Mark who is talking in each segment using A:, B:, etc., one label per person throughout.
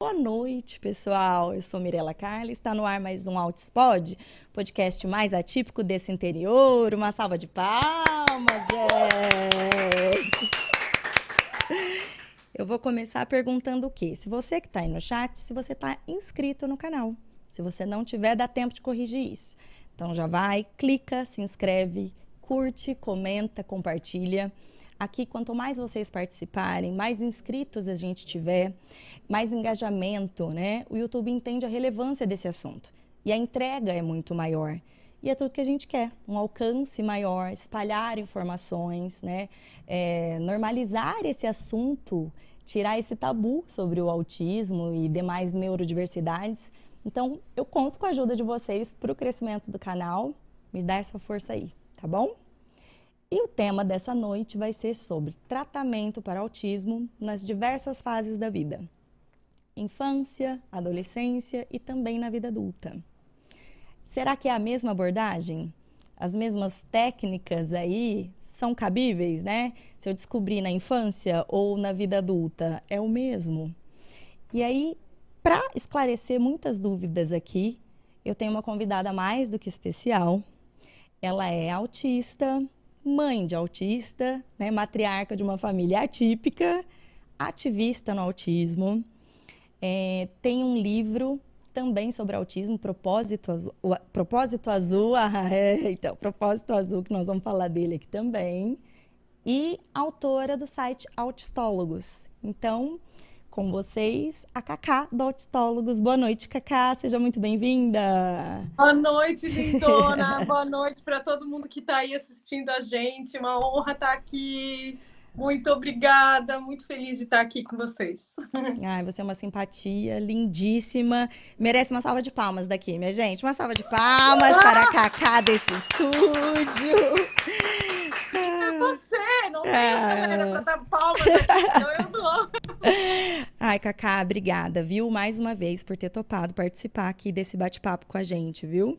A: Boa noite, pessoal. Eu sou Mirela Carla. Está no ar mais um Outspod, podcast mais atípico desse interior. Uma salva de palmas, gente. Eu vou começar perguntando o quê? Se você que está aí no chat, se você está inscrito no canal. Se você não tiver, dá tempo de corrigir isso. Então já vai, clica, se inscreve, curte, comenta, compartilha. Aqui, quanto mais vocês participarem, mais inscritos a gente tiver, mais engajamento, né? O YouTube entende a relevância desse assunto. E a entrega é muito maior. E é tudo que a gente quer, um alcance maior, espalhar informações, né? É, normalizar esse assunto, tirar esse tabu sobre o autismo e demais neurodiversidades. Então, eu conto com a ajuda de vocês para o crescimento do canal. Me dá essa força aí, tá bom? E o tema dessa noite vai ser sobre tratamento para autismo nas diversas fases da vida: infância, adolescência e também na vida adulta. Será que é a mesma abordagem? As mesmas técnicas aí são cabíveis, né? Se eu descobrir na infância ou na vida adulta, é o mesmo. E aí, para esclarecer muitas dúvidas aqui, eu tenho uma convidada mais do que especial. Ela é autista, mãe de autista, né, matriarca de uma família atípica, ativista no autismo. É, tem um livro também sobre autismo, Propósito Azul. Propósito Azul, ah, é, então, Propósito Azul, que nós vamos falar dele aqui também. E autora do site Autistólogos. Então, com vocês, a Cacá do Autistólogos. Boa noite, Cacá, seja muito bem-vinda.
B: Boa noite, lindona. Boa noite para todo mundo que está aí assistindo a gente. Uma honra estar tá aqui. Muito obrigada, muito feliz de estar aqui com vocês.
A: Ai, você é uma simpatia lindíssima. Merece uma salva de palmas daqui, minha gente. Uma salva de palmas para a Cacá desse estúdio
B: você, não tem ah. galera pra dar palmas aqui, eu dou.
A: Ai, Cacá, obrigada, viu? Mais uma vez por ter topado participar aqui desse bate-papo com a gente, viu?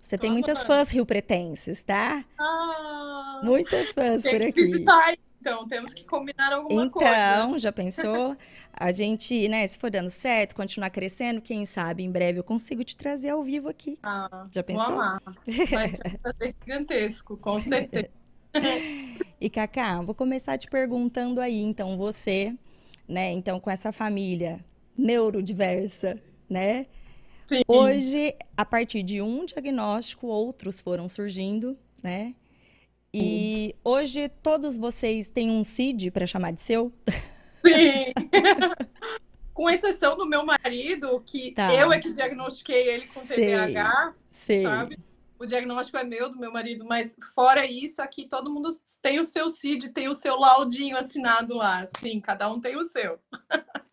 A: Você tem muitas fãs rio-pretenses, tá?
B: Ah,
A: muitas fãs por aqui.
B: Visitar, então, temos que combinar alguma
A: então,
B: coisa.
A: Então, já pensou? A gente, né, se for dando certo, continuar crescendo, quem sabe em breve eu consigo te trazer ao vivo aqui.
B: Ah,
A: já pensou? Vou
B: amar. Vai ser um prazer gigantesco, com certeza.
A: E Cacá, vou começar te perguntando aí, então, você, né, então, com essa família neurodiversa, né?
B: Sim.
A: Hoje, a partir de um diagnóstico, outros foram surgindo, né? E hoje todos vocês têm um CID para chamar de seu?
B: Sim. com exceção do meu marido, que tá. eu é que diagnostiquei ele com Sei. TDAH,
A: Sei.
B: sabe? O diagnóstico é meu, do meu marido, mas fora isso, aqui todo mundo tem o seu CID, tem o seu laudinho assinado lá. Sim, cada um tem o seu.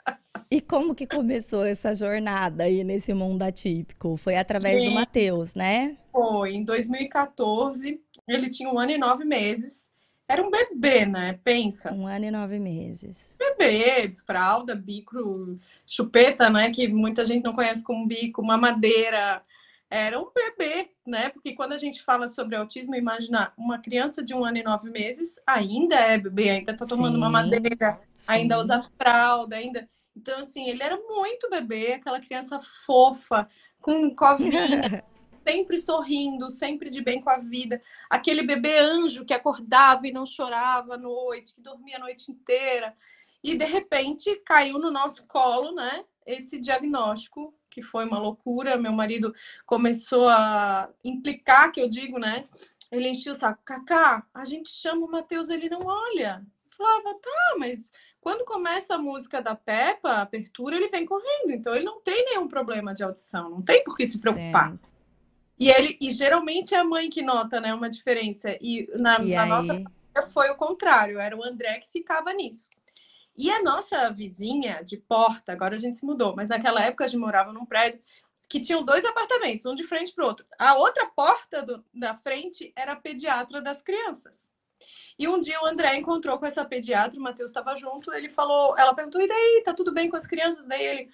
A: E como que começou essa jornada aí nesse mundo atípico? Foi através Sim. do Matheus, né?
B: Foi, em 2014, ele tinha um ano e nove meses. Era um bebê, né? Pensa.
A: Um ano e nove meses.
B: Bebê, fralda, bico, chupeta, né? Que muita gente não conhece como bico, mamadeira, era um bebê, né? Porque quando a gente fala sobre autismo, imagina uma criança de um ano e nove meses ainda é bebê, ainda está tomando sim, uma madeira, sim. ainda usa fralda, ainda. Então, assim, ele era muito bebê, aquela criança fofa, com covinha, sempre sorrindo, sempre de bem com a vida. Aquele bebê anjo que acordava e não chorava à noite, que dormia a noite inteira. E de repente caiu no nosso colo, né? Esse diagnóstico que foi uma loucura. Meu marido começou a implicar, que eu digo, né? Ele enchia o saco. Cacá, a gente chama o Matheus, ele não olha. Eu falava, tá, mas quando começa a música da Peppa, a abertura, ele vem correndo. Então ele não tem nenhum problema de audição, não tem por que se preocupar. Sim. E ele, e geralmente é a mãe que nota, né, uma diferença. E na,
A: e
B: na nossa foi o contrário, era o André que ficava nisso. E a nossa vizinha de porta, agora a gente se mudou, mas naquela época a gente morava num prédio que tinham dois apartamentos, um de frente para o outro. A outra porta do, da frente era a pediatra das crianças. E um dia o André encontrou com essa pediatra, o Matheus estava junto, ele falou, ela perguntou: "E daí, tá tudo bem com as crianças?" Daí ele: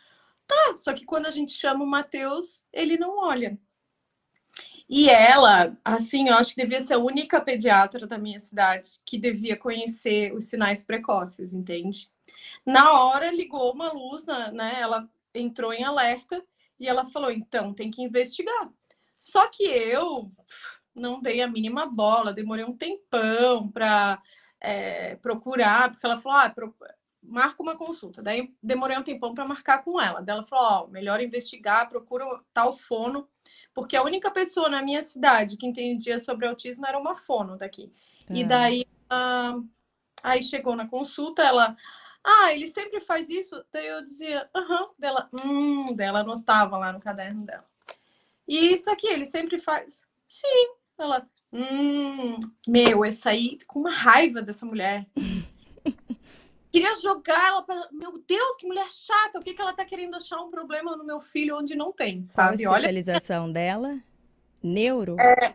B: "Tá, só que quando a gente chama o Matheus, ele não olha." E ela, assim, eu acho que devia ser a única pediatra da minha cidade que devia conhecer os sinais precoces, entende? Na hora ligou uma luz, né? Ela entrou em alerta e ela falou: então tem que investigar. Só que eu não dei a mínima bola, demorei um tempão para é, procurar, porque ela falou: ah, marca uma consulta. Daí demorei um tempão para marcar com ela. Daí ela falou: ó, oh, melhor investigar, procura tal fono, porque a única pessoa na minha cidade que entendia sobre autismo era uma fono daqui. É. E daí, uh, aí chegou na consulta, ela. Ah, ele sempre faz isso? Daí eu dizia, aham, dela, hum, dela anotava lá no caderno dela. E isso aqui, ele sempre faz. Sim. Ela, hum, meu, essa aí, com uma raiva dessa mulher. Queria jogar ela para. Meu Deus, que mulher chata! O que, que ela tá querendo achar um problema no meu filho onde não tem, sabe?
A: Qual a especialização Olha... dela? Neuro?
B: É,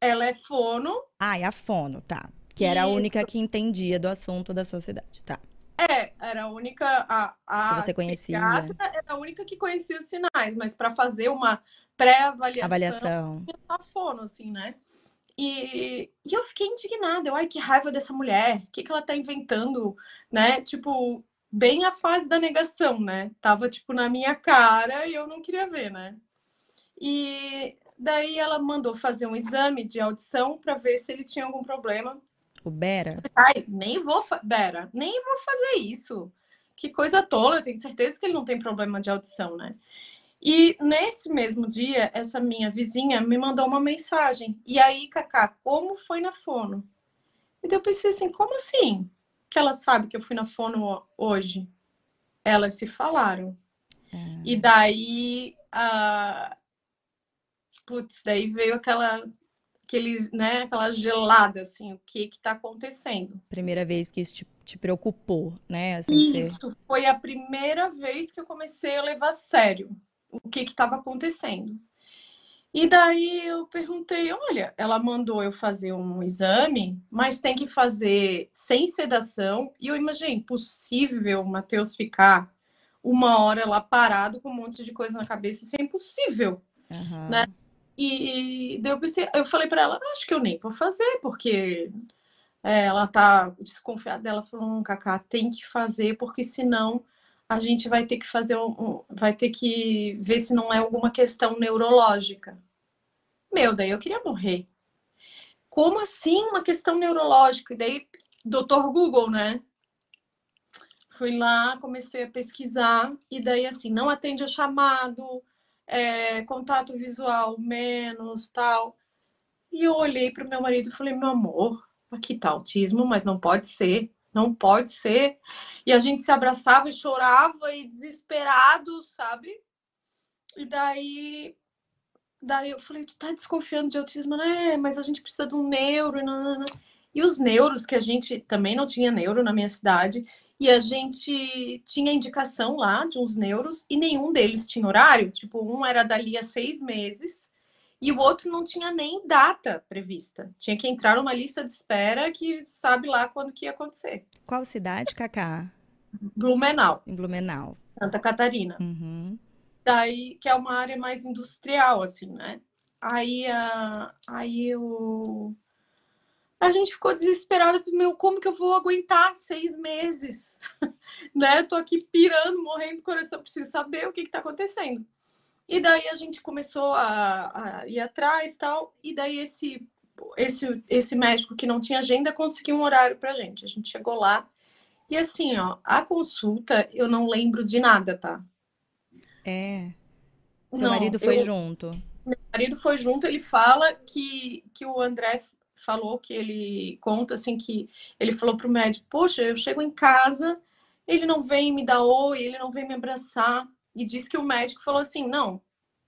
B: ela é fono.
A: Ah, é a fono, tá. Que era Isso. a única que entendia do assunto da sociedade, tá.
B: É, era a única. A, a
A: que você conhecia.
B: Era a única que conhecia os sinais, mas para fazer uma pré-avaliação.
A: Avaliação.
B: A fono, assim, né? E, e eu fiquei indignada. Eu, ai, que raiva dessa mulher. O que, que ela tá inventando, né? Tipo, bem a fase da negação, né? Tava, tipo, na minha cara e eu não queria ver, né? E daí ela mandou fazer um exame de audição para ver se ele tinha algum problema.
A: O Bera?
B: Ai, nem vou, Bera, nem vou fazer isso. Que coisa tola, eu tenho certeza que ele não tem problema de audição, né? E nesse mesmo dia, essa minha vizinha me mandou uma mensagem. E aí, Cacá, como foi na fono? E daí eu pensei assim, como assim? Que ela sabe que eu fui na fono hoje? Elas se falaram. É. E daí, a... putz, daí veio aquela aquele, né, aquela gelada, assim, o que que tá acontecendo.
A: Primeira vez que isso te, te preocupou, né?
B: Assim, isso, foi a primeira vez que eu comecei a levar a sério o que estava acontecendo. E daí eu perguntei, olha, ela mandou eu fazer um exame, mas tem que fazer sem sedação. E eu imaginei, impossível, Matheus, ficar uma hora lá parado com um monte de coisa na cabeça, isso é impossível, uhum. né? E, e daí eu pensei, eu falei para ela, acho que eu nem vou fazer, porque é, ela tá desconfiada dela, falou, um Cacá, tem que fazer, porque senão a gente vai ter que fazer um, um, vai ter que ver se não é alguma questão neurológica. Meu, daí eu queria morrer. Como assim uma questão neurológica? E daí, doutor Google, né? Fui lá, comecei a pesquisar, e daí assim, não atende a chamado, é, contato visual menos, tal. E eu olhei para o meu marido e falei, meu amor, aqui tá autismo, mas não pode ser não pode ser. E a gente se abraçava e chorava e desesperado, sabe? E daí, daí eu falei, tu tá desconfiando de autismo, né? Mas a gente precisa de um neuro e não, E os neuros, que a gente também não tinha neuro na minha cidade, e a gente tinha indicação lá de uns neuros, e nenhum deles tinha horário. Tipo, um era dali a seis meses, e o outro não tinha nem data prevista. Tinha que entrar numa lista de espera que sabe lá quando que ia acontecer.
A: Qual cidade, Cacá?
B: Blumenau.
A: Em Blumenau.
B: Santa Catarina.
A: Uhum.
B: Daí, que é uma área mais industrial, assim, né? Aí, a, aí eu... A gente ficou desesperada, meu, como que eu vou aguentar seis meses? né? Eu tô aqui pirando, morrendo do coração, preciso saber o que que tá acontecendo. E daí a gente começou a, a ir atrás tal. E daí esse, esse, esse médico que não tinha agenda conseguiu um horário pra gente. A gente chegou lá. E assim, ó, a consulta eu não lembro de nada, tá?
A: É. Seu não, marido foi eu, junto.
B: Meu marido foi junto, ele fala que, que o André falou que ele conta assim que ele falou pro médico, poxa, eu chego em casa, ele não vem me dar oi, ele não vem me abraçar e diz que o médico falou assim: não,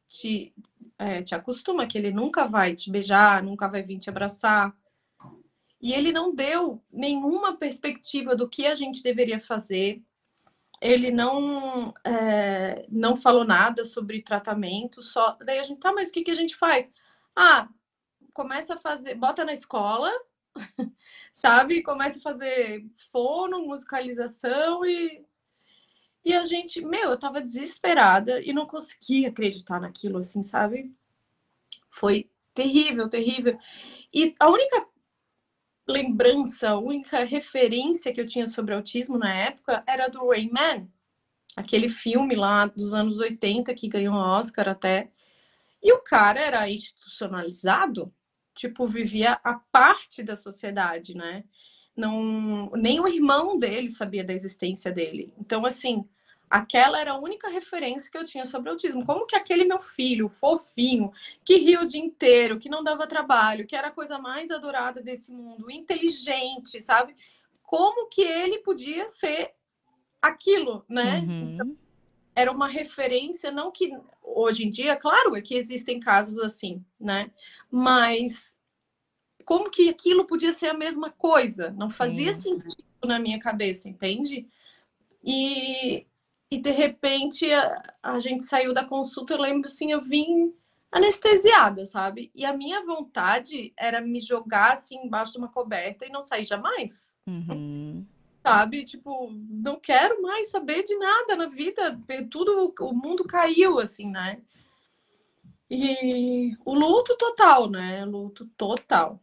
B: te, é, te acostuma, que ele nunca vai te beijar, nunca vai vir te abraçar. E ele não deu nenhuma perspectiva do que a gente deveria fazer. Ele não é, não falou nada sobre tratamento, só. Daí a gente, tá, mas o que, que a gente faz? Ah, começa a fazer, bota na escola, sabe? Começa a fazer fono, musicalização e e a gente, meu, eu tava desesperada e não conseguia acreditar naquilo, assim, sabe? Foi terrível, terrível. E a única lembrança, a única referência que eu tinha sobre autismo na época era do Rayman, aquele filme lá dos anos 80 que ganhou Oscar até. E o cara era institucionalizado, tipo, vivia a parte da sociedade, né? Não, nem o irmão dele sabia da existência dele. Então, assim, aquela era a única referência que eu tinha sobre autismo. Como que aquele meu filho, fofinho, que ria o dia inteiro, que não dava trabalho, que era a coisa mais adorada desse mundo, inteligente, sabe? Como que ele podia ser aquilo, né? Uhum. Então, era uma referência, não que hoje em dia, claro, é que existem casos assim, né? Mas como que aquilo podia ser a mesma coisa? Não fazia sentido na minha cabeça, entende? E, e de repente a, a gente saiu da consulta, eu lembro assim, eu vim anestesiada, sabe? E a minha vontade era me jogar assim embaixo de uma coberta e não sair jamais. Uhum. Sabe? Tipo, não quero mais saber de nada na vida. Tudo, o mundo caiu, assim, né? E o luto total, né? Luto total.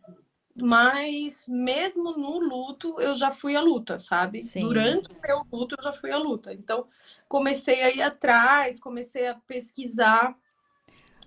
B: Mas mesmo no luto, eu já fui à luta, sabe? Sim. Durante o meu luto, eu já fui à luta. Então, comecei a ir atrás, comecei a pesquisar.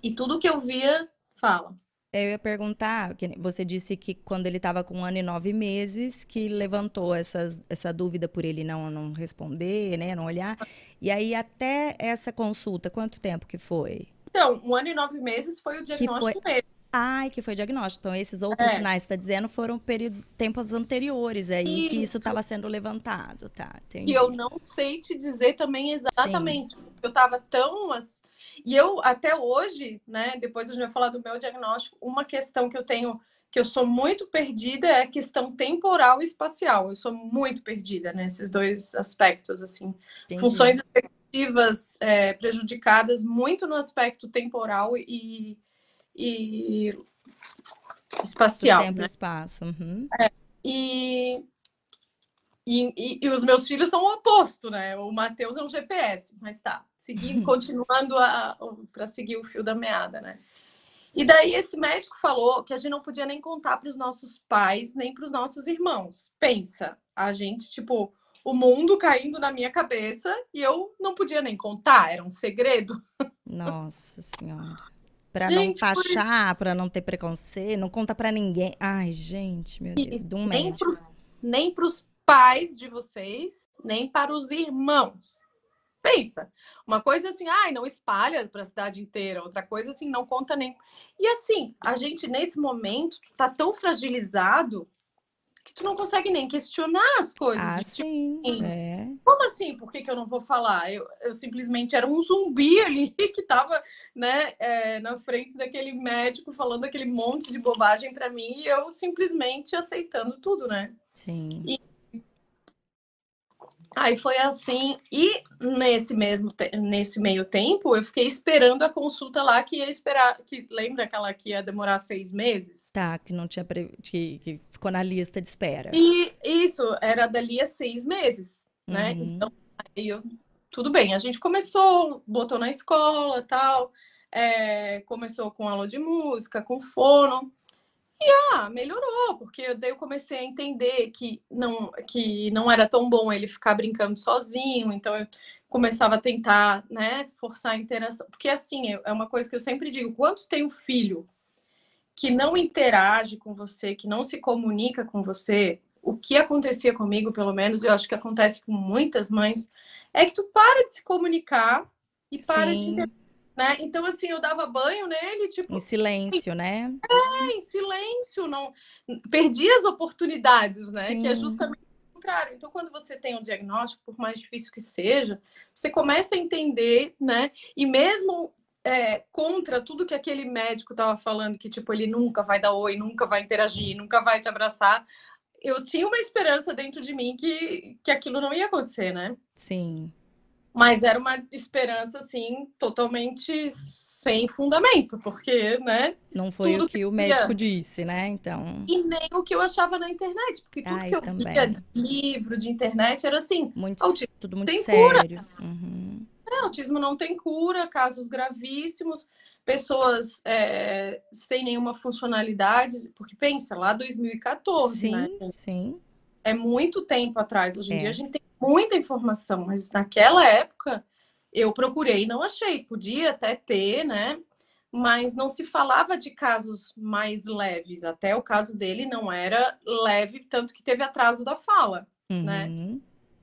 B: E tudo que eu via, fala.
A: Eu ia perguntar, você disse que quando ele estava com um ano e nove meses, que levantou essas, essa dúvida por ele não, não responder, né, não olhar. E aí, até essa consulta, quanto tempo que foi?
B: Então, um ano e nove meses foi o diagnóstico foi... mesmo.
A: Ai, que foi diagnóstico. Então, esses outros é. sinais que está dizendo foram períodos, tempos anteriores aí isso. que isso estava sendo levantado, tá?
B: Entendi. E eu não sei te dizer também exatamente. Sim. Eu estava tão. E eu, até hoje, né? Depois a gente vai falar do meu diagnóstico. Uma questão que eu tenho, que eu sou muito perdida, é a questão temporal e espacial. Eu sou muito perdida nesses dois aspectos, assim. Entendi. Funções executivas é, prejudicadas muito no aspecto temporal e e espacial.
A: tempo né? e espaço. Uhum.
B: É, e, e, e, os meus filhos são o oposto, né? O Matheus é um GPS, mas tá, seguindo, continuando para seguir o fio da meada, né? E daí esse médico falou que a gente não podia nem contar para os nossos pais, nem para os nossos irmãos. Pensa, a gente, tipo, o mundo caindo na minha cabeça e eu não podia nem contar, era um segredo.
A: Nossa Senhora. Para não taxar, foi... para não ter preconceito, não conta para ninguém. Ai, gente, meu Deus, de um
B: nem pros, nem para os pais de vocês, nem para os irmãos. Pensa, uma coisa assim, ai, não espalha para a cidade inteira, outra coisa assim, não conta nem. E assim, a gente nesse momento tá tão fragilizado que tu não consegue nem questionar as coisas.
A: Ah, sim. Tipo, é.
B: Como assim? Por que, que eu não vou falar? Eu, eu simplesmente era um zumbi ali que estava né, é, na frente daquele médico falando aquele monte de bobagem para mim e eu simplesmente aceitando tudo, né?
A: Sim.
B: E Aí foi assim, e nesse mesmo nesse meio tempo, eu fiquei esperando a consulta lá que ia esperar, que lembra aquela que ia demorar seis meses?
A: Tá, que não tinha pre... que, que ficou na lista de espera.
B: E isso era dali a seis meses, né? Uhum. Então, aí eu, tudo bem, a gente começou, botou na escola, tal, é, começou com aula de música, com fono. E ah, melhorou, porque daí eu comecei a entender que não, que não era tão bom ele ficar brincando sozinho, então eu começava a tentar, né, forçar a interação. Porque assim, é, é uma coisa que eu sempre digo, quando tem um filho que não interage com você, que não se comunica com você, o que acontecia comigo, pelo menos, eu acho que acontece com muitas mães, é que tu para de se comunicar e para Sim. de né? Então, assim, eu dava banho nele, tipo.
A: Em silêncio, né?
B: É, em silêncio, não. Perdi as oportunidades, né? Sim. Que é justamente o contrário. Então, quando você tem um diagnóstico, por mais difícil que seja, você começa a entender, né? E mesmo é, contra tudo que aquele médico estava falando, que tipo, ele nunca vai dar oi, nunca vai interagir, nunca vai te abraçar. Eu tinha uma esperança dentro de mim que, que aquilo não ia acontecer, né?
A: Sim.
B: Mas era uma esperança, assim, totalmente sem fundamento, porque, né?
A: Não foi o que, que o médico disse, né? Então.
B: E nem o que eu achava na internet, porque tudo Ai, que eu também. via de livro, de internet, era assim.
A: Muito, tudo muito sério. Uhum.
B: É, autismo não tem cura, casos gravíssimos, pessoas é, sem nenhuma funcionalidade, porque pensa, lá 2014,
A: sim,
B: né?
A: Sim,
B: É muito tempo atrás. Hoje em
A: É.
B: dia a gente tem muita informação, mas naquela época eu procurei e não achei. Podia até ter, né? Mas não se falava de casos mais leves. Até o caso dele não era leve, tanto que teve atraso da fala. Né?
A: Uhum.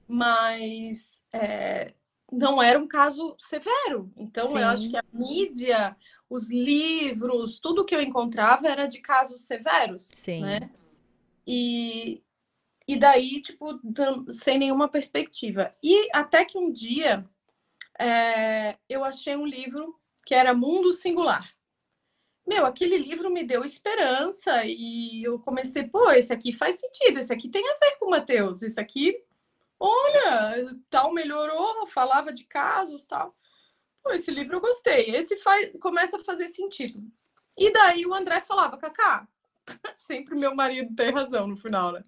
B: mas é, não era um caso severo. Então,
A: Sim.
B: eu acho que a mídia, os livros, tudo que eu encontrava era de casos severos,
A: Sim.
B: né? E, e daí, tipo, sem nenhuma perspectiva. E até que um dia é, eu achei um livro que era Mundo Singular. Meu, aquele livro me deu esperança e eu comecei, pô, esse aqui faz sentido, esse aqui tem a ver com o Mateus, isso aqui, olha, tal melhorou, falava de casos, tal. Pô, esse livro eu gostei. Esse faz, começa a fazer sentido. E daí o André falava, Cacá, sempre meu marido tem razão no final, né?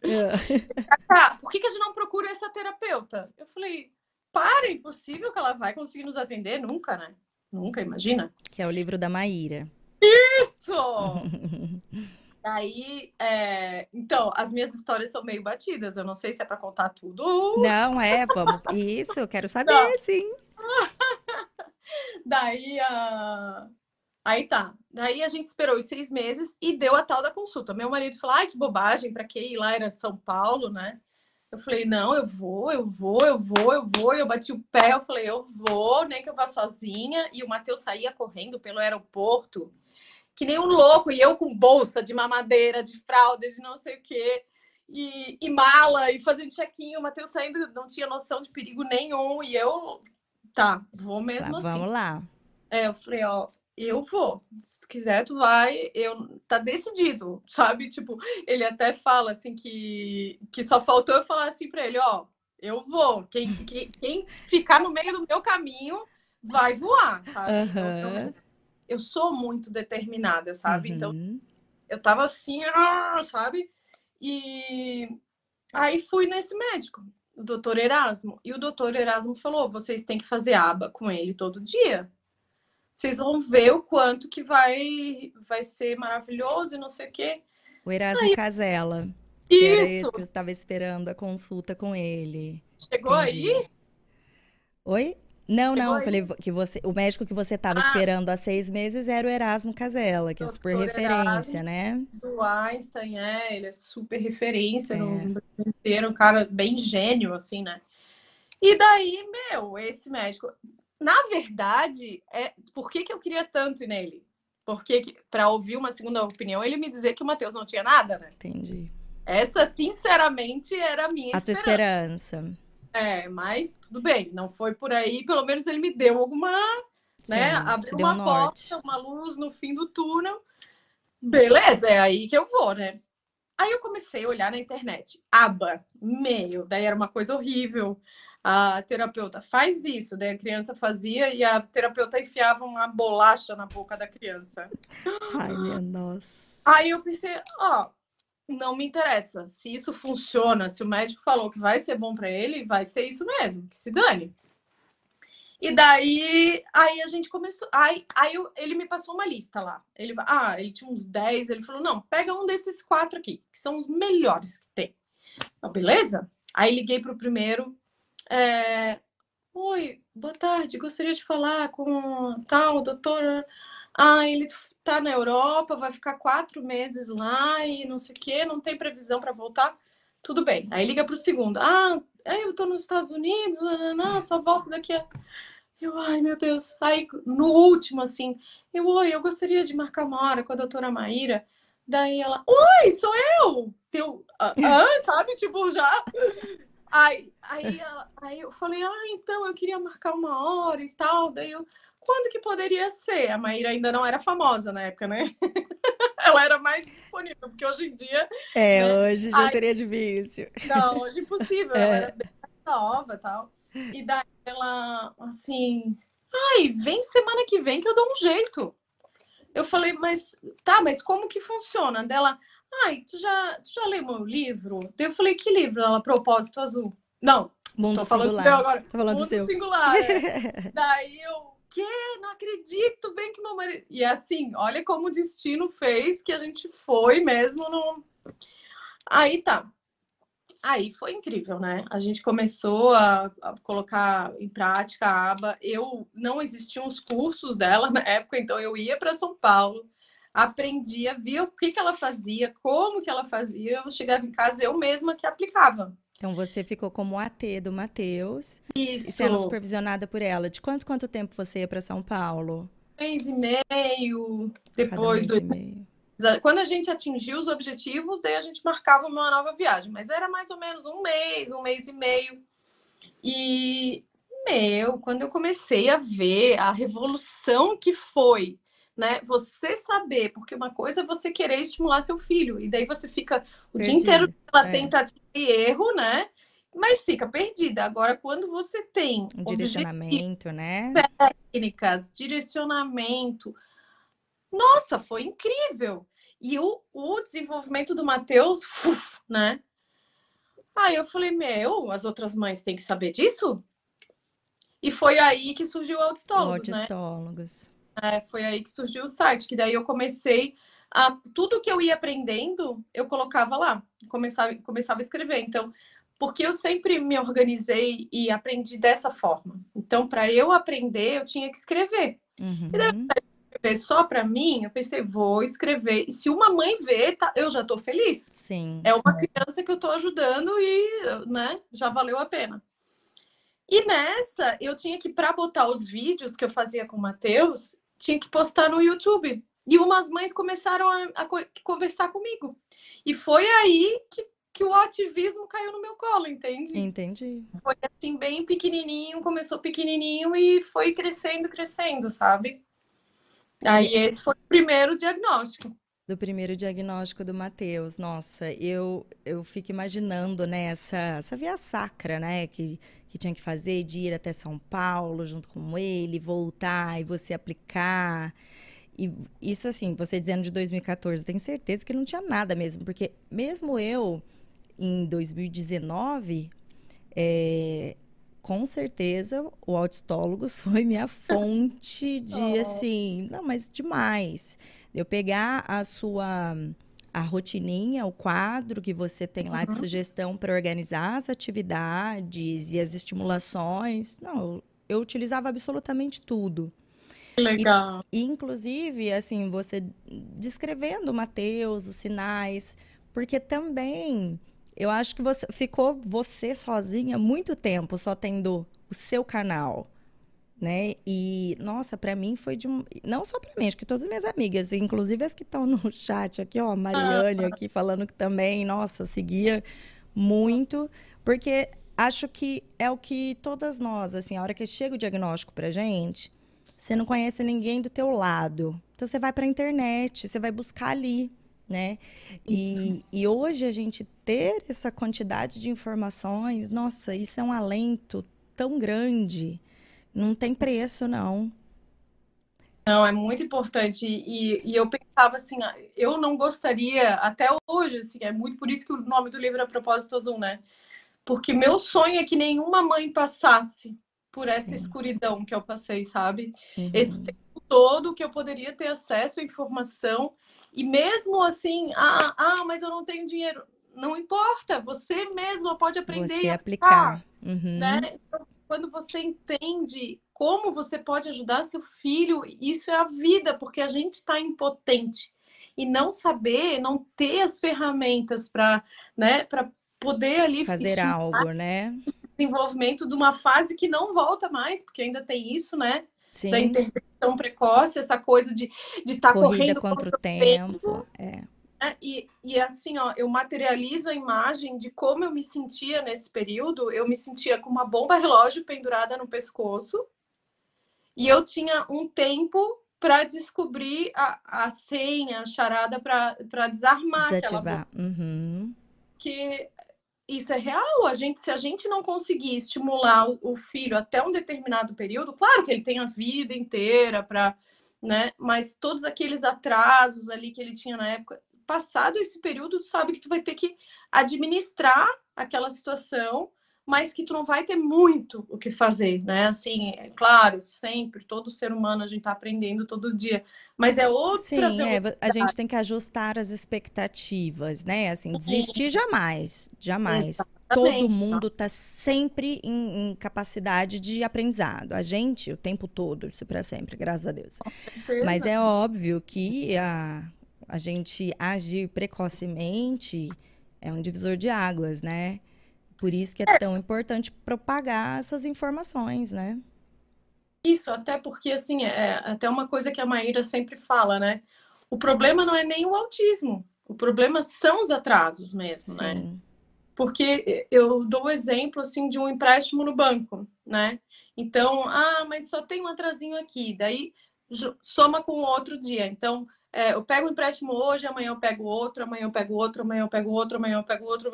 B: Cacá, por que, que a gente não procura essa terapeuta? Eu falei, para, é impossível que ela vai conseguir nos atender, nunca, né? Nunca, imagina.
A: Que é o livro da Maíra.
B: Isso! Daí, é, então, as minhas histórias são meio batidas. Eu não sei se é para contar tudo.
A: Não, é, vamos. Isso, eu quero saber,
B: Não.
A: sim.
B: Daí, a... aí tá. Daí a gente esperou os seis meses e deu a tal da consulta. Meu marido falou: ai, que bobagem, para que ir lá? Era São Paulo, né? Eu falei: não, eu vou, eu vou, eu vou, eu vou. Eu bati o pé, eu falei: eu vou, nem que eu vá sozinha. E o Matheus saía correndo pelo aeroporto, que nem um louco, e eu com bolsa de mamadeira, de fralda, de não sei o quê. E, e mala, e fazendo check-in, o Matheus saindo, não tinha noção de perigo nenhum, e eu, tá, vou
A: Tá,
B: mesmo assim.
A: vamos lá.
B: É, eu falei, ó, eu vou. Se tu quiser, tu vai. Eu tá decidido, sabe? Tipo, ele até fala assim que que só faltou eu falar assim pra ele, ó, eu vou. Quem, quem, quem ficar no meio do meu caminho vai voar, sabe? Então,
A: Aham.
B: realmente, eu sou muito determinada, sabe? Então,
A: Uhum.
B: eu tava assim, ah, sabe? E aí fui nesse médico, o doutor Erasmo. E o doutor Erasmo falou: vocês têm que fazer aba com ele todo dia. Vocês vão ver o quanto que vai, vai ser maravilhoso e não sei o quê.
A: O Erasmo Casella. Que era esse
B: Isso!
A: que eu estava esperando a consulta com ele.
B: Chegou
A: Entendi.
B: aí?
A: Oi? Não,
B: Chegou
A: não, eu
B: aí?
A: falei que você, o médico que você estava
B: Ah.
A: esperando há seis meses era o Erasmo Casella, que é super
B: Doutor
A: referência,
B: Erasmo.
A: né?
B: Do Einstein, é, ele é super referência no
A: É.
B: Brasil inteiro, um cara bem gênio, assim, né? E daí, meu, esse médico, na verdade, é por que, que eu queria tanto ir nele? Porque para ouvir uma segunda opinião, ele me dizer que o Matheus não tinha nada, né?
A: Entendi.
B: Essa, sinceramente, era a minha
A: A tua
B: esperança.
A: esperança.
B: É, mas tudo bem, não foi por aí, pelo menos ele me deu alguma, né?
A: Sim,
B: Abriu
A: deu um
B: uma
A: norte.
B: porta, uma luz no fim do túnel. Beleza, é aí que eu vou, né? Aí eu comecei a olhar na internet. Aba, meio, daí era uma coisa horrível. A terapeuta faz isso, daí a criança fazia e a terapeuta enfiava uma bolacha na boca da criança.
A: Ai, minha nossa.
B: Aí eu pensei, ó, não me interessa. Se isso funciona, se o médico falou que vai ser bom para ele, vai ser isso mesmo, que se dane. E daí, aí a gente começou. Aí, aí eu- ele me passou uma lista lá. Ele, ah, ele tinha uns 10. Ele falou: não, pega um desses quatro aqui, que são os melhores que tem. Beleza? Aí liguei para o primeiro. É, Oi, boa tarde. Gostaria de falar com tal doutora. Ah, ele tá na Europa, vai ficar quatro meses lá e não sei o quê, não tem previsão para voltar. Tudo bem. Aí liga para o segundo. Ah, é, eu tô nos Estados Unidos, não, só volto daqui a. Eu, ai, meu Deus. Aí, no último, assim, eu, oi, eu gostaria de marcar uma hora com a doutora Maíra. Daí ela, oi, sou eu! Teu, ah, sabe, tipo, já. Aí, aí, ela- aí eu falei, ah, então eu queria marcar uma hora e tal. Daí eu, quando que poderia ser? A Maíra ainda não era famosa na época, né? Ela era mais disponível, porque hoje em dia,
A: É,
B: Né?
A: hoje já
B: Ai.
A: seria difícil.
B: não, hoje é impossível. Ela
A: É.
B: era bem nova e tal. E daí ela, assim, ai, vem semana que vem que eu dou um jeito. Eu falei, mas tá, mas como que funciona? Dela, ai, tu já, tu já leu meu livro? Daí eu falei, que livro? Ela, Propósito Azul. Não,
A: Mundo
B: Tô falando
A: singular.
B: seu agora.
A: Tô falando
B: Mundo
A: seu.
B: singular. é. Daí eu, que? Não acredito bem que meu marido. E assim, olha como o destino fez que a gente foi mesmo no. Aí tá. Aí foi incrível, né? A gente começou a, a colocar em prática a aba. Eu não existiam os cursos dela na época, então eu ia para São Paulo, aprendia, via o que, que ela fazia, como que ela fazia. Eu chegava em casa eu mesma que aplicava.
A: Então você ficou como AT do Matheus e sendo supervisionada por ela. De quanto quanto tempo você ia para São Paulo?
B: mês e meio, depois do. Quando a gente atingiu os objetivos, daí a gente marcava uma nova viagem, mas era mais ou menos um mês, um mês e meio. E, meu, quando eu comecei a ver a revolução que foi, né? Você saber, porque uma coisa é você querer estimular seu filho, e daí você fica o dia inteiro pela
A: é.
B: tentativa e erro, né? Mas fica perdida. Agora, quando você tem
A: Um direcionamento, né?
B: técnicas, direcionamento. Nossa, foi incrível! E o, o desenvolvimento do Matheus, né? Aí eu falei, meu, as outras mães têm que saber disso? E foi aí que surgiu o Autistólogos, né? É, foi aí que surgiu o site, que daí eu comecei a tudo que eu ia aprendendo, eu colocava lá, começava, começava a escrever. Então, porque eu sempre me organizei e aprendi dessa forma. Então, para eu aprender, eu tinha que escrever.
A: Uhum.
B: Escrever só para mim, eu pensei, vou escrever. E se uma mãe vê, tá, eu já estou feliz.
A: Sim.
B: É uma criança que eu estou ajudando e, né, já valeu a pena. E nessa, eu tinha que, para botar os vídeos que eu fazia com o Matheus, tinha que postar no YouTube. E umas mães começaram a, a co- conversar comigo. E foi aí que, que o ativismo caiu no meu colo, entende?
A: Entendi.
B: Foi assim, bem pequenininho, começou pequenininho e foi crescendo, crescendo, sabe? Aí esse foi o primeiro diagnóstico.
A: Do primeiro diagnóstico do Matheus. Nossa, eu, eu fico imaginando, né, essa, essa via sacra, né, que, que tinha que fazer de ir até São Paulo junto com ele, voltar e você aplicar. E isso, assim, você dizendo de 2014, eu tenho certeza que não tinha nada mesmo, porque mesmo eu, em 2019, é, com certeza o Autistólogos foi minha fonte de,
B: Oh.
A: assim, não, mas demais. Eu pegar a sua a rotininha, o quadro que você tem lá de
B: Uhum.
A: sugestão para organizar as atividades e as estimulações. Não, eu, utilizava absolutamente tudo.
B: Legal.
A: E, inclusive, assim, você descrevendo o Mateus, os sinais, porque também eu acho que você ficou você sozinha muito tempo só tendo o seu canal, né? E nossa, para mim foi de um, não só para mim, acho que todas as minhas amigas, inclusive as que estão no chat aqui, ó, a Mariane aqui falando que também, nossa, seguia muito, porque acho que é o que todas nós, assim, a hora que chega o diagnóstico pra gente, você não conhece ninguém do teu lado. Então você vai para a internet, você vai buscar ali, né? E, e hoje a gente ter essa quantidade de informações, nossa, isso é um alento tão grande. Não tem preço, não.
B: Não, é muito importante. E, e eu pensava assim, ah, eu não gostaria, até hoje, assim, é muito por isso que o nome do livro é Propósito Azul, né? Porque meu sonho é que nenhuma mãe passasse por essa
A: Sim.
B: escuridão que eu passei, sabe?
A: Uhum.
B: Esse tempo todo que eu poderia ter acesso à informação e mesmo assim, ah, ah, mas eu não tenho dinheiro. Não importa, você mesma pode aprender
A: Você
B: e
A: aplicar. Uhum.
B: né? Então, quando você entende como você pode ajudar seu filho, isso é a vida, porque a gente está impotente e não saber, não ter as ferramentas para, né, para poder ali
A: Fazer algo, né?
B: desenvolvimento de uma fase que não volta mais, porque ainda tem isso, né? Da
A: Sim.
B: intervenção precoce, essa coisa de estar tá
A: Corrida
B: correndo
A: contra o
B: tempo.
A: tempo. É.
B: né? E, e assim, ó, eu materializo a imagem de como eu me sentia nesse período. Eu me sentia com uma bomba relógio pendurada no pescoço e eu tinha um tempo para descobrir a, a senha, a charada para desarmar aquela.
A: Desativar. Uhum.
B: Que isso é real. A gente, se a gente não conseguir estimular o, o filho até um determinado período, claro que ele tem a vida inteira para, né? Mas todos aqueles atrasos ali que ele tinha na época, passado esse período, tu sabe que tu vai ter que administrar aquela situação mas que tu não vai ter muito o que fazer, né? Assim, é claro, sempre, todo ser humano a gente tá aprendendo todo dia, mas é outra
A: Sim, é, a gente tem que ajustar as expectativas, né? Assim, desistir jamais, jamais. Exatamente. Todo mundo está sempre em, em, capacidade de aprendizado. A gente, o tempo todo, isso para sempre, graças a Deus. Mas é óbvio que a, a gente agir precocemente é um divisor de águas, né? Por isso que é, é tão importante propagar essas informações, né?
B: Isso, até porque, assim, é até uma coisa que a Maíra sempre fala, né? O problema não é nem o autismo, o problema são os atrasos mesmo, né? Sim. né? Porque eu dou o exemplo, assim, de um empréstimo no banco, né? Então, ah, mas só tem um atrasinho aqui, daí soma com outro dia. Então, é, eu pego um empréstimo hoje, amanhã eu pego outro, amanhã eu pego outro, amanhã eu pego outro, amanhã eu pego outro.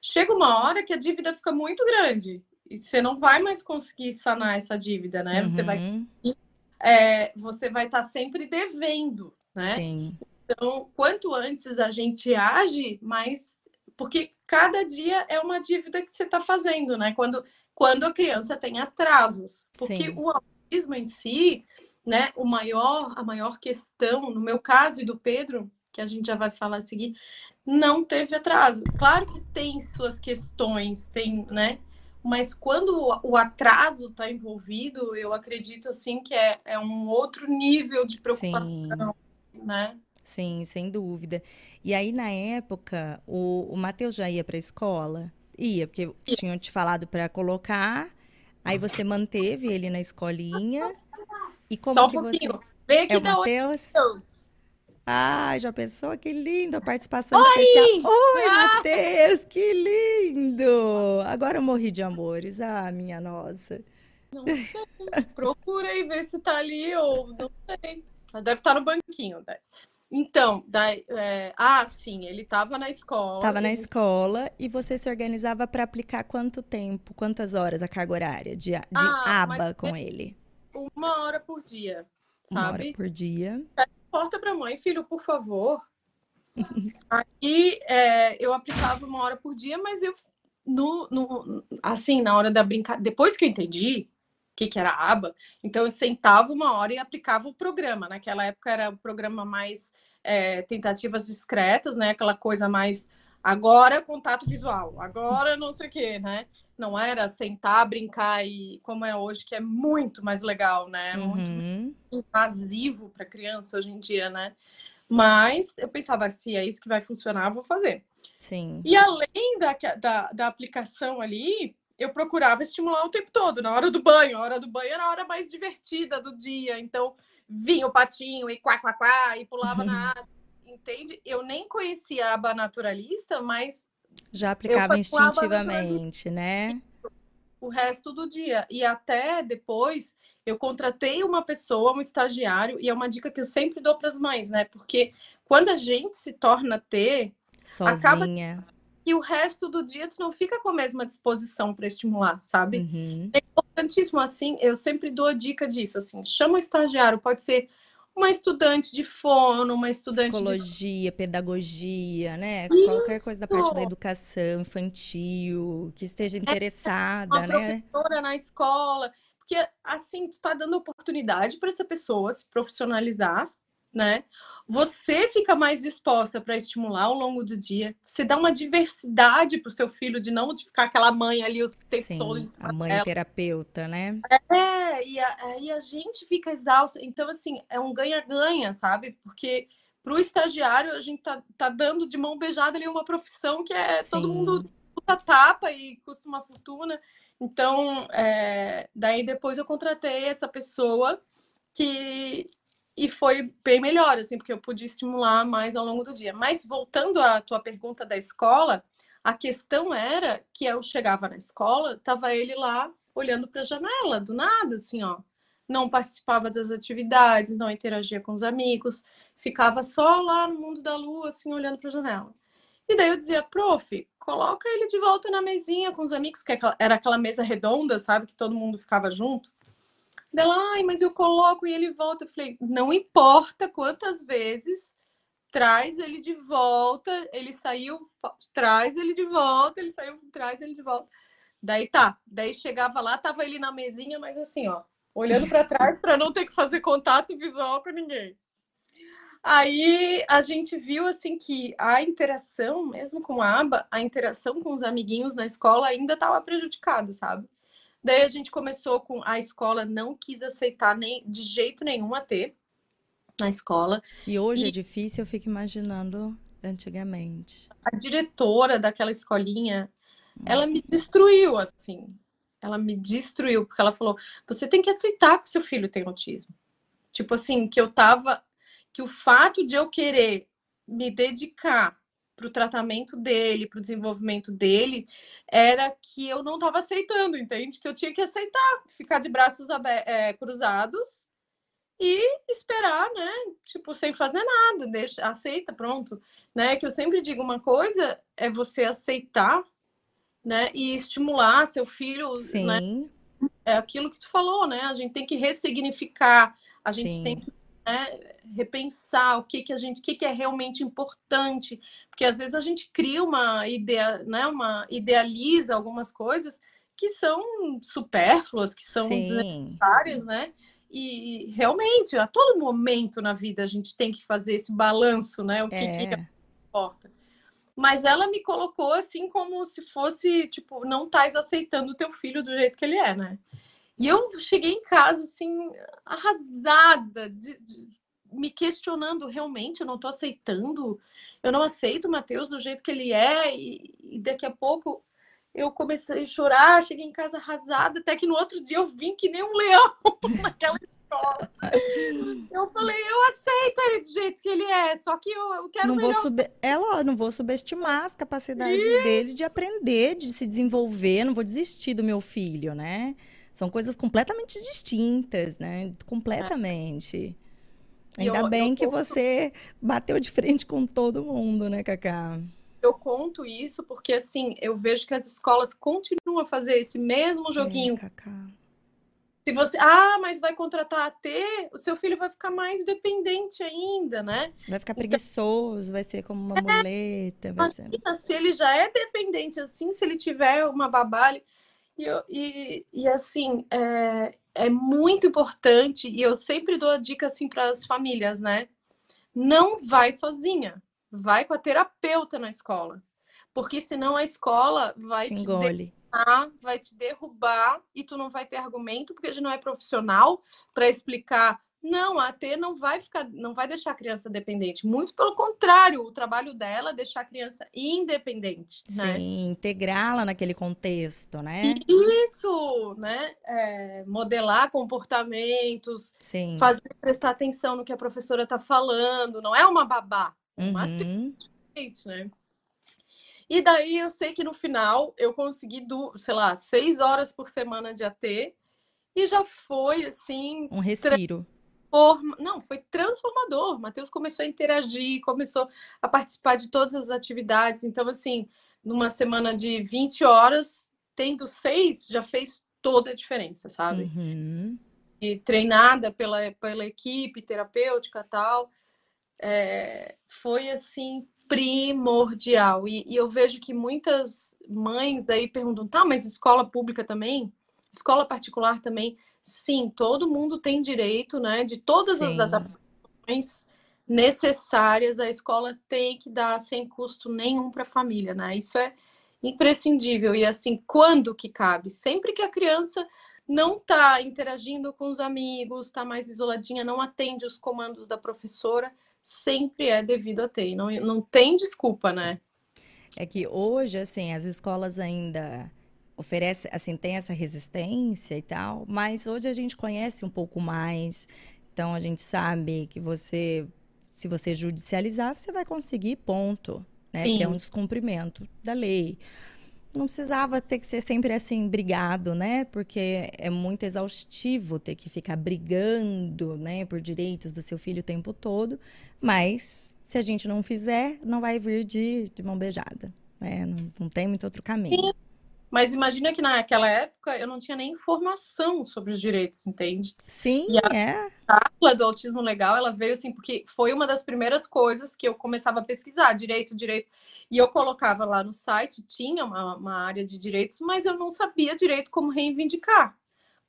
B: Chega uma hora que a dívida fica muito grande e você não vai mais conseguir sanar essa dívida, né? Uhum. Você vai uhum. é, você vai estar tá sempre devendo, né? Sim. Então, quanto antes a gente age, mais porque cada dia é uma dívida que você está fazendo, né? Quando quando a criança tem atrasos, porque Sim. o autismo em si né, o maior, a maior questão, no meu caso e do Pedro, que a gente já vai falar a seguir, não teve atraso. Claro que tem suas questões, tem, né? Mas quando o atraso está envolvido, eu acredito assim que é, é um outro nível de preocupação, Sim. né?
A: Sim, sem dúvida. E aí, na época, o, o Matheus já ia para a escola? Ia, porque tinham te falado para colocar, aí você manteve ele na escolinha e como Só um que pouquinho. você...
B: Vem aqui
A: é
B: da
A: Matheus. Ah, já pensou? Que lindo a participação Oi! especial. Oi, ah! Matheus, que lindo! Agora eu morri de amores. Ah, minha nossa.
B: Não sei. Procura aí ver se tá ali ou não sei. Deve estar no banquinho. Né? Então, daí, é... ah, sim, ele estava na escola.
A: Estava na escola e você se organizava para aplicar quanto tempo, quantas horas a carga horária de, de ah, aba com é... ele?
B: Uma hora por dia, sabe?
A: Uma hora por dia.
B: Porta para mãe, filho, por favor. Aí é, eu aplicava uma hora por dia, mas eu no, no assim na hora da brincadeira, depois que eu entendi o que, que era aba, então eu sentava uma hora e aplicava o programa. Naquela época era o programa mais é, tentativas discretas, né? Aquela coisa mais agora contato visual, agora não sei o quê, né? Não era sentar, brincar e como é hoje, que é muito mais legal, né? Muito uhum. invasivo para criança hoje em dia, né? Mas eu pensava, se é isso que vai funcionar, vou fazer.
A: Sim.
B: E além da, da, da aplicação ali, eu procurava estimular o tempo todo, na hora do banho. A hora do banho era a hora mais divertida do dia. Então, vinha o patinho e quá, quá, quá, e pulava na água. Entende? Eu nem conhecia a aba naturalista, mas
A: já aplicava instintivamente, né?
B: O resto do dia. E até depois eu contratei uma pessoa, um estagiário, e é uma dica que eu sempre dou para as mães, né? Porque quando a gente se torna ter,
A: Sozinha. acaba
B: que o resto do dia tu não fica com a mesma disposição para estimular, sabe? Uhum. É importantíssimo assim, eu sempre dou a dica disso, assim, chama o estagiário, pode ser uma estudante de fono, uma estudante
A: psicologia, de... pedagogia, né? Isso. Qualquer coisa da parte da educação infantil, que esteja é, interessada, é, uma
B: né? Professora na escola, porque assim tu está dando oportunidade para essa pessoa se profissionalizar, né? Você fica mais disposta para estimular ao longo do dia. Você dá uma diversidade para o seu filho de não de ficar aquela mãe ali o tempo
A: Sim,
B: todo.
A: A mãe terapeuta, né?
B: É, e aí a, a gente fica exausta. Então, assim, é um ganha-ganha, sabe? Porque para o estagiário, a gente tá, tá dando de mão beijada ali uma profissão que é Sim. todo mundo puta tapa e custa uma fortuna. Então, é, daí depois eu contratei essa pessoa que e foi bem melhor, assim, porque eu pude estimular mais ao longo do dia. Mas voltando à tua pergunta da escola, a questão era que eu chegava na escola, tava ele lá olhando para a janela, do nada, assim, ó. Não participava das atividades, não interagia com os amigos, ficava só lá no mundo da lua, assim, olhando para a janela. E daí eu dizia, prof, coloca ele de volta na mesinha com os amigos, que é era aquela mesa redonda, sabe, que todo mundo ficava junto. Dela, ai, mas eu coloco e ele volta. Eu falei, não importa quantas vezes, traz ele de volta. Ele saiu, traz ele de volta. Ele saiu, traz ele de volta. Daí tá, daí chegava lá, tava ele na mesinha, mas assim, ó, olhando para trás para não ter que fazer contato visual com ninguém. Aí a gente viu assim que a interação, mesmo com a aba, a interação com os amiguinhos na escola ainda estava prejudicada, sabe? Daí a gente começou com a escola não quis aceitar nem de jeito nenhum a ter na escola.
A: Se hoje e... é difícil, eu fico imaginando antigamente.
B: A diretora daquela escolinha, ela me destruiu assim. Ela me destruiu porque ela falou: "Você tem que aceitar que o seu filho tem autismo". Tipo assim, que eu tava que o fato de eu querer me dedicar para o tratamento dele, para o desenvolvimento dele, era que eu não estava aceitando, entende? Que eu tinha que aceitar, ficar de braços é, cruzados e esperar, né? Tipo, sem fazer nada, deixa, aceita, pronto. Né? Que eu sempre digo uma coisa é você aceitar, né? E estimular seu filho, né? Sim. né? É aquilo que tu falou, né? A gente tem que ressignificar, a gente Sim. tem que né, repensar o que, que a gente, o que, que é realmente importante, porque às vezes a gente cria uma ideia, né, uma idealiza algumas coisas que são supérfluas, que são Sim. desnecessárias, né? E realmente, a todo momento na vida a gente tem que fazer esse balanço, né? O que, é. que importa. Mas ela me colocou assim como se fosse, tipo, não estás aceitando o teu filho do jeito que ele é, né? E eu cheguei em casa, assim, arrasada, me questionando realmente, eu não estou aceitando, eu não aceito o Matheus do jeito que ele é, e, e, daqui a pouco eu comecei a chorar, cheguei em casa arrasada, até que no outro dia eu vim que nem um leão naquela escola. Eu falei, eu aceito ele do jeito que ele é, só que eu, eu quero
A: não
B: melhor.
A: Vou sub... É, não vou subestimar as capacidades Isso. dele de aprender, de se desenvolver, não vou desistir do meu filho, né? São coisas completamente distintas, né? Completamente. É. Ainda eu, bem eu que conto... você bateu de frente com todo mundo, né, Cacá?
B: Eu conto isso porque, assim, eu vejo que as escolas continuam a fazer esse mesmo joguinho. É, Cacá. Se você, ah, mas vai contratar a T, o seu filho vai ficar mais dependente ainda, né?
A: Vai ficar então preguiçoso, então, vai ser como uma é, muleta. Vai ser...
B: Se ele já é dependente assim, se ele tiver uma babá, e, e, e assim, é, é muito importante, e eu sempre dou a dica assim para as famílias, né? Não vai sozinha, vai com a terapeuta na escola. Porque senão a escola vai te, te derrubar, vai te derrubar e tu não vai ter argumento, porque a gente não é profissional para explicar não, a AT não vai ficar, não vai deixar a criança dependente. Muito pelo contrário, o trabalho dela é deixar a criança independente,
A: né? Sim, integrá-la naquele contexto, né?
B: Isso, né? É, modelar comportamentos, Sim. fazer prestar atenção no que a professora está falando. Não é uma babá, é uma uhum. diferente, né? E daí eu sei que no final eu consegui, do, sei lá, seis horas por semana de AT e já foi assim.
A: Um respiro
B: transforma... Não, foi transformador. Matheus começou a interagir, começou a participar de todas as atividades. Então, assim, numa semana de 20 horas, tendo seis, já fez toda a diferença, sabe? Uhum. E treinada pela, pela equipe terapêutica tal, é, foi assim primordial. E, e, eu vejo que muitas mães aí perguntam, tá, mas escola pública também? Escola particular também? Sim, todo mundo tem direito, né, de todas sim. as adaptações necessárias, a escola tem que dar sem custo nenhum para a família, né? Isso é imprescindível. E assim, quando que cabe? Sempre que a criança não está interagindo com os amigos, está mais isoladinha, não atende os comandos da professora, sempre é devido a ter. Não, não tem desculpa, né?
A: É que hoje, assim, as escolas ainda oferece, assim, tem essa resistência e tal, mas hoje a gente conhece um pouco mais, então a gente sabe que você, se você judicializar, você vai conseguir ponto, né? Sim. Que é um descumprimento da lei. Não precisava ter que ser sempre assim, brigado, né? Porque é muito exaustivo ter que ficar brigando, né, por direitos do seu filho o tempo todo. Mas se a gente não fizer, não vai vir de, de mão beijada, né? Não, não tem muito outro caminho. Sim.
B: Mas imagina que naquela época eu não tinha nem informação sobre os direitos, entende?
A: Sim, a, é.
B: Do Autismo Legal, ela veio assim, porque foi uma das primeiras coisas que eu começava a pesquisar, direito, direito. E eu colocava lá no site, tinha uma, uma área de direitos, mas eu não sabia direito como reivindicar.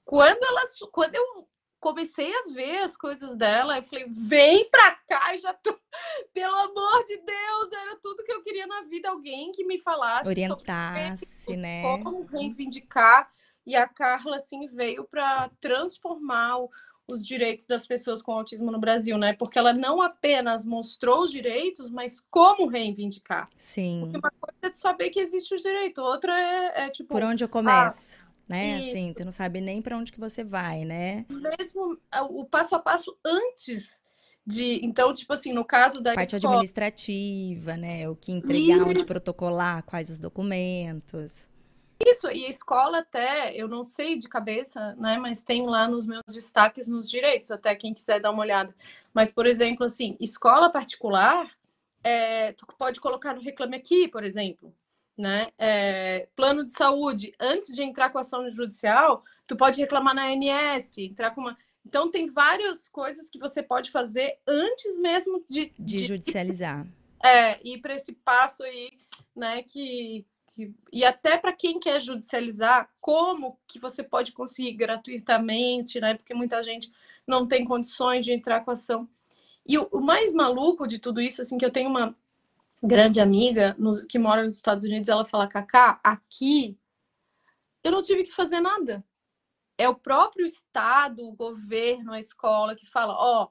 B: Quando, ela, quando eu comecei a ver as coisas dela, eu falei, vem pra cá, já tô. Pelo amor de Deus, era tudo que eu queria na vida, alguém que me falasse.
A: Orientasse, né?
B: Como reivindicar. E a Carla, assim, veio para transformar o, os direitos das pessoas com autismo no Brasil, né? Porque ela não apenas mostrou os direitos, mas como reivindicar.
A: Sim.
B: Porque uma coisa é de saber que existe o direito, outra é, é tipo.
A: Por onde eu começo? Ah, né? E... Assim, tu não sabe nem para onde que você vai, né?
B: Mesmo o passo a passo antes de, então, tipo assim, no caso da
A: parte escola... administrativa, né? O que entregar, Isso. onde protocolar, quais os documentos.
B: Isso, e a escola até, eu não sei de cabeça, né, mas tem lá nos meus destaques nos direitos, até quem quiser dar uma olhada. Mas, por exemplo, assim, escola particular, é, tu pode colocar no Reclame Aqui, por exemplo né? É, plano de saúde, antes de entrar com a ação judicial, tu pode reclamar na ANS, entrar com uma. Então tem várias coisas que você pode fazer antes mesmo de,
A: de, de judicializar.
B: É, ir para esse passo aí, né? Que, que e até para quem quer judicializar, como que você pode conseguir gratuitamente, né? Porque muita gente não tem condições de entrar com a ação. E o, o mais maluco de tudo isso, assim, que eu tenho uma grande amiga no, que mora nos Estados Unidos, ela fala, Cacá, aqui eu não tive que fazer nada. É o próprio Estado, o governo, a escola que fala, ó, oh,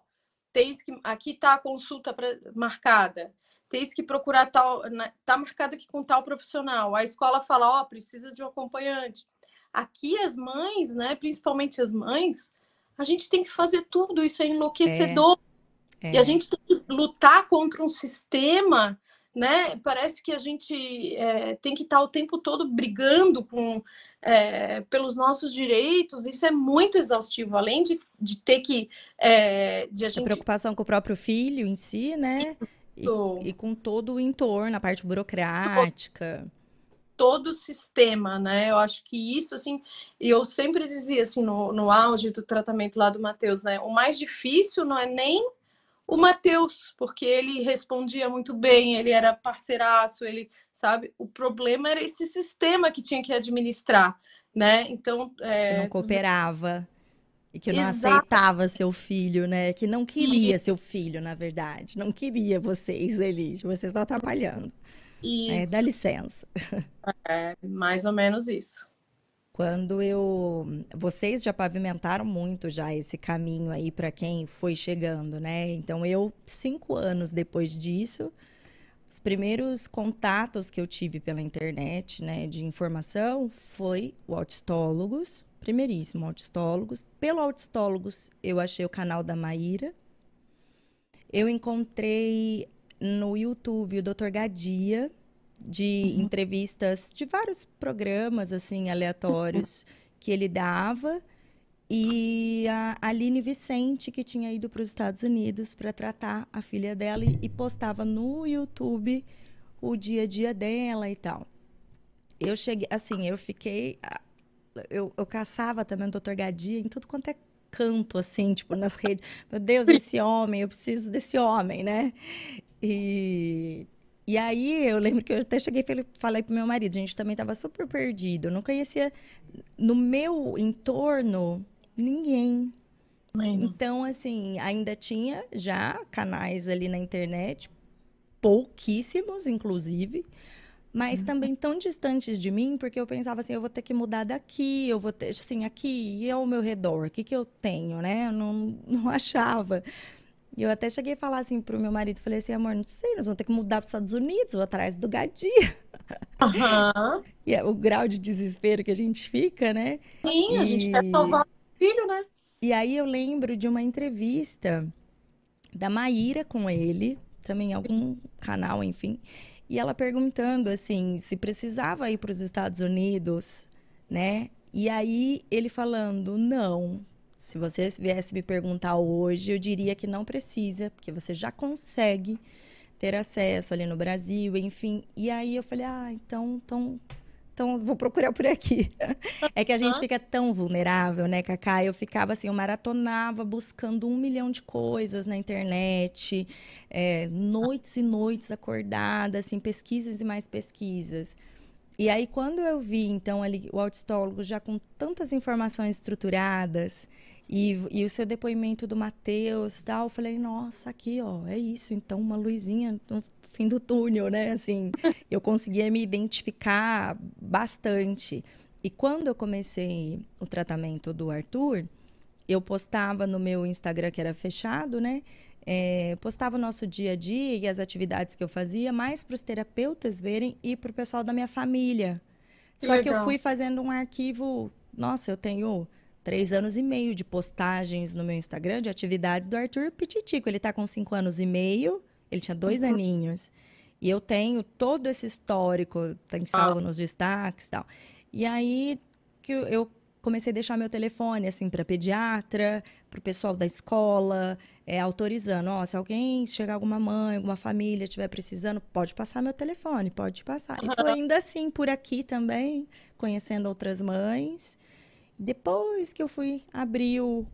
B: tens que. Aqui tá a consulta pra, marcada. Tens que procurar tal. Tá marcada aqui com tal profissional. A escola fala, ó, oh, precisa de um acompanhante. Aqui as mães, né? Principalmente as mães, a gente tem que fazer tudo, isso é enlouquecedor. É. É. E a gente tem que lutar contra um sistema né? Parece que a gente é, tem que estar o tempo todo brigando com, é, pelos nossos direitos. Isso é muito exaustivo, além de, de ter que. É, de a, gente...
A: a preocupação com o próprio filho em si, né? E, e, com todo o entorno, a parte burocrática.
B: Todo o sistema, né? Eu acho que isso, assim, eu sempre dizia, assim, no, no auge do tratamento lá do Matheus, né? O mais difícil não é nem o Matheus, porque ele respondia muito bem, ele era parceiraço, ele, sabe? O problema era esse sistema que tinha que administrar, né? Então.
A: É, que não cooperava. E que não Exato. aceitava seu filho, né? Que não queria e... seu filho, na verdade. Não queria vocês, Elite. Vocês estão atrapalhando. Isso. É, dá licença.
B: É, mais ou menos isso.
A: Quando eu. Vocês já pavimentaram muito já esse caminho aí para quem foi chegando, né? Então, eu, cinco anos depois disso, os primeiros contatos que eu tive pela internet, né, de informação, foi o Autistólogos, primeiríssimo Autistólogos. Pelo Autistólogos, eu achei o canal da Maíra. Eu encontrei no YouTube o Dr. Gadia, de uhum. entrevistas de vários programas assim aleatórios que ele dava e a Aline Vicente que tinha ido para os Estados Unidos para tratar a filha dela e, e, postava no YouTube o dia a dia dela e tal. Eu cheguei, assim, eu fiquei, eu, eu caçava também o Dr. Gadia em tudo quanto é canto, assim, tipo, nas redes. Meu Deus, esse homem, eu preciso desse homem, né? E e aí eu lembro que eu até cheguei e falei pro meu marido, a gente também estava super perdido, não conhecia no meu entorno ninguém. Então, assim, ainda tinha já canais ali na internet, pouquíssimos, inclusive, mas uhum. também tão distantes de mim, porque eu pensava assim, eu vou ter que mudar daqui, eu vou ter, assim, aqui e ao meu redor, o que, que eu tenho, né? Eu não, não achava. E eu até cheguei a falar assim pro meu marido, falei assim, amor, não sei, nós vamos ter que mudar para os Estados Unidos ou atrás do Gadia. Uhum. e é o grau de desespero que a gente fica, né?
B: Sim, e... a gente quer salvar o filho, né?
A: E aí eu lembro de uma entrevista da Maíra com ele, também em algum canal, enfim. E ela perguntando assim, se precisava ir para os Estados Unidos, né? E aí ele falando, não, se você viesse me perguntar hoje, eu diria que não precisa, porque você já consegue ter acesso ali no Brasil, enfim. E aí eu falei, ah, então, então, então vou procurar por aqui. É que a gente fica tão vulnerável, né, Cacá? Eu ficava assim, eu maratonava buscando um milhão de coisas na internet, é, noites e noites acordada, assim, pesquisas e mais pesquisas. E aí, quando eu vi, então, ali o autistólogo já com tantas informações estruturadas, e, e o seu depoimento do Matheus tal, eu falei, nossa, aqui, ó, é isso. Então, uma luzinha no fim do túnel, né? Assim, eu conseguia me identificar bastante. E quando eu comecei o tratamento do Arthur, eu postava no meu Instagram, que era fechado, né? É, postava o nosso dia a dia e as atividades que eu fazia, mais para os terapeutas verem e para o pessoal da minha família. Só legal. que eu fui fazendo um arquivo. Nossa, eu tenho três anos e meio de postagens no meu Instagram de atividades do Arthur Pititico. Ele está com cinco anos e meio, ele tinha dois uhum. aninhos. E eu tenho todo esse histórico, tem salvo ah. nos destaques e tal. E aí que eu comecei a deixar meu telefone assim para pediatra, para o pessoal da escola, é, autorizando, ó, se alguém chegar alguma mãe, alguma família estiver precisando, pode passar meu telefone, pode passar. E foi ainda assim por aqui também, conhecendo outras mães. Depois que eu fui abrir o,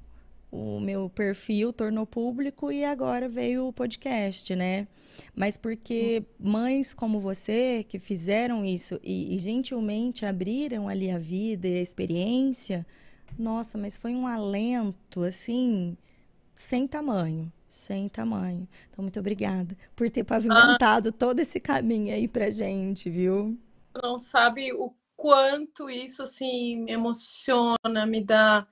A: o meu perfil, tornou público e agora veio o podcast, né? Mas porque mães como você que fizeram isso e, e gentilmente abriram ali a vida e a experiência, nossa, mas foi um alento assim sem tamanho, sem tamanho. Então muito obrigada por ter pavimentado ah. todo esse caminho aí pra gente, viu?
B: Não sabe o quanto isso assim me emociona, me dá.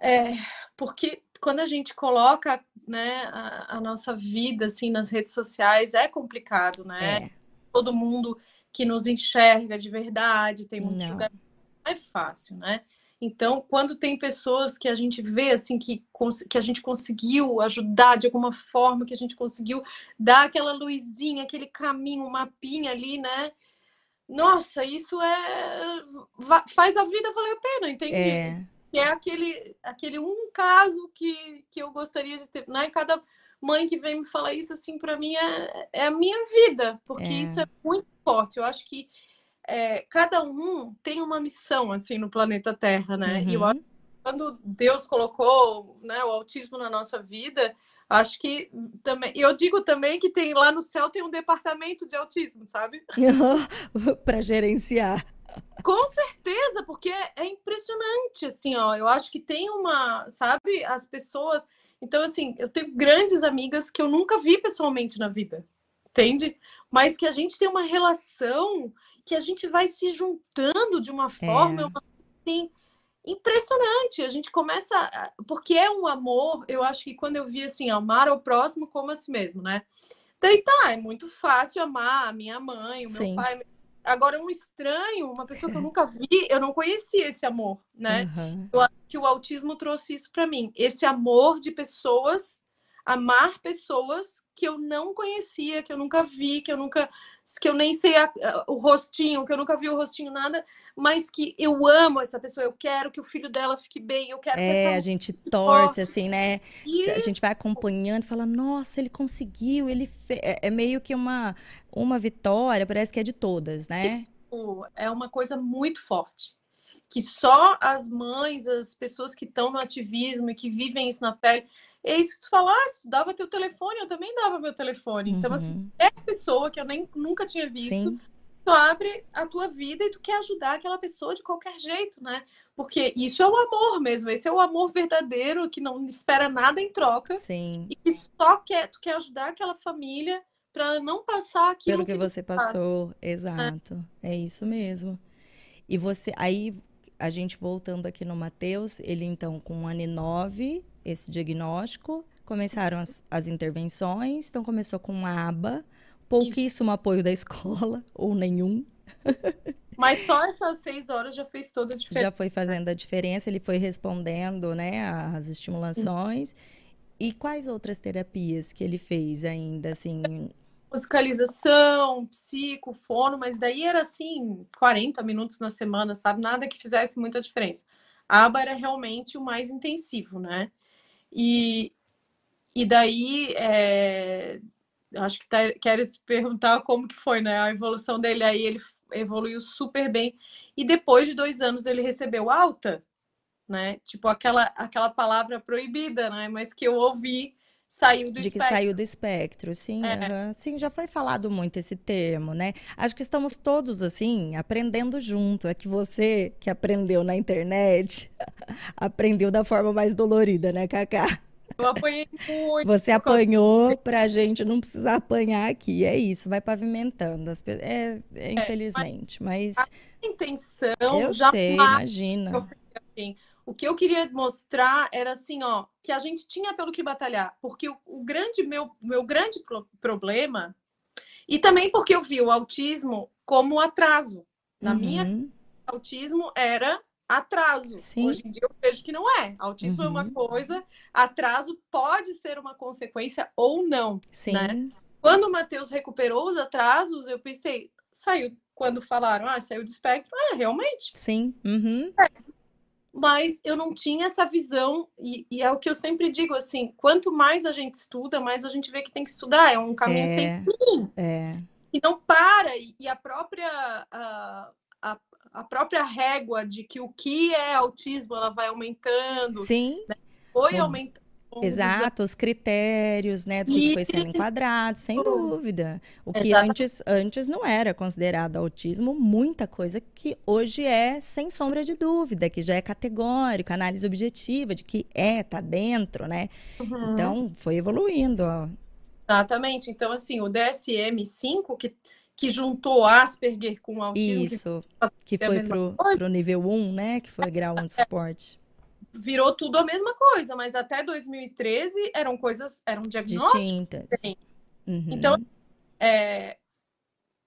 B: É, porque quando a gente coloca né, a, a, nossa vida assim nas redes sociais é complicado, né? É. Todo mundo que nos enxerga de verdade tem muito julgamento. Não é fácil, né? Então, quando tem pessoas que a gente vê assim que, que a gente conseguiu ajudar de alguma forma, que a gente conseguiu dar aquela luzinha, aquele caminho, um mapinha ali, né? Nossa, isso é faz a vida valer a pena, entende? É. Que é aquele, aquele um caso que, que eu gostaria de ter, né? Cada mãe que vem me falar isso assim para mim é, é a minha vida, porque é. isso é muito forte. Eu acho que é, cada um tem uma missão assim no planeta Terra, né? Uhum. E eu uhum. acho que quando Deus colocou né, o autismo na nossa vida, Acho que também. Eu digo também que tem lá no céu tem um departamento de autismo, sabe?
A: para gerenciar.
B: Com certeza, porque é, é impressionante, assim, ó. Eu acho que tem uma, sabe, as pessoas. Então, assim, eu tenho grandes amigas que eu nunca vi pessoalmente na vida, entende? Mas que a gente tem uma relação que a gente vai se juntando de uma forma, é. assim, impressionante. A gente começa. Porque é um amor, eu acho que quando eu vi assim, amar ao próximo como a si mesmo, né? Daí tá, é muito fácil amar a minha mãe, o meu Sim. pai. Agora, um estranho, uma pessoa que eu nunca vi, eu não conhecia esse amor, né? Uhum. Eu acho que o autismo trouxe isso para mim. Esse amor de pessoas, amar pessoas que eu não conhecia, que eu nunca vi, que eu nunca. Que eu nem sei a, a, o rostinho, que eu nunca vi o rostinho, nada mas que eu amo essa pessoa, eu quero que o filho dela fique bem, eu quero
A: é,
B: que essa
A: a gente torce assim, né? Isso. A gente vai acompanhando e fala: "Nossa, ele conseguiu, ele fe... é, é meio que uma uma vitória, parece que é de todas, né?"
B: É uma coisa muito forte. Que só as mães, as pessoas que estão no ativismo e que vivem isso na pele, é isso que tu falaste, dava teu telefone, eu também dava meu telefone. Então, assim, uhum. assim, é pessoa que eu nem nunca tinha visto, Sim tu abre a tua vida e tu quer ajudar aquela pessoa de qualquer jeito, né? Porque isso é o amor mesmo, esse é o amor verdadeiro que não espera nada em troca.
A: Sim.
B: E que só quer, tu quer ajudar aquela família para não passar aquilo
A: Pelo que, que você passou, passa. exato. É. é isso mesmo. E você, aí a gente voltando aqui no Mateus, ele então com um ano e nove, esse diagnóstico, começaram as, as intervenções, então começou com a aba, pouquíssimo Isso. apoio da escola, ou nenhum.
B: Mas só essas seis horas já fez toda a diferença.
A: Já foi fazendo a diferença, ele foi respondendo, né, às estimulações. E quais outras terapias que ele fez ainda, assim?
B: Musicalização, psico, fono, mas daí era assim, 40 minutos na semana, sabe? Nada que fizesse muita diferença. A aba era realmente o mais intensivo, né? E, e daí, é, acho que tá, queres perguntar como que foi, né? A evolução dele aí, ele, evoluiu super bem. E depois de dois anos ele recebeu alta, né? Tipo aquela, aquela palavra proibida, né? Mas que eu ouvi saiu do
A: de
B: espectro.
A: que saiu do espectro, sim,
B: É.
A: sim, já foi falado muito esse termo, né? Acho que estamos todos assim aprendendo junto. É que você que aprendeu na internet aprendeu da forma mais dolorida, né, Cacá?
B: Eu apanhei muito.
A: Você apanhou pra gente não precisar apanhar aqui. É isso, vai pavimentando. As pe- é, é, infelizmente, mas
B: A intenção
A: eu
B: jamais
A: sei, imagina.
B: assim. O que eu queria mostrar era assim, ó, que a gente tinha pelo que batalhar, porque o, o grande meu meu grande pro- problema e também porque eu vi o autismo como atraso. Na minha
A: Uhum,
B: autismo era atraso.
A: Sim.
B: Hoje em dia eu vejo que não é. Autismo é uma
A: Uhum.
B: coisa, atraso pode ser uma consequência ou não.
A: sim,
B: né? Quando o Matheus recuperou os atrasos, eu pensei, saiu quando falaram, ah, saiu do espectro, é, realmente.
A: sim, uhum,
B: Mas eu não tinha essa visão, e, e é o que eu sempre digo, assim, quanto mais a gente estuda, mais a gente vê que tem que estudar, é um caminho sem
A: é, é,
B: e não para e, e a própria a, a, a própria régua de que o que é autismo ela vai aumentando
A: sim.
B: foi
A: Mu-
B: aumentando
A: Exato, os critérios, né, do que foi sendo enquadrado, sem dúvida. O que antes, antes não era considerado autismo, muita coisa que hoje é sem sombra de dúvida, que já é categórico, análise objetiva de que é, tá dentro, né?
B: Uhum.
A: Então, foi evoluindo, ó.
B: exatamente então assim o DSM-5 que que juntou Asperger com autismo que
A: Isso, que
B: a
A: foi pro, pro nível 1, né, que foi grau 1 de suporte.
B: Virou tudo a mesma coisa mas até 2013 eram coisas eram diagnósticos
A: Distintas. Uhum.
B: Então, é,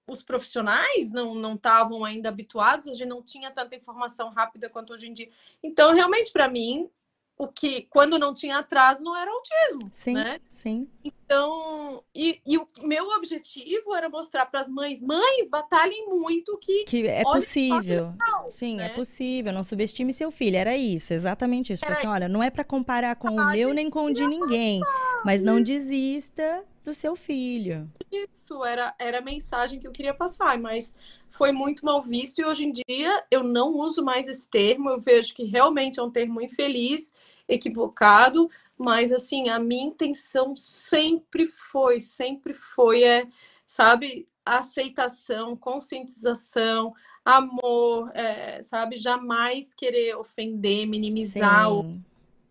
B: os profissionais não não estavam ainda habituados, a gente não tinha tanta informação rápida quanto hoje em dia. Então, realmente, para mim, o que quando não tinha atraso não era autismo,
A: sim,
B: né?
A: sim.
B: Então, e, e o meu objetivo era mostrar para as mães, mães, batalhem muito que
A: Que é possível. Sim, é
B: né?
A: possível. Não subestime seu filho. Era isso, exatamente isso.
B: Era
A: assim, olha, não é pra comparar com o
B: a
A: meu nem com o de ninguém, mas não desista do seu filho.
B: isso era era a mensagem que eu queria passar, mas foi muito mal visto e hoje em dia eu não uso mais esse termo. Eu vejo que realmente é um termo infeliz, equivocado, mas assim, a minha intenção sempre foi, sempre foi é, sabe, aceitação, conscientização, amor, é, sabe, jamais querer ofender, minimizar,
A: Sim.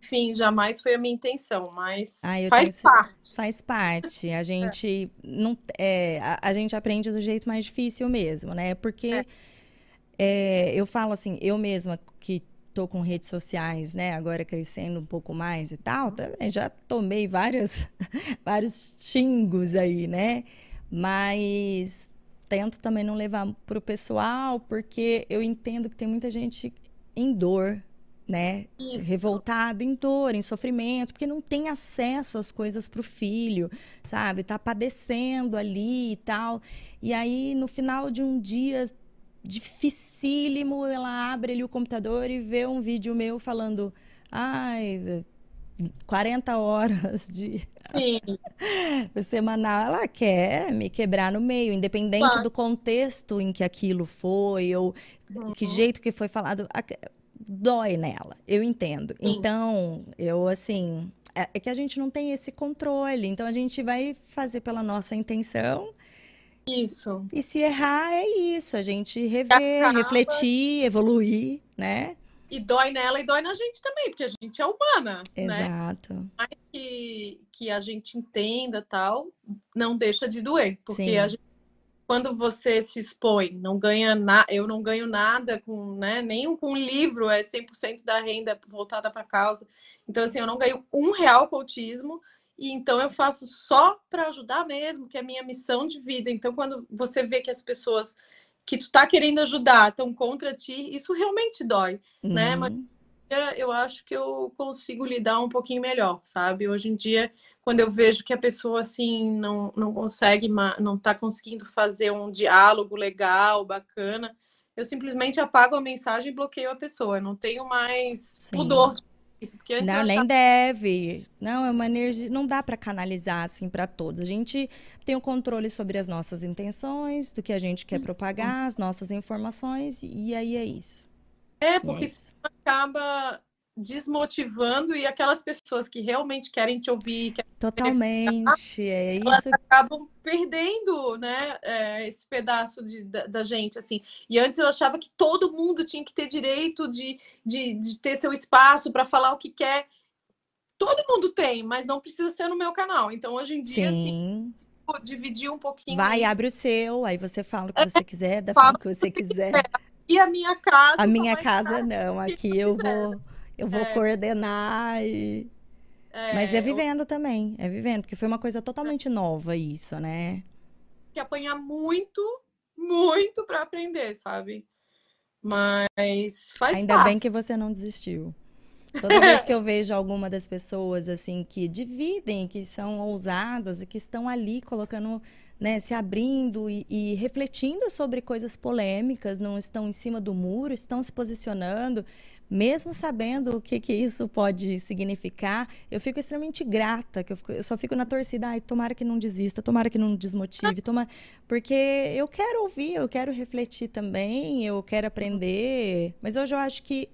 B: Enfim, jamais foi a minha intenção, mas
A: Ah,
B: faz parte.
A: Faz parte. A gente não é, a, a gente aprende do jeito mais difícil mesmo, né? Porque é, eu falo assim, eu mesma que tô com redes sociais, né? Agora crescendo um pouco mais e tal, também já tomei vários vários xingos aí, né? Mas tento também não levar pro pessoal, porque eu entendo que tem muita gente em dor, né?
B: Isso.
A: revoltada em dor, em sofrimento, porque não tem acesso às coisas para o filho, sabe? Tá padecendo ali e tal. E aí, no final de um dia dificílimo, ela abre ali o computador e vê um vídeo meu falando: ai, 40 horas de semanal, ela quer me quebrar no meio, independente
B: Claro.
A: do contexto em que aquilo foi, ou que
B: Uhum.
A: jeito que foi falado, dói nela, eu entendo.
B: Sim.
A: Então, eu assim, é é que a gente não tem esse controle, então a gente vai fazer pela nossa intenção,
B: isso.
A: e se errar é isso, a gente rever,
B: acaba-
A: refletir, evoluir, né?
B: E dói nela e dói na gente também, porque a gente é humana, né?
A: Exato.
B: Que, que a gente entenda tal, não deixa de doer. Porque
A: Sim.
B: a gente- quando você se expõe, não ganha nada, eu não ganho nada com, né? Nem com um livro, é 100% da renda voltada para a causa. Então, assim, eu não ganho um real com autismo, e então eu faço só para ajudar mesmo, que é a minha missão de vida. Então, quando você vê que as pessoas que tu tá querendo ajudar estão contra ti, isso realmente dói. Né, mas-
A: Uhum.
B: eu acho que eu consigo lidar um pouquinho melhor, sabe? Hoje em dia, quando eu vejo que a pessoa assim não, não consegue, não tá conseguindo fazer um diálogo legal, bacana, eu simplesmente apago a mensagem e bloqueio a pessoa. Eu não tenho mais
A: Sim.
B: pudor isso, porque antes
A: Não,
B: eu
A: nem
B: achava
A: deve. Não, é uma energia. Não dá para canalizar assim para todos. A gente tem o controle sobre as nossas intenções, do que a gente quer
B: isso.
A: propagar, as nossas informações, e aí é isso.
B: É,
A: é
B: porque
A: isso.
B: acaba desmotivando e aquelas pessoas que realmente querem te ouvir, querem
A: Totalmente. É
B: elas
A: isso.
B: acabam perdendo, né, é, esse pedaço de, da, da gente, assim. E antes eu achava que todo mundo tinha que ter direito de, de, de ter seu espaço para falar o que quer. Todo mundo tem, mas não precisa ser no meu canal. Então, hoje em dia, assim,
A: Sim.
B: vou dividir um pouquinho
A: Vai,
B: isso.
A: abre o seu, aí você fala o que você quiser, da
B: falo
A: forma que você quiser.
B: E a minha casa,
A: A minha casa
B: estar
A: não, aqui
B: eu
A: eu
B: quiser.
A: vou, eu vou
B: É.
A: coordenar e... Mas é
B: É, eu
A: vivendo também, é vivendo, porque foi uma coisa totalmente nova isso, né?
B: que apanhar muito, muito para aprender, sabe? Mas faz
A: Ainda
B: parte.
A: bem que você não desistiu. Toda vez que eu vejo alguma das pessoas assim que dividem, que são ousadas e que estão ali colocando, né, se abrindo e, e refletindo sobre coisas polêmicas, não estão em cima do muro, estão se posicionando, mesmo sabendo o que que isso pode significar, eu fico extremamente grata, que eu, fico- eu só fico na torcida, ai, tomara que não desista, tomara que não desmotive, tomara, porque eu quero ouvir, eu quero refletir também, eu quero aprender, mas hoje eu acho que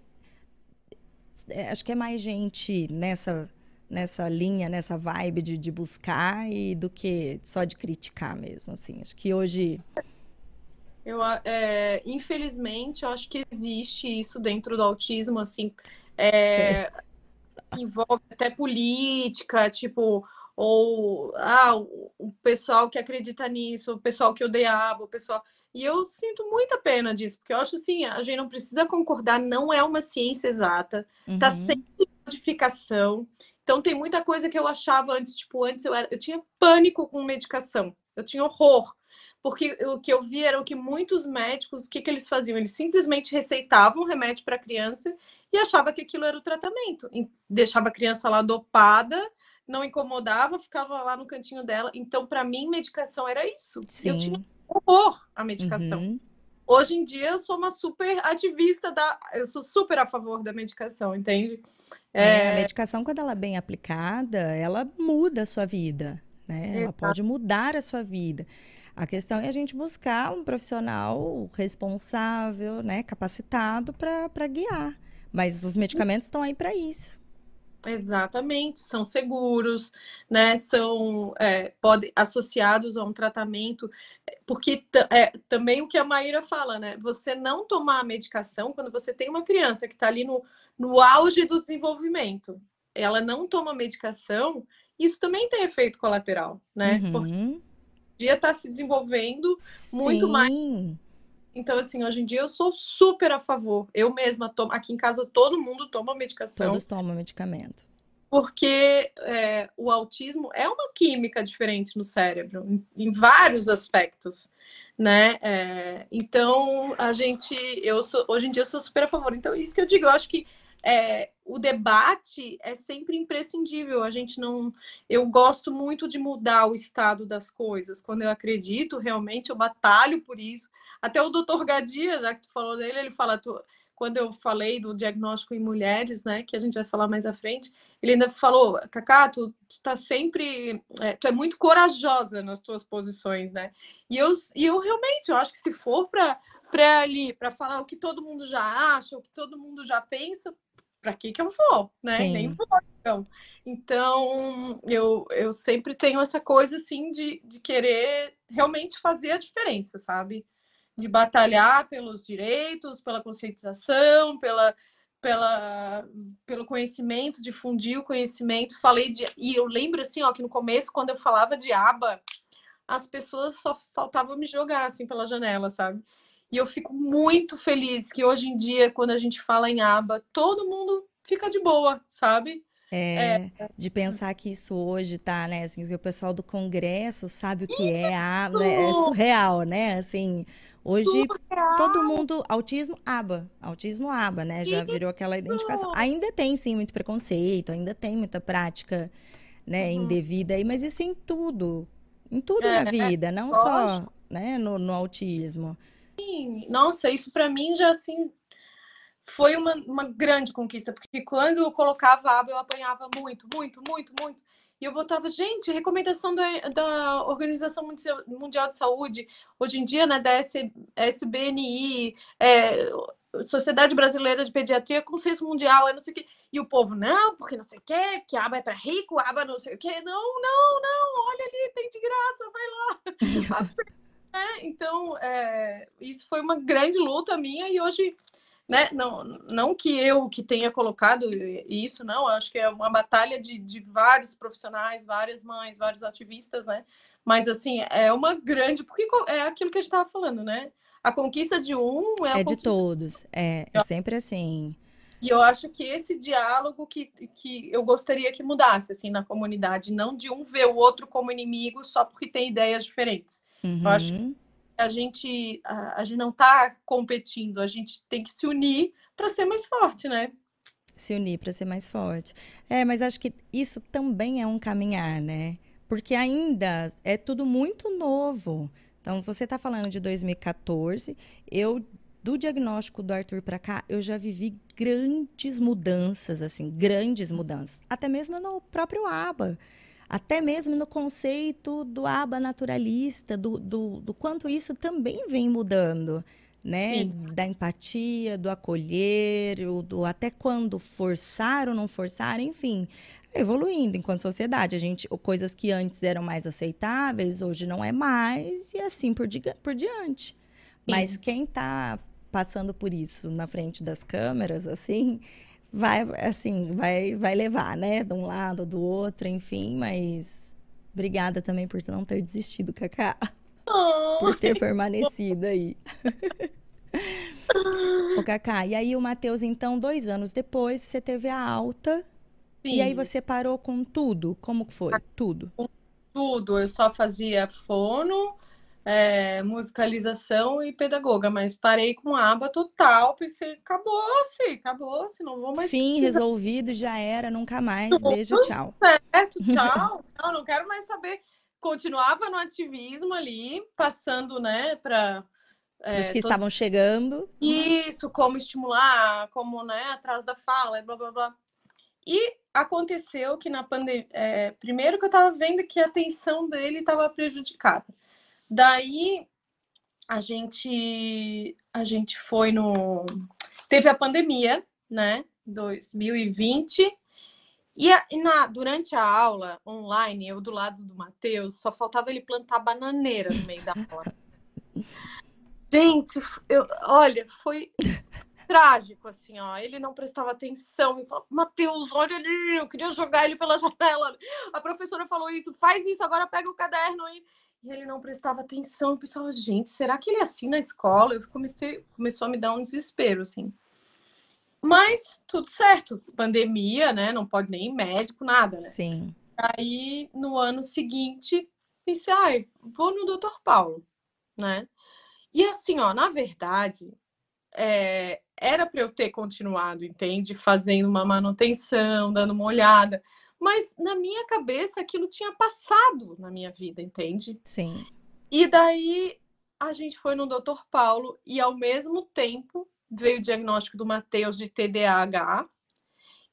A: é, acho que é mais gente nessa nessa linha, nessa vibe de, de buscar e do que só de criticar mesmo, assim. Acho que hoje
B: Eu, é, infelizmente, eu acho que existe isso dentro do autismo, assim, é, que envolve até política, tipo, ou ah, o, pessoal que acredita nisso, o pessoal que odeia, o pessoal. E eu sinto muita pena disso, porque eu acho assim, a gente não precisa concordar, não é uma ciência exata, tá
A: Uhum.
B: sempre em modificação. Então tem muita coisa que eu achava antes, tipo, antes eu, era, eu tinha pânico com medicação, eu tinha horror. Porque o que eu vi era o que muitos médicos, o que, que eles faziam? Eles simplesmente receitavam remédio para a criança e achava que aquilo era o tratamento. Deixava a criança lá dopada, não incomodava, ficava lá no cantinho dela. Então, para mim, medicação era isso. E Eu tinha
A: Sim.
B: horror à medicação.
A: Uhum.
B: Hoje em dia, eu sou uma super ativista da. Eu sou super a favor da medicação, entende?
A: É, a
B: É,
A: medicação, quando ela é bem aplicada, ela muda a sua vida, né? Ela pode mudar a sua vida. A questão é a gente buscar um profissional responsável, né, capacitado para guiar. Mas os medicamentos estão aí para isso.
B: Exatamente, são seguros, né? São é, pode, associados a um tratamento, porque é, também o que a Maíra fala, né? Você não tomar a medicação quando você tem uma criança que está ali no, no auge do desenvolvimento, ela não toma medicação, isso também tem efeito colateral, né? Porque
A: Uhum.
B: o dia está se desenvolvendo muito mais.
A: Sim.
B: Então, assim, hoje em dia eu sou super a favor. Eu mesma tomo, aqui em casa todo mundo toma medicação.
A: Todos tomam medicamento.
B: porque é, o autismo é uma química diferente no cérebro, em, em vários aspectos, né? É, então, a gente, eu sou, hoje em dia eu sou super a favor. Então, isso que eu digo, eu acho que é, o debate é sempre imprescindível. A gente não, eu gosto muito de mudar o estado das coisas. Quando eu acredito, realmente, eu batalho por isso. Até o doutor Gadia, já que tu falou dele, ele fala, tu, quando eu falei do diagnóstico em mulheres, né, que a gente vai falar mais à frente, ele ainda falou, Cacá, tu, tu tá sempre, é, tu é muito corajosa nas tuas posições, né? E eu, e eu realmente, eu acho que se for para ali, para falar o que todo mundo já acha, o que todo mundo já pensa, para que que eu vou, né? Nem
A: Sim.
B: vou, então. Então, eu, eu sempre tenho essa coisa, assim, de, de querer realmente fazer a diferença, sabe? De batalhar pelos direitos, pela conscientização, pela, pela, pelo conhecimento, difundir o conhecimento. Falei de. E eu lembro, assim, ó, que no começo, quando eu falava de aba, as pessoas só faltavam me jogar, assim, pela janela, sabe? E eu fico muito feliz que hoje em dia, quando a gente fala em aba, todo mundo fica de boa, sabe?
A: É, de pensar que isso hoje tá, né, assim, que o pessoal do Congresso sabe o que é a, né, é surreal, né? Assim, hoje
B: Surreal.
A: todo mundo, autismo, aba, autismo, aba, né? Já virou aquela identificação. Ainda tem, sim, muito preconceito, ainda tem muita prática, né,
B: Uhum.
A: indevida aí, mas isso em tudo, em tudo
B: É,
A: na vida, não só, né, no, no autismo.
B: Nossa, isso para mim já assim foi uma, uma grande conquista, porque quando eu colocava aba, eu apanhava muito, muito, muito, muito. E eu botava, gente, recomendação da, da Organização Mundial de Saúde, hoje em dia, né, da SBNI, é, Sociedade Brasileira de Pediatria, Consenso Mundial, é não sei o quê. E o povo, não, porque não sei o quê, que aba é para rico, aba não sei o quê. Não, não, não, olha ali, tem de graça, vai lá. é, então, é, isso foi uma grande luta minha e hoje né? Não, não que eu que tenha colocado isso, não. acho que é uma batalha de, de vários profissionais, várias mães, vários ativistas, né? Mas assim é uma grande, porque é aquilo que a gente estava falando, né? A conquista de um é a
A: é de todos, é, é sempre assim.
B: E eu acho que esse diálogo que, que eu gostaria que mudasse assim na comunidade, não de um ver o outro como inimigo só porque tem ideias diferentes. Uhum. Eu acho que uhum a gente, a, a gente não está competindo, a gente tem que se unir para ser mais forte, né?
A: Se unir para ser mais forte. É, mas acho que isso também é um caminhar, né? Porque ainda é tudo muito novo. Então, você está falando de 2014, eu do diagnóstico do Arthur para cá, eu já vivi grandes mudanças, assim, grandes mudanças, até mesmo no próprio ABA até mesmo no conceito do aba naturalista, do, do, do quanto isso também vem mudando. Né? Sim. Da empatia, do acolher, do até quando forçar ou não forçar, enfim, evoluindo enquanto sociedade. A gente, coisas que antes eram mais aceitáveis, hoje não é mais, e assim por, por diante. Sim. Mas quem está passando por isso na frente das câmeras, assim, vai, assim, vai, vai levar, né? De um lado, do outro, enfim, mas obrigada também por não ter desistido, Cacá. Oh, por ter permanecido aí. o Cacá, e aí o Matheus, então, dois anos depois, você teve a alta. Sim. E aí você parou com tudo? Como que foi? Tudo?
B: Tudo. Eu só fazia fono, é, musicalização e pedagoga, mas parei com aba total, pensei, acabou-se, acabou-se, não vou mais
A: Fim precisar. resolvido, já era, nunca mais, beijo, tchau.
B: Certo, tchau, não, não quero mais saber. Continuava no ativismo ali, passando, né, para...
A: É, Os que tô... estavam chegando.
B: Isso, como estimular, como, né, atrás da fala, blá, blá, blá. E aconteceu que na pandemia, é, primeiro que eu estava vendo que a atenção dele estava prejudicada. Daí a gente a gente foi no teve a pandemia, né? 2020 e, a, e na, durante a aula online, eu do lado do Matheus, só faltava ele plantar bananeira no meio da aula. Gente, eu, olha, foi trágico, assim, ó. Ele não prestava atenção e falava, Matheus, olha ali, eu queria jogar ele pela janela. A professora falou isso, faz isso, agora pega o caderno aí. E ele não prestava atenção. Eu pensava, gente, será que ele é assim na escola? Eu comecei, começou a me dar um desespero, assim. Mas tudo certo. Pandemia, né? Não pode nem ir médico, nada, né?
A: Sim.
B: Aí, no ano seguinte, pensei, ai, vou no Dr. Paulo, né? E assim, ó, na verdade, é, era para eu ter continuado, entende? Fazendo uma manutenção, dando uma olhada. Mas na minha cabeça aquilo tinha passado na minha vida, entende?
A: Sim.
B: E daí a gente foi no Dr. Paulo e ao mesmo tempo veio o diagnóstico do Matheus de TDAH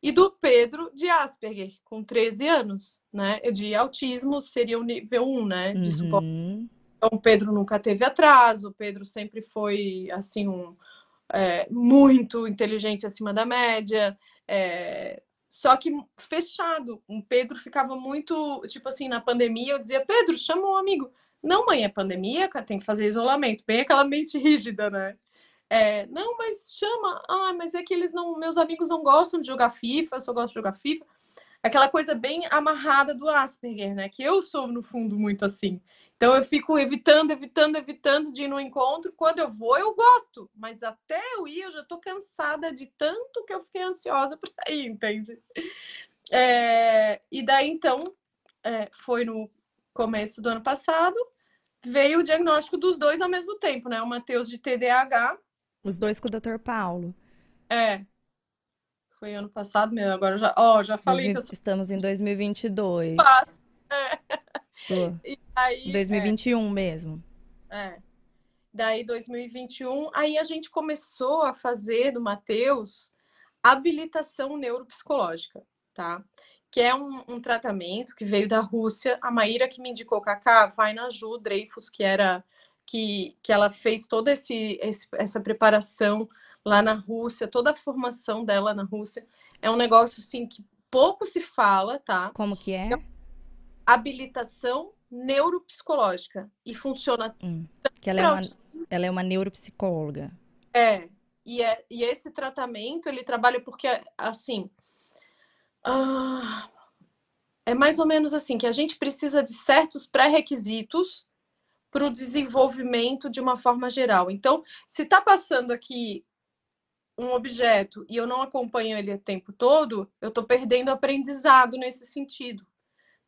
B: e do Pedro de Asperger, com 13 anos, né? De autismo seria o nível 1, né? De suporte. Uhum. Então, o Pedro nunca teve atraso, o Pedro sempre foi, assim, um, é, muito inteligente acima da média, é, só que fechado. Um Pedro ficava muito, tipo assim, na pandemia, eu dizia, Pedro, chama um amigo. Não, mãe, é pandemia, tem que fazer isolamento. Bem aquela mente rígida, né? É, não, mas chama. Ah, mas é que eles não. Meus amigos não gostam de jogar FIFA, eu só gosto de jogar FIFA. Aquela coisa bem amarrada do Asperger, né? Que eu sou, no fundo, muito assim. Então eu fico evitando, evitando, evitando de ir no encontro. Quando eu vou, eu gosto, mas até eu ir, eu já estou cansada de tanto que eu fiquei ansiosa para ir, entende? É, e daí então é, foi no começo do ano passado, veio o diagnóstico dos dois ao mesmo tempo, né? O Matheus de TDAH.
A: Os dois com o Dr. Paulo.
B: É. Foi ano passado mesmo, agora já, ó, já falei que
A: sou... Estamos em 2022.
B: É.
A: E aí, 2021 é, mesmo.
B: É. Daí 2021, aí a gente começou a fazer do Matheus habilitação neuropsicológica, tá? Que é um, um, tratamento que veio da Rússia. A Maíra que me indicou Kaká vai na Ju Dreyfus, que era que, que ela fez toda esse, esse, essa preparação lá na Rússia, toda a formação dela na Rússia. É um negócio assim que pouco se fala, tá?
A: Como que é?
B: Habilitação neuropsicológica e funciona.
A: Hum, que ela é, uma, ela é uma neuropsicóloga.
B: É, e, é, e esse tratamento ele trabalha porque, assim, ah, é mais ou menos assim que a gente precisa de certos pré-requisitos para o desenvolvimento de uma forma geral. Então, se está passando aqui um objeto e eu não acompanho ele o tempo todo, eu estou perdendo aprendizado nesse sentido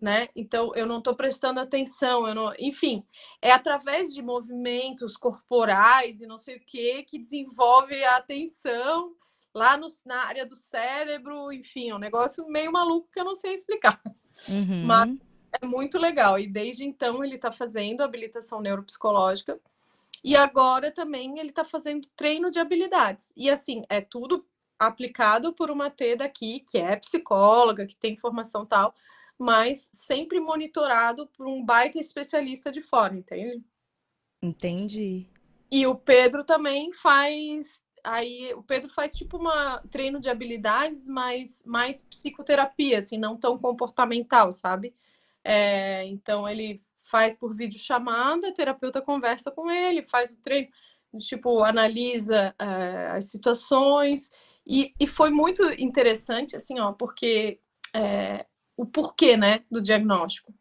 B: né? Então eu não estou prestando atenção, eu não, enfim, é através de movimentos corporais e não sei o que que desenvolve a atenção lá no, na área do cérebro, enfim, é um negócio meio maluco que eu não sei explicar, uhum. mas é muito legal. E desde então ele está fazendo habilitação neuropsicológica e agora também ele está fazendo treino de habilidades. E assim, é tudo aplicado por uma T daqui, que é psicóloga, que tem formação tal, mas sempre monitorado por um baita especialista de fora, entende?
A: Entendi.
B: E o Pedro também faz. Aí o Pedro faz tipo uma treino de habilidades, mas mais psicoterapia, assim, não tão comportamental, sabe? É, então ele faz por videochamada, a terapeuta conversa com ele, faz o treino, tipo, analisa é, as situações. E, e foi muito interessante, assim, ó, porque é, o porquê, né, do diagnóstico.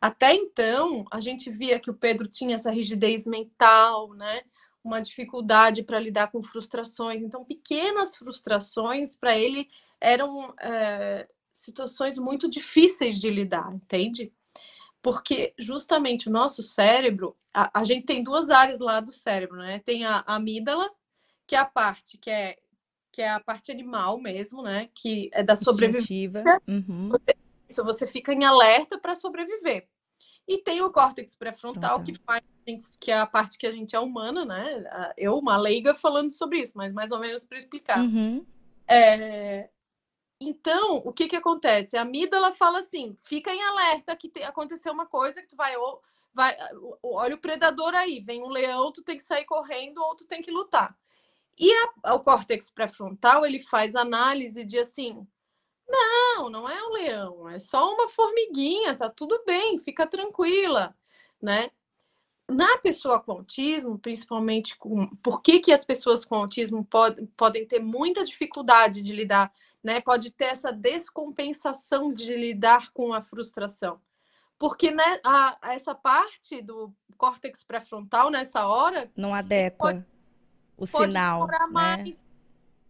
B: Até então, a gente via que o Pedro tinha essa rigidez mental, né, uma dificuldade para lidar com frustrações. Então, pequenas frustrações para ele eram é, situações muito difíceis de lidar, entende? Porque justamente o nosso cérebro, a, a, gente tem duas áreas lá do cérebro, né? Tem a, a amígdala, que é a parte que é que é a parte animal mesmo, né? Que é da sobrevivência. Uhum. Você isso, você fica em alerta para sobreviver. E tem o córtex pré-frontal, que faz que é a parte que a gente é humana, né? Eu, uma leiga, falando sobre isso, mas mais ou menos para explicar. Uhum. É... Então, o que que acontece? A amígdala fala assim: fica em alerta que te... aconteceu uma coisa que tu vai, ou, vai. Olha o predador aí, vem um leão, tu tem que sair correndo ou tu tem que lutar. E a... o córtex pré-frontal ele faz análise de assim: não, não é um leão, é só uma formiguinha, tá tudo bem, fica tranquila, né? Na pessoa com autismo, principalmente com. Por que, que as pessoas com autismo pod, podem ter muita dificuldade de lidar, né? Pode ter essa descompensação de lidar com a frustração. Porque né, a, essa parte do córtex pré-frontal, nessa hora.
A: Não adequa pode, o pode sinal. Né? Mais,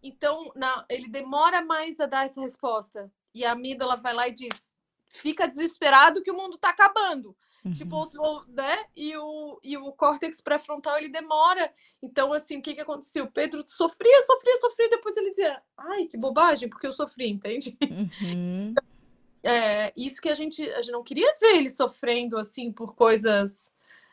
B: então, na, ele demora mais a dar essa resposta. E a amígdala vai lá e diz: fica desesperado que o mundo está acabando. Uhum. Tipo, né? E o, e o córtex pré-frontal ele demora. Então, assim, o que, que aconteceu? O Pedro sofria, sofria, sofria. Depois ele dizia: ai, que bobagem, porque eu sofri, entende? Uhum. É, isso que a gente, a gente não queria ver ele sofrendo assim por coisas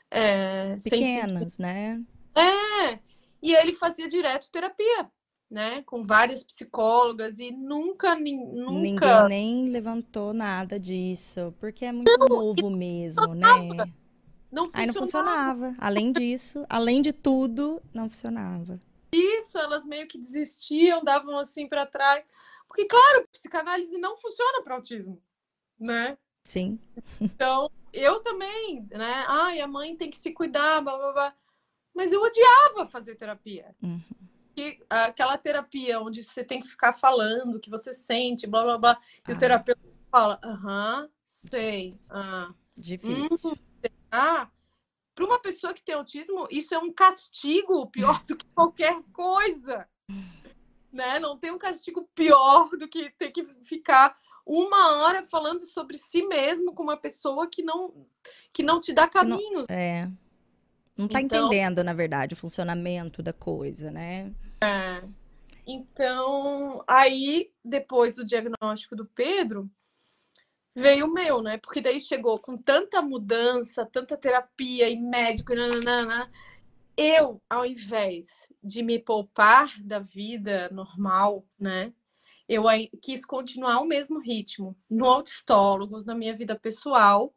B: é,
A: pequenas, né?
B: É. E ele fazia direto terapia né, com várias psicólogas e nunca, nunca...
A: Ninguém nem levantou nada disso, porque é muito não, novo mesmo, né? Não funcionava. Aí não funcionava. Além disso, além de tudo, não funcionava.
B: Isso, elas meio que desistiam, davam assim para trás. Porque, claro, psicanálise não funciona para autismo, né?
A: Sim.
B: Então, eu também, né? Ai, a mãe tem que se cuidar, blá, blá, blá. Mas eu odiava fazer terapia. Uhum que aquela terapia onde você tem que ficar falando o que você sente, blá blá blá, e ah. o terapeuta fala, aham, sei. Ah.
A: Difícil. Hum,
B: ah, para uma pessoa que tem autismo, isso é um castigo pior do que qualquer coisa. né? Não tem um castigo pior do que ter que ficar uma hora falando sobre si mesmo com uma pessoa que não que não te dá caminhos.
A: Não, é. Não tá então, entendendo, na verdade, o funcionamento da coisa, né?
B: É. Então, aí, depois do diagnóstico do Pedro, veio o meu, né? Porque daí chegou com tanta mudança, tanta terapia e médico, e nananana, eu, ao invés de me poupar da vida normal, né? Eu quis continuar o mesmo ritmo no Autistólogos, na minha vida pessoal,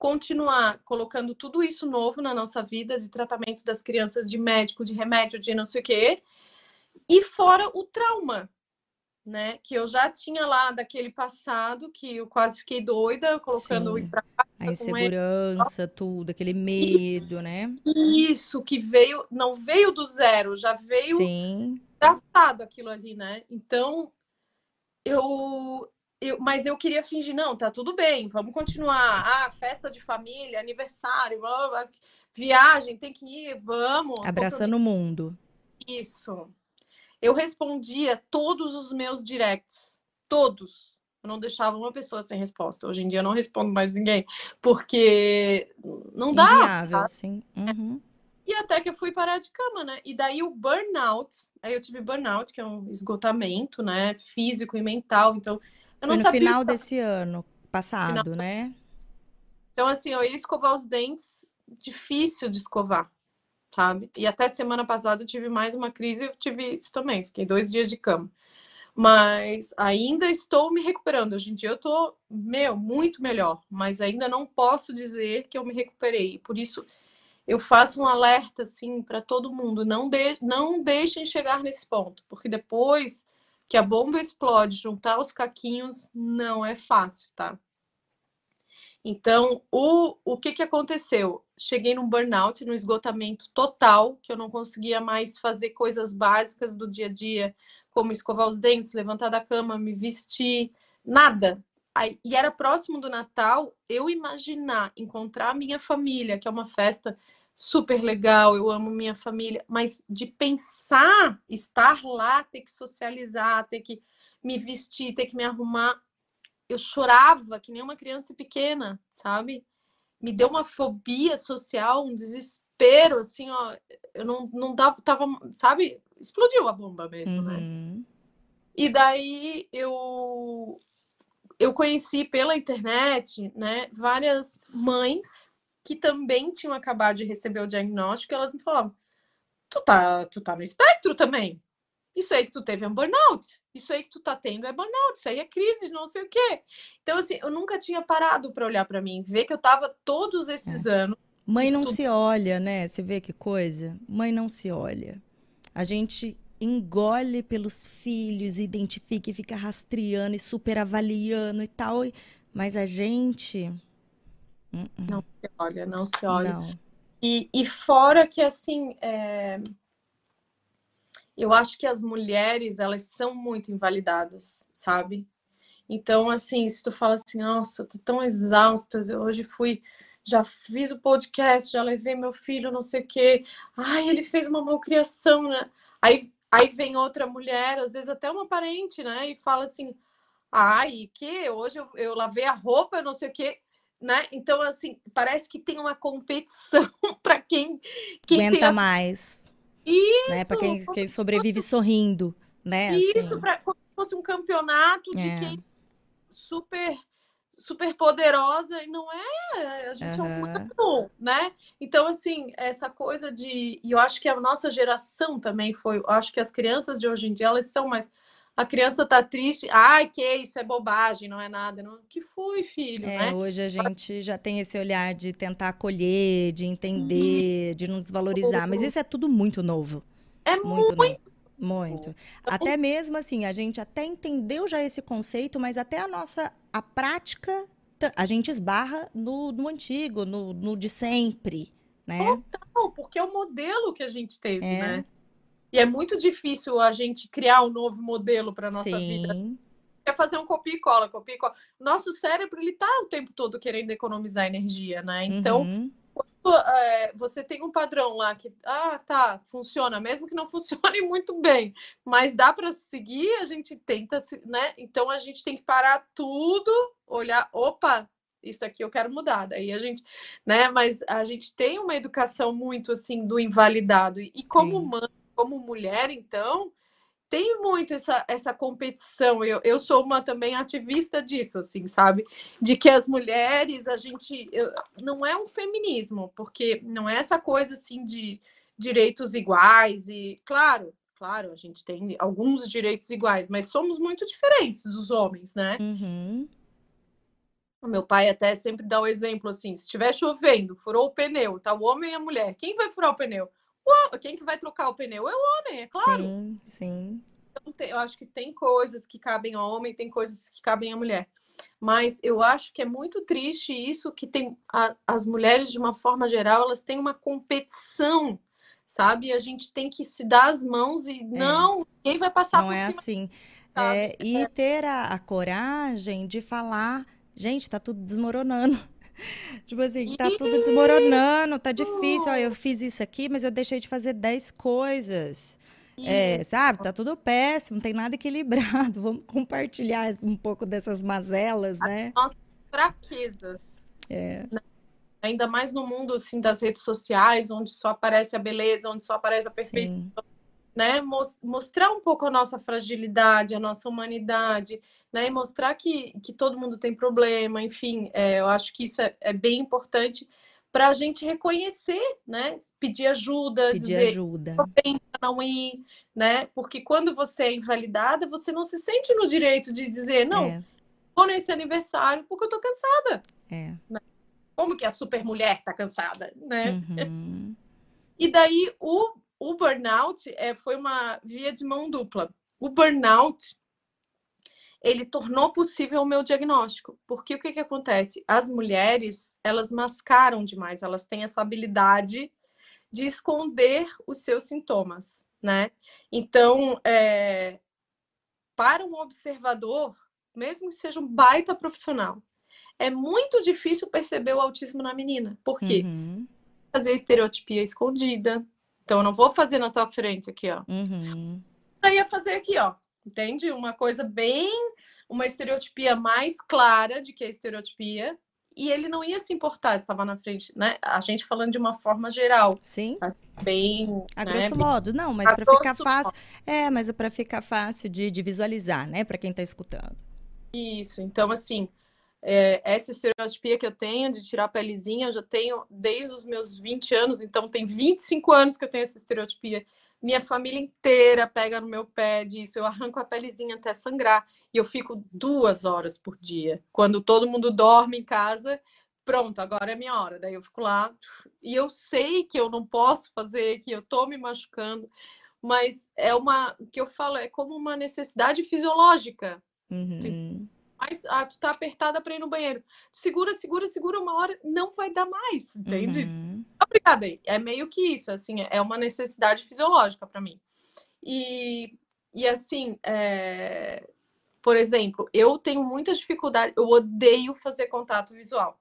B: continuar colocando tudo isso novo na nossa vida, de tratamento das crianças, de médico, de remédio, de não sei o quê, e fora o trauma, né? Que eu já tinha lá daquele passado, que eu quase fiquei doida, colocando
A: Sim. A insegurança, tudo, aquele medo,
B: isso,
A: né?
B: Isso, que veio, não veio do zero, já veio
A: Sim.
B: gastado aquilo ali, né? Então, eu, eu, mas eu queria fingir, não, tá tudo bem, vamos continuar. Ah, festa de família, aniversário, blá, blá, blá, viagem, tem que ir, vamos.
A: Abraçando o mundo.
B: Isso. Eu respondia todos os meus directs, todos. Eu não deixava uma pessoa sem resposta. Hoje em dia eu não respondo mais ninguém, porque não dá.
A: Inviável, sabe? sim. Uhum.
B: E até que eu fui parar de cama, né? E daí o burnout, aí eu tive burnout, que é um esgotamento, né? Físico e mental. Então, eu
A: Foi
B: não
A: no
B: sabia.
A: final desse ano passado,
B: Final.
A: né?
B: Então, assim, eu ia escovar os dentes, difícil de escovar, sabe? E até semana passada eu tive mais uma crise, eu tive isso também, fiquei dois dias de cama. Mas ainda estou me recuperando. Hoje em dia eu tô, meu, muito melhor, mas ainda não posso dizer que eu me recuperei. Por isso eu faço um alerta assim para todo mundo, não de, não deixem chegar nesse ponto, porque depois que a bomba explode, juntar os caquinhos não é fácil, tá? Então, o, o que, que aconteceu? Cheguei num burnout, num esgotamento total, que eu não conseguia mais fazer coisas básicas do dia a dia, como escovar os dentes, levantar da cama, me vestir, nada. Aí, e era próximo do Natal, eu imaginar encontrar a minha família, que é uma festa super legal, eu amo minha família, mas de pensar estar lá, ter que socializar, ter que me vestir, ter que me arrumar, eu chorava que nem uma criança pequena, sabe? Me deu uma fobia social, um desespero, assim, ó, eu não, não dava, tava, sabe? Explodiu a bomba mesmo, né?
A: Uhum.
B: E daí eu eu conheci pela internet, né, várias mães que também tinham acabado de receber o diagnóstico, e elas me falavam: "Tu tá, tu tá no espectro também. Isso aí que tu teve é um burnout. Isso aí que tu tá tendo é burnout. Isso aí é crise não sei o quê". Então assim, eu nunca tinha parado para olhar para mim, ver que eu tava todos esses anos
A: Mãe não se olha, né? Você vê que coisa? Mãe não se olha. A gente engole pelos filhos, identifica e fica rastreando e super avaliando e tal, mas a gente. Hum, hum,
B: não se olha, não se olha.
A: Não.
B: E, e fora que, assim, é, eu acho que as mulheres, elas são muito invalidadas, sabe? Então, assim, se tu fala assim, nossa, eu tô tão exausta, eu hoje fui, já fiz o podcast, já levei meu filho, não sei o quê. Ai, ele fez uma malcriação, né? Aí, aí vem outra mulher, às vezes até uma parente, né? E fala assim, ai, que hoje eu, eu lavei a roupa, não sei o quê. Né? Então, assim, parece que tem uma competição para quem, quem
A: Aguenta
B: a
A: mais,
B: Isso,
A: né? Para quem, quem sobrevive sorrindo, né?
B: Isso,
A: Assim.
B: pra, como se fosse um campeonato de
A: É.
B: quem super super poderosa e não é, a gente é
A: Aham.
B: humano, né? Então assim, essa coisa de e eu acho que a nossa geração também foi, eu acho que as crianças de hoje em dia elas são mais a criança tá triste, ai, que isso é bobagem, não é nada, não. Que foi, filho,
A: É,
B: né?
A: hoje a gente já tem esse olhar de tentar acolher, de entender, de não desvalorizar, mas isso é tudo muito novo.
B: É
A: Muito. Muito.
B: Então,
A: Até mesmo assim, a gente até entendeu já esse conceito, mas até a nossa, a prática, a gente esbarra no, no antigo, no, no de sempre, né?
B: Não, porque é o modelo que a gente teve,
A: É.
B: né? E é muito difícil a gente criar um novo modelo para nossa vida.
A: Sim,
B: quer fazer um copia e cola, copia e cola. Nosso cérebro, ele tá o tempo todo querendo economizar energia, né? Então,
A: Uhum.
B: é, você tem um padrão lá que, ah, tá, funciona, mesmo que não funcione muito bem, mas dá para seguir, a gente tenta, se- né? Então, a gente tem que parar tudo, olhar, opa, isso aqui eu quero mudar. Daí a gente, né? Mas a gente tem uma educação muito assim do invalidado. E, como
A: Sim.
B: mãe, como mulher, então, tem muito essa, essa competição. Eu, eu sou uma também ativista disso, assim, sabe? De que as mulheres, a gente. eu- não é um feminismo, porque não é essa coisa assim de, direitos iguais e, claro, claro, a gente tem alguns direitos iguais, mas somos muito diferentes dos homens, né?
A: Uhum.
B: O meu pai até sempre dá o exemplo assim: se estiver chovendo, furou o pneu, tá o homem e a mulher. Quem vai furar o pneu? Quem que vai trocar o pneu é o homem, é claro.
A: Sim, sim.
B: Então, eu acho que tem coisas que cabem ao homem, tem coisas que cabem à mulher. Mas eu acho que é muito triste isso que tem a, as mulheres de uma forma geral, elas têm uma competição, sabe? A gente tem que se dar as mãos e é. não, ninguém vai passar
A: não
B: por
A: é
B: cima.
A: Assim. É, e é. ter a, a coragem de falar Gente, tá tudo desmoronando. tipo assim, tá tudo desmoronando, tá difícil. Ó, eu fiz isso aqui, mas eu deixei de fazer 10 coisas. É, sabe? Tá tudo péssimo, não tem nada equilibrado. Vamos compartilhar um pouco dessas mazelas, né?
B: As nossas fraquezas.
A: É.
B: Né? Ainda mais no mundo assim das redes sociais, onde só aparece a beleza, onde só aparece a perfeição. Né? Mostrar um pouco a nossa fragilidade, a nossa humanidade né? E mostrar que, que todo mundo tem problema, enfim, é, eu acho que isso é, é bem importante para a gente reconhecer, né? Pedir ajuda,
A: Pedir
B: dizer
A: ajuda.
B: não ir, né? Porque quando você é invalidada, você não se sente no direito de dizer, não, é. vou nesse aniversário porque eu tô cansada.
A: É.
B: Né? Como que a super mulher tá cansada, né?
A: Uhum.
B: E daí o, o burnout é, foi uma via de mão dupla. O burnout ele tornou possível o meu diagnóstico. Porque o que, que acontece? As mulheres, elas mascaram demais, elas têm essa habilidade de esconder os seus sintomas, né? Então, é, para um observador, mesmo que seja um baita profissional, é muito difícil perceber o autismo na menina. Por quê?
A: Uhum.
B: Fazer a estereotipia escondida. Então, eu não vou fazer na tua frente aqui, ó.
A: Uhum.
B: Eu ia fazer aqui, ó entende? Uma coisa bem, uma estereotipia mais clara de que é estereotipia, e ele não ia se importar se estava na frente, né? A gente falando de uma forma geral.
A: Sim.
B: Bem.
A: A
B: né?
A: grosso modo, não, mas para ficar fácil. É, mas é para ficar fácil de, de visualizar, né? Para quem está escutando.
B: Isso. Então, assim, é, essa estereotipia que eu tenho de tirar a pelezinha, eu já tenho desde os meus 20 anos, então tem 25 anos que eu tenho essa estereotipia minha família inteira pega no meu pé disso, eu arranco a pelezinha até sangrar e eu fico duas horas por dia. Quando todo mundo dorme em casa, pronto, agora é minha hora. Daí eu fico lá e eu sei que eu não posso fazer, que eu tô me machucando, mas é uma, o que eu falo, é como uma necessidade fisiológica.
A: Uhum
B: mas ah, tu tá apertada para ir no banheiro. Segura, segura, segura uma hora, não vai dar mais, entende?
A: Uhum.
B: Obrigada. É meio que isso, assim, é uma necessidade fisiológica para mim. E, e assim, é... por exemplo, eu tenho muita dificuldade, eu odeio fazer contato visual.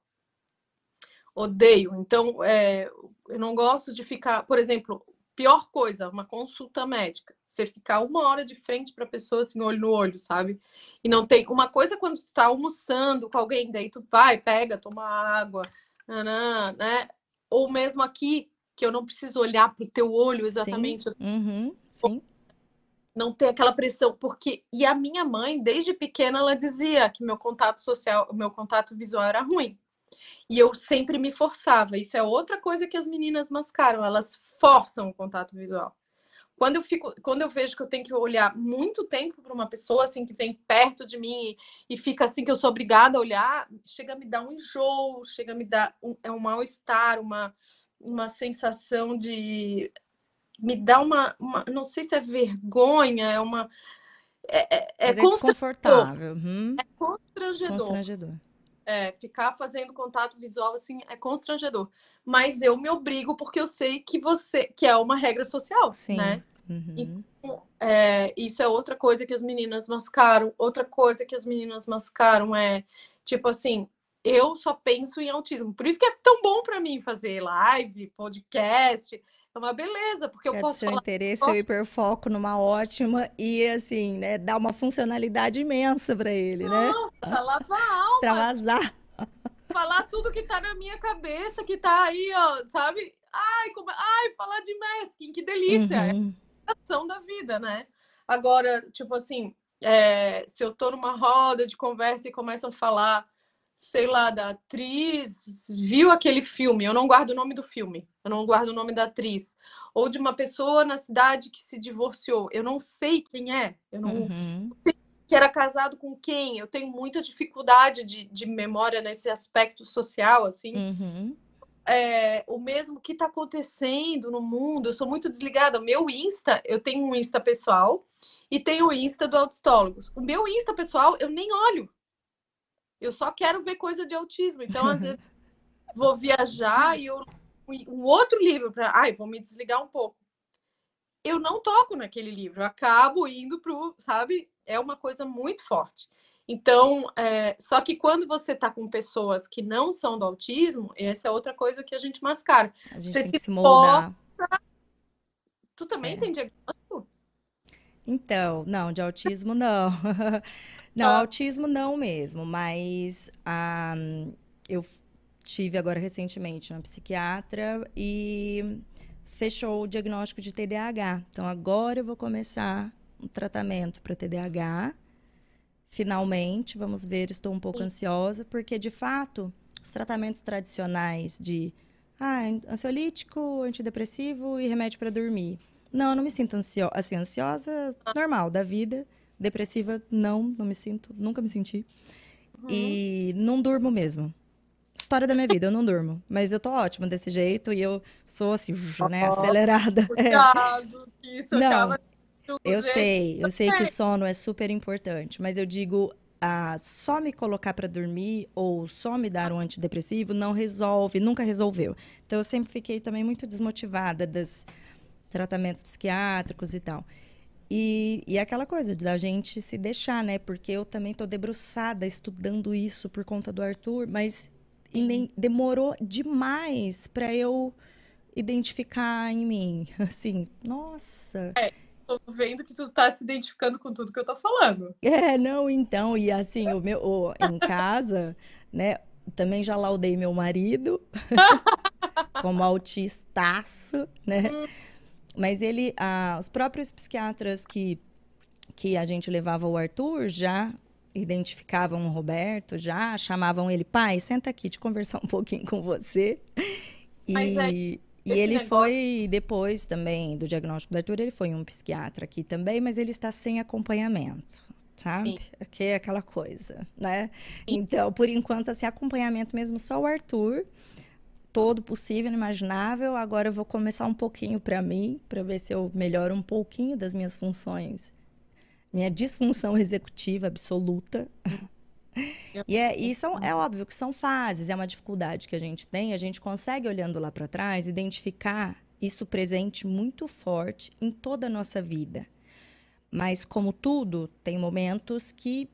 B: Odeio. Então, é... eu não gosto de ficar, por exemplo, pior coisa, uma consulta médica. Você ficar uma hora de frente para a pessoa, assim, olho no olho, sabe? E não tem. Uma coisa quando tu tá almoçando com alguém, daí tu vai, pega, toma água, nanã, né? Ou mesmo aqui, que eu não preciso olhar para o teu olho exatamente.
A: Sim. Uhum. Sim.
B: Não ter aquela pressão, porque. E a minha mãe, desde pequena, ela dizia que meu contato social, o meu contato visual era ruim. E eu sempre me forçava. Isso é outra coisa que as meninas mascaram, elas forçam o contato visual. Quando eu fico, quando eu vejo que eu tenho que olhar muito tempo para uma pessoa assim que vem perto de mim e, e, fica assim que eu sou obrigada a olhar, chega a me dar um enjoo, chega a me dar um, é um mal-estar, uma uma sensação de me dá uma, uma, não sei se é vergonha, é uma é, é, é,
A: é desconfortável. Uhum.
B: É constrangedor.
A: Constrangedor
B: é, ficar fazendo contato visual assim é constrangedor. Mas eu me obrigo porque eu sei que você, que é uma regra social,
A: Sim.
B: né?
A: Uhum.
B: Então, é, isso é outra coisa que as meninas mascaram. Outra coisa que as meninas mascaram é tipo assim, eu só penso em autismo. Por isso que é tão bom para mim fazer live, podcast. É uma beleza, porque eu
A: é
B: posso
A: seu
B: falar.
A: interesse,
B: posso...
A: seu hiperfoco numa ótima e assim, né, dá uma funcionalidade imensa para ele,
B: Nossa,
A: né?
B: Nossa, lava a alma.
A: Extravasar.
B: Falar tudo que tá na minha cabeça, que tá aí, ó, sabe? Ai, como... Ai, falar de masking, que delícia.
A: Uhum.
B: É a ação da vida, né? Agora, tipo assim, é, se eu tô numa roda de conversa e começam a falar sei lá, da atriz, viu aquele filme, eu não guardo o nome do filme, eu não guardo o nome da atriz, ou de uma pessoa na cidade que se divorciou, eu não sei quem é, eu não uhum. sei que era casado com quem, eu tenho muita dificuldade de, de memória nesse aspecto social, assim.
A: Uhum.
B: É, o mesmo que está acontecendo no mundo, eu sou muito desligada. O meu Insta, eu tenho um Insta pessoal e tenho o Insta do Autistólogos. O meu Insta pessoal, eu nem olho. Eu só quero ver coisa de autismo. Então, às vezes, vou viajar e eu um outro livro para, ai, vou me desligar um pouco. Eu não toco naquele livro, eu acabo indo pro, sabe? É uma coisa muito forte. Então, é, só que quando você está com pessoas que não são do autismo, essa é outra coisa que a gente mascara.
A: A gente você tem se que se moldar.
B: Tu também é. tem diagnóstico?
A: Então, não, de autismo não. não, ah. autismo não mesmo, mas um, eu tive agora recentemente uma psiquiatra e fechou o diagnóstico de TDAH. Então agora eu vou começar um tratamento para TDAH. Finalmente, vamos ver, estou um pouco ansiosa, porque de fato, os tratamentos tradicionais de ah, ansiolítico, antidepressivo e remédio para dormir. Não, eu não me sinto ansio assim, ansiosa normal da vida. Depressiva, não, não me sinto, nunca me senti. Uhum. E não durmo mesmo história da minha vida, eu não durmo. Mas eu tô ótima desse jeito e eu sou assim, né, acelerada.
B: Cuidado, é. isso
A: não, acaba eu jeito. sei, eu sei que sono é super importante, mas eu digo, ah, só me colocar para dormir ou só me dar um antidepressivo não resolve, nunca resolveu. Então eu sempre fiquei também muito desmotivada dos tratamentos psiquiátricos e tal. E, e aquela coisa da gente se deixar, né? Porque eu também tô debruçada estudando isso por conta do Arthur, mas e nem demorou demais para eu identificar em mim. Assim, nossa.
B: É, tô vendo que tu tá se identificando com tudo que eu tô falando.
A: É, não, então, e assim, o meu o, em casa, né, também já laudei meu marido como autistaço, né? Hum. Mas ele, ah, os próprios psiquiatras que que a gente levava o Arthur já identificavam o Roberto já, chamavam ele, pai, senta aqui, te conversar um pouquinho com você. E, é, e ele negócio... foi, depois também do diagnóstico do Arthur, ele foi um psiquiatra aqui também, mas ele está sem acompanhamento, sabe? Sim. Que é aquela coisa, né? Sim. Então, por enquanto, assim, acompanhamento mesmo só o Arthur, todo possível, imaginável. Agora eu vou começar um pouquinho para mim, para ver se eu melhoro um pouquinho das minhas funções minha disfunção executiva absoluta. e é, e são, é óbvio que são fases, é uma dificuldade que a gente tem. A gente consegue, olhando lá para trás, identificar isso presente muito forte em toda a nossa vida. Mas, como tudo, tem momentos que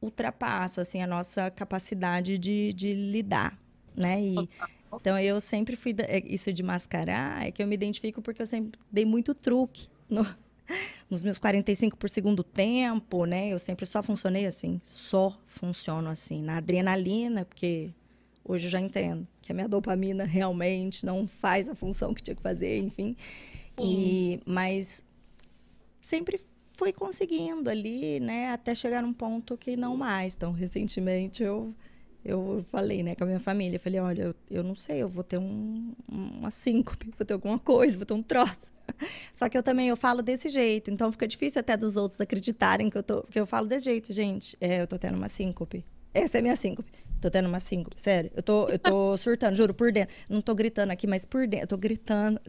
A: ultrapassam assim, a nossa capacidade de, de lidar. Né? E, então, eu sempre fui. É, isso de mascarar é que eu me identifico porque eu sempre dei muito truque no, nos meus 45 por segundo tempo, né? Eu sempre só funcionei assim, só funciono assim, na adrenalina, porque hoje eu já entendo que a minha dopamina realmente não faz a função que tinha que fazer, enfim. E, mas sempre fui conseguindo ali, né? Até chegar num ponto que não mais. Então, recentemente eu eu falei, né, com a minha família, falei, olha, eu, eu não sei, eu vou ter um, uma síncope, vou ter alguma coisa, vou ter um troço. Só que eu também, eu falo desse jeito, então fica difícil até dos outros acreditarem que eu, tô, que eu falo desse jeito, gente, é, eu tô tendo uma síncope. Essa é a minha síncope. Tô tendo uma síncope, sério. Eu tô, eu tô surtando, juro, por dentro. Não tô gritando aqui, mas por dentro. Eu tô gritando.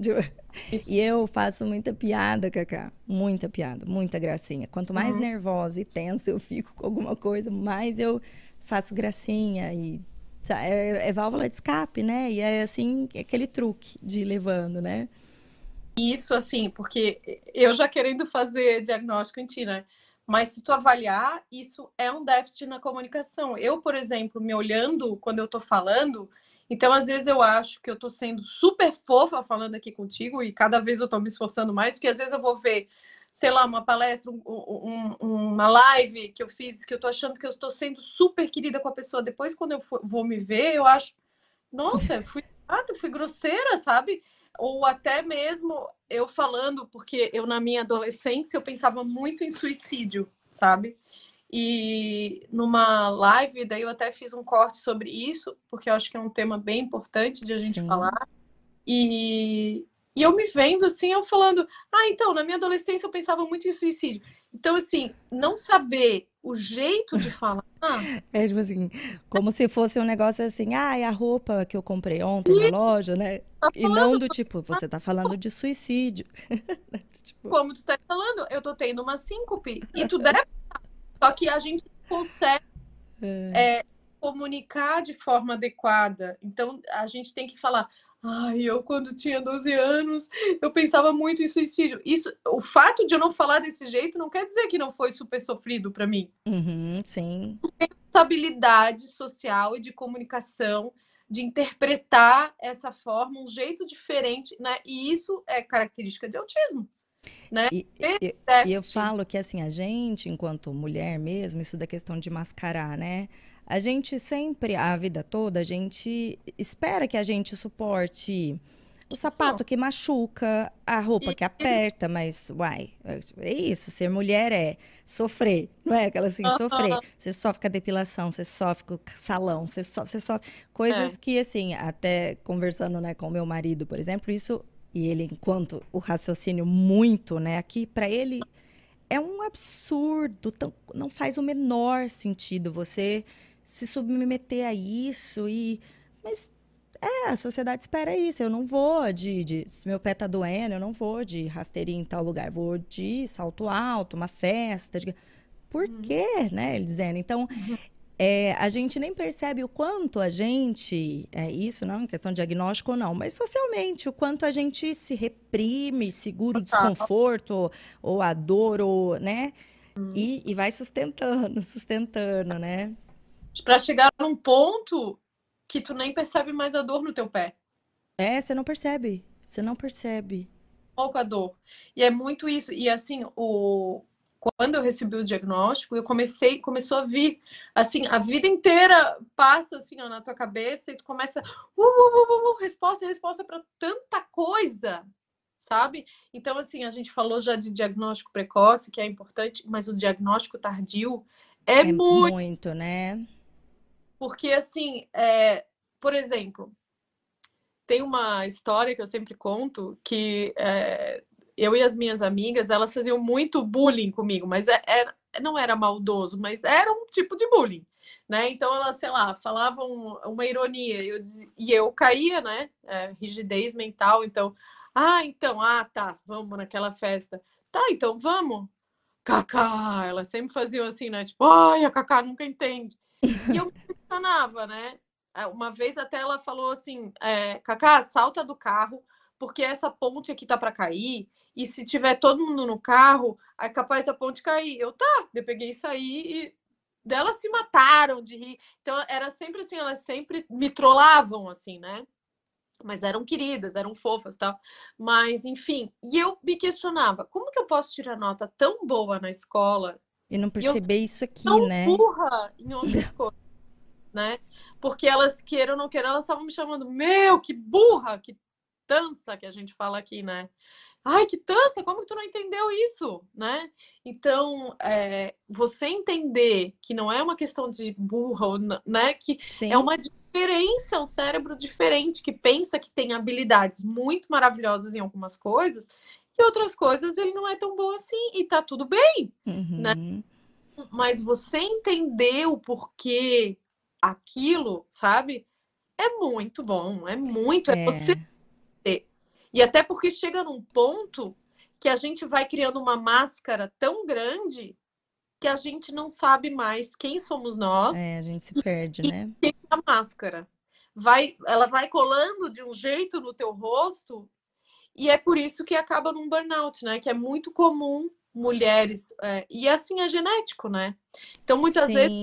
A: E eu faço muita piada, Cacá. Muita piada, muita gracinha. Quanto mais uhum. nervosa e tensa eu fico com alguma coisa, mais eu faço gracinha e é, é, válvula de escape, né? E é assim, aquele truque de ir levando, né?
B: Isso, assim, porque eu já querendo fazer diagnóstico em ti, né? Mas se tu avaliar, isso é um déficit na comunicação. Eu, por exemplo, me olhando quando eu tô falando, então às vezes eu acho que eu tô sendo super fofa falando aqui contigo e cada vez eu tô me esforçando mais, porque às vezes eu vou ver sei lá, uma palestra, um, um, uma live que eu fiz, que eu tô achando que eu estou sendo super querida com a pessoa. Depois, quando eu for, vou me ver, eu acho, nossa, fui chata, fui grosseira, sabe? Ou até mesmo eu falando, porque eu, na minha adolescência, eu pensava muito em suicídio, sabe? E numa live, daí eu até fiz um corte sobre isso, porque eu acho que é um tema bem importante de a gente Sim. falar. E, e eu me vendo assim, eu falando, ah, então, na minha adolescência eu pensava muito em suicídio. Então, assim, não saber o jeito de falar.
A: É tipo assim, como se fosse um negócio assim, ah, é a roupa que eu comprei ontem e... na loja, né? Tá e não do tipo, você tá falando de suicídio.
B: tipo... Como tu tá falando, eu tô tendo uma síncope. E tu deve. Só que a gente consegue é. É, comunicar de forma adequada. Então, a gente tem que falar. Ai, eu quando tinha 12 anos, eu pensava muito em suicídio. Isso, o fato de eu não falar desse jeito não quer dizer que não foi super sofrido para mim.
A: Uhum, sim.
B: Essa habilidade social e de comunicação, de interpretar essa forma, um jeito diferente, né? E isso é característica de autismo. Né?
A: E, e, e eu falo que assim, a gente, enquanto mulher mesmo, isso da questão de mascarar, né? A gente sempre, a vida toda, a gente espera que a gente suporte o sapato que machuca, a roupa que aperta, mas, uai, é isso. Ser mulher é sofrer, não é? Aquela assim, sofrer. Você sofre com a depilação, você sofre com o salão, você sofre, você sofre. Coisas é. que, assim, até conversando né, com o meu marido, por exemplo, isso, e ele, enquanto o raciocínio muito, né, aqui, para ele é um absurdo, tão, não faz o menor sentido você se submeter a isso e. Mas é, a sociedade espera isso. Eu não vou de, de, Se meu pé tá doendo, eu não vou de rasteirinha em tal lugar. Vou de salto alto, uma festa. De... Por uhum. quê, né? Ele dizendo. Então, uhum. é, a gente nem percebe o quanto a gente. É isso, não é questão de diagnóstico ou não, mas socialmente, o quanto a gente se reprime, segura o desconforto, ou, ou a dor, ou, né? Uhum. E, e vai sustentando, sustentando, né?
B: Para chegar num ponto que tu nem percebe mais a dor no teu pé.
A: É, você não percebe. Você não percebe.
B: Pouco a dor. E é muito isso. E assim, o quando eu recebi o diagnóstico, eu comecei, começou a vir, assim, a vida inteira passa assim ó, na tua cabeça e tu começa, uh, uh, uh, uh resposta, resposta para tanta coisa, sabe? Então, assim, a gente falou já de diagnóstico precoce, que é importante, mas o diagnóstico tardio é, é muito,
A: muito, né?
B: Porque, assim, é, por exemplo, tem uma história que eu sempre conto que é, eu e as minhas amigas, elas faziam muito bullying comigo, mas é, é, não era maldoso, mas era um tipo de bullying, né? Então elas, sei lá, falavam uma ironia eu e eu caía, né? É, rigidez mental, então, ah, então, ah, tá, vamos naquela festa. Tá, então vamos. Cacá, elas sempre faziam assim, né? Tipo, ai, a Cacá nunca entende. E eu me questionava, né? É, uma vez até ela falou assim: é, Cacá, salta do carro, porque essa ponte aqui tá para cair, e se tiver todo mundo no carro, é capaz da ponte cair. Eu, tá, eu peguei isso aí e delas se mataram de rir. Então era sempre assim, elas sempre me trollavam, assim, né? Mas eram queridas, eram fofas tal. Mas, enfim, e eu me questionava: como que eu posso tirar nota tão boa na escola
A: e não perceber e isso aqui, tão né?
B: burra em outras coisas, né? Porque elas queiram ou não queiram, elas estavam me chamando, meu, que burra, que tança que a gente fala aqui, né? Ai, que tança, como que tu não entendeu isso, né? Então, é, você entender que não é uma questão de burra, né? Que Sim. é uma diferença, um cérebro diferente que pensa que tem habilidades muito maravilhosas em algumas coisas e outras coisas ele não é tão bom assim e tá tudo bem, né? uhum. né? Mas você entender o porquê aquilo, sabe? É muito bom, é muito, é, é você. E até porque chega num ponto que a gente vai criando uma máscara tão grande que a gente não sabe mais quem somos nós.
A: É, a gente se perde, né?
B: E a máscara vai, ela vai colando de um jeito no teu rosto e é por isso que acaba num burnout, né? Que é muito comum mulheres. É, e assim é genético, né? Então, muitas Sim. vezes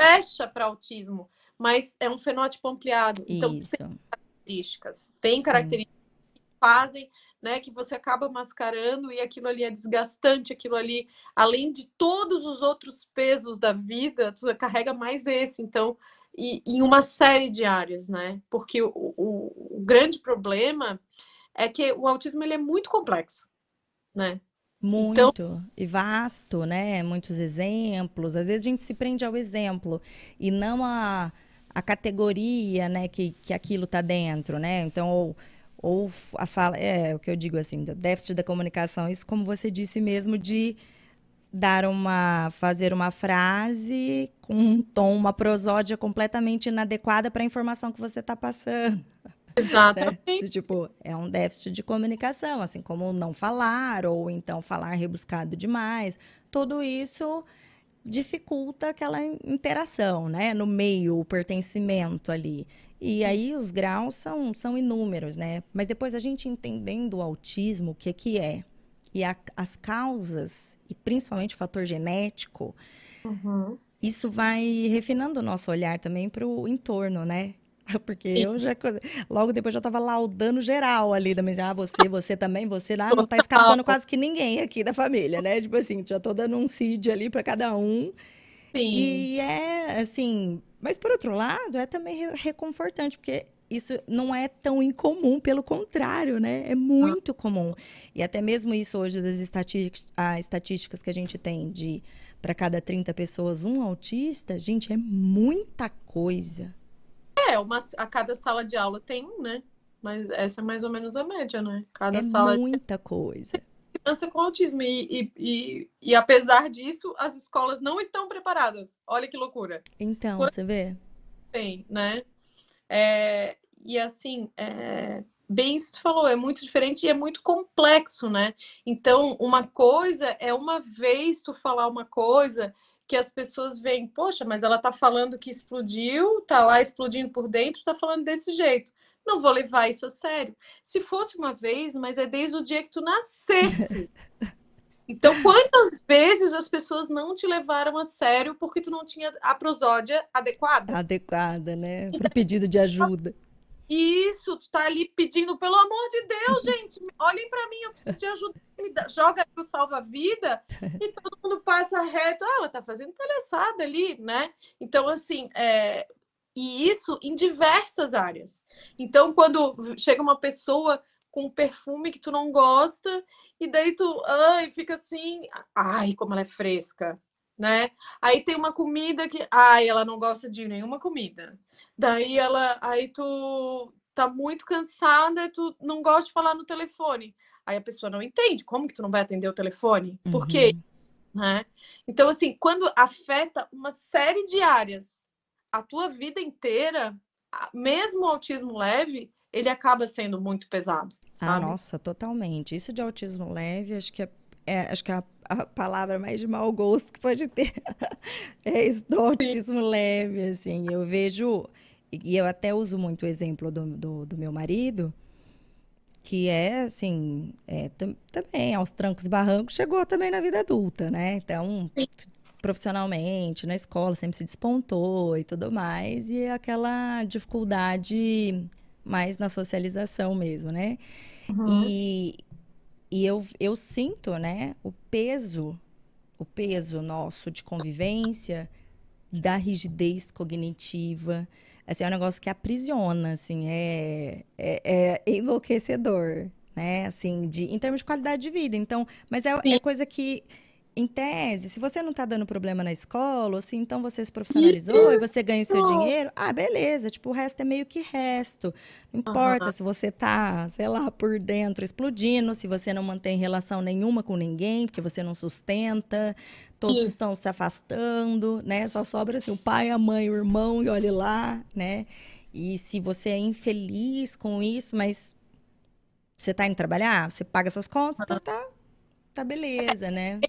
B: fecha para autismo, mas é um fenótipo ampliado. Então, isso. tem características. Tem Sim. características que fazem. Né, que você acaba mascarando e aquilo ali é desgastante, aquilo ali, além de todos os outros pesos da vida, tu carrega mais esse, então, e, em uma série de áreas, né? Porque o, o, o grande problema é que o autismo ele é muito complexo, né?
A: Muito. Então... E vasto, né? Muitos exemplos. Às vezes a gente se prende ao exemplo e não a, a categoria, né, que, que aquilo está dentro, né? Então, ou, ou a fala, é o que eu digo assim, déficit da comunicação, isso como você disse mesmo, de dar uma, fazer uma frase com um tom, uma prosódia completamente inadequada para a informação que você está passando.
B: Exatamente.
A: Né? Tipo, é um déficit de comunicação, assim como não falar, ou então falar rebuscado demais. Tudo isso dificulta aquela interação, né? No meio, o pertencimento ali. E aí os graus são, são inúmeros, né? Mas depois a gente entendendo o autismo, o que, que é, e a, as causas, e principalmente o fator genético, uhum. isso vai refinando o nosso olhar também para o entorno, né? Porque eu já. Logo depois já tava laudando geral ali da mesa. Ah, você, você também, você ah, não tá escapando quase que ninguém aqui da família, né? Tipo assim, já tô dando um CID ali para cada um. Sim. E é assim. Mas por outro lado, é também reconfortante, porque isso não é tão incomum, pelo contrário, né? É muito ah. comum. E até mesmo isso hoje das estatísticas, estatísticas que a gente tem de para cada 30 pessoas um autista, gente, é muita coisa.
B: É, uma, a cada sala de aula tem um, né? Mas essa é mais ou menos a média, né? Cada
A: é
B: sala
A: muita de... coisa.
B: Criança com autismo. E, e, e, e, apesar disso, as escolas não estão preparadas. Olha que loucura.
A: Então, Quando... você vê?
B: Tem, né? É, e assim, é, bem isso que tu falou, é muito diferente e é muito complexo, né? Então, uma coisa é uma vez tu falar uma coisa que as pessoas veem, poxa, mas ela tá falando que explodiu, tá lá explodindo por dentro, tá falando desse jeito. Não vou levar isso a sério. Se fosse uma vez, mas é desde o dia que tu nascesse. Então, quantas vezes as pessoas não te levaram a sério porque tu não tinha a prosódia adequada?
A: Adequada, né? Para pedido de ajuda.
B: Isso, tu tá ali pedindo, pelo amor de Deus, gente, olhem para mim, eu preciso de ajuda. Joga o salva-vida e todo mundo passa reto. Ah, ela tá fazendo palhaçada ali, né? Então, assim, é... e isso em diversas áreas. Então, quando chega uma pessoa com um perfume que tu não gosta, e daí tu, ai, fica assim, ai, como ela é fresca né? Aí tem uma comida que, ai, ela não gosta de nenhuma comida. Daí ela, aí tu tá muito cansada, e tu não gosta de falar no telefone. Aí a pessoa não entende, como que tu não vai atender o telefone? Por quê? Uhum. Né? Então assim, quando afeta uma série de áreas, a tua vida inteira, mesmo o autismo leve, ele acaba sendo muito pesado. Ah, sabe?
A: Ah, nossa, totalmente. Isso de autismo leve, acho que é, é acho que é a a palavra mais de mau gosto que pode ter é autismo leve, assim. Eu vejo, e eu até uso muito o exemplo do, do, do meu marido, que é, assim, é, também aos trancos e barrancos, chegou também na vida adulta, né? Então, profissionalmente, na escola, sempre se despontou e tudo mais, e é aquela dificuldade mais na socialização mesmo, né? Uhum. E, e eu, eu sinto, né, o peso, o peso nosso de convivência, da rigidez cognitiva. Assim, é um negócio que aprisiona, assim, é, é, é enlouquecedor, né? Assim, de, em termos de qualidade de vida. Então, mas é, é coisa que em tese, se você não está dando problema na escola, assim, então você se profissionalizou e você ganha o seu dinheiro, ah, beleza, tipo, o resto é meio que resto. Não importa uhum. se você está, sei lá, por dentro explodindo, se você não mantém relação nenhuma com ninguém, porque você não sustenta, todos Isso. estão se afastando, né? Só sobra assim, o pai, a mãe, o irmão, e olhe lá, né? E se você é infeliz com isso, mas você está indo trabalhar, você paga suas contas, uhum. então tá, tá beleza, né?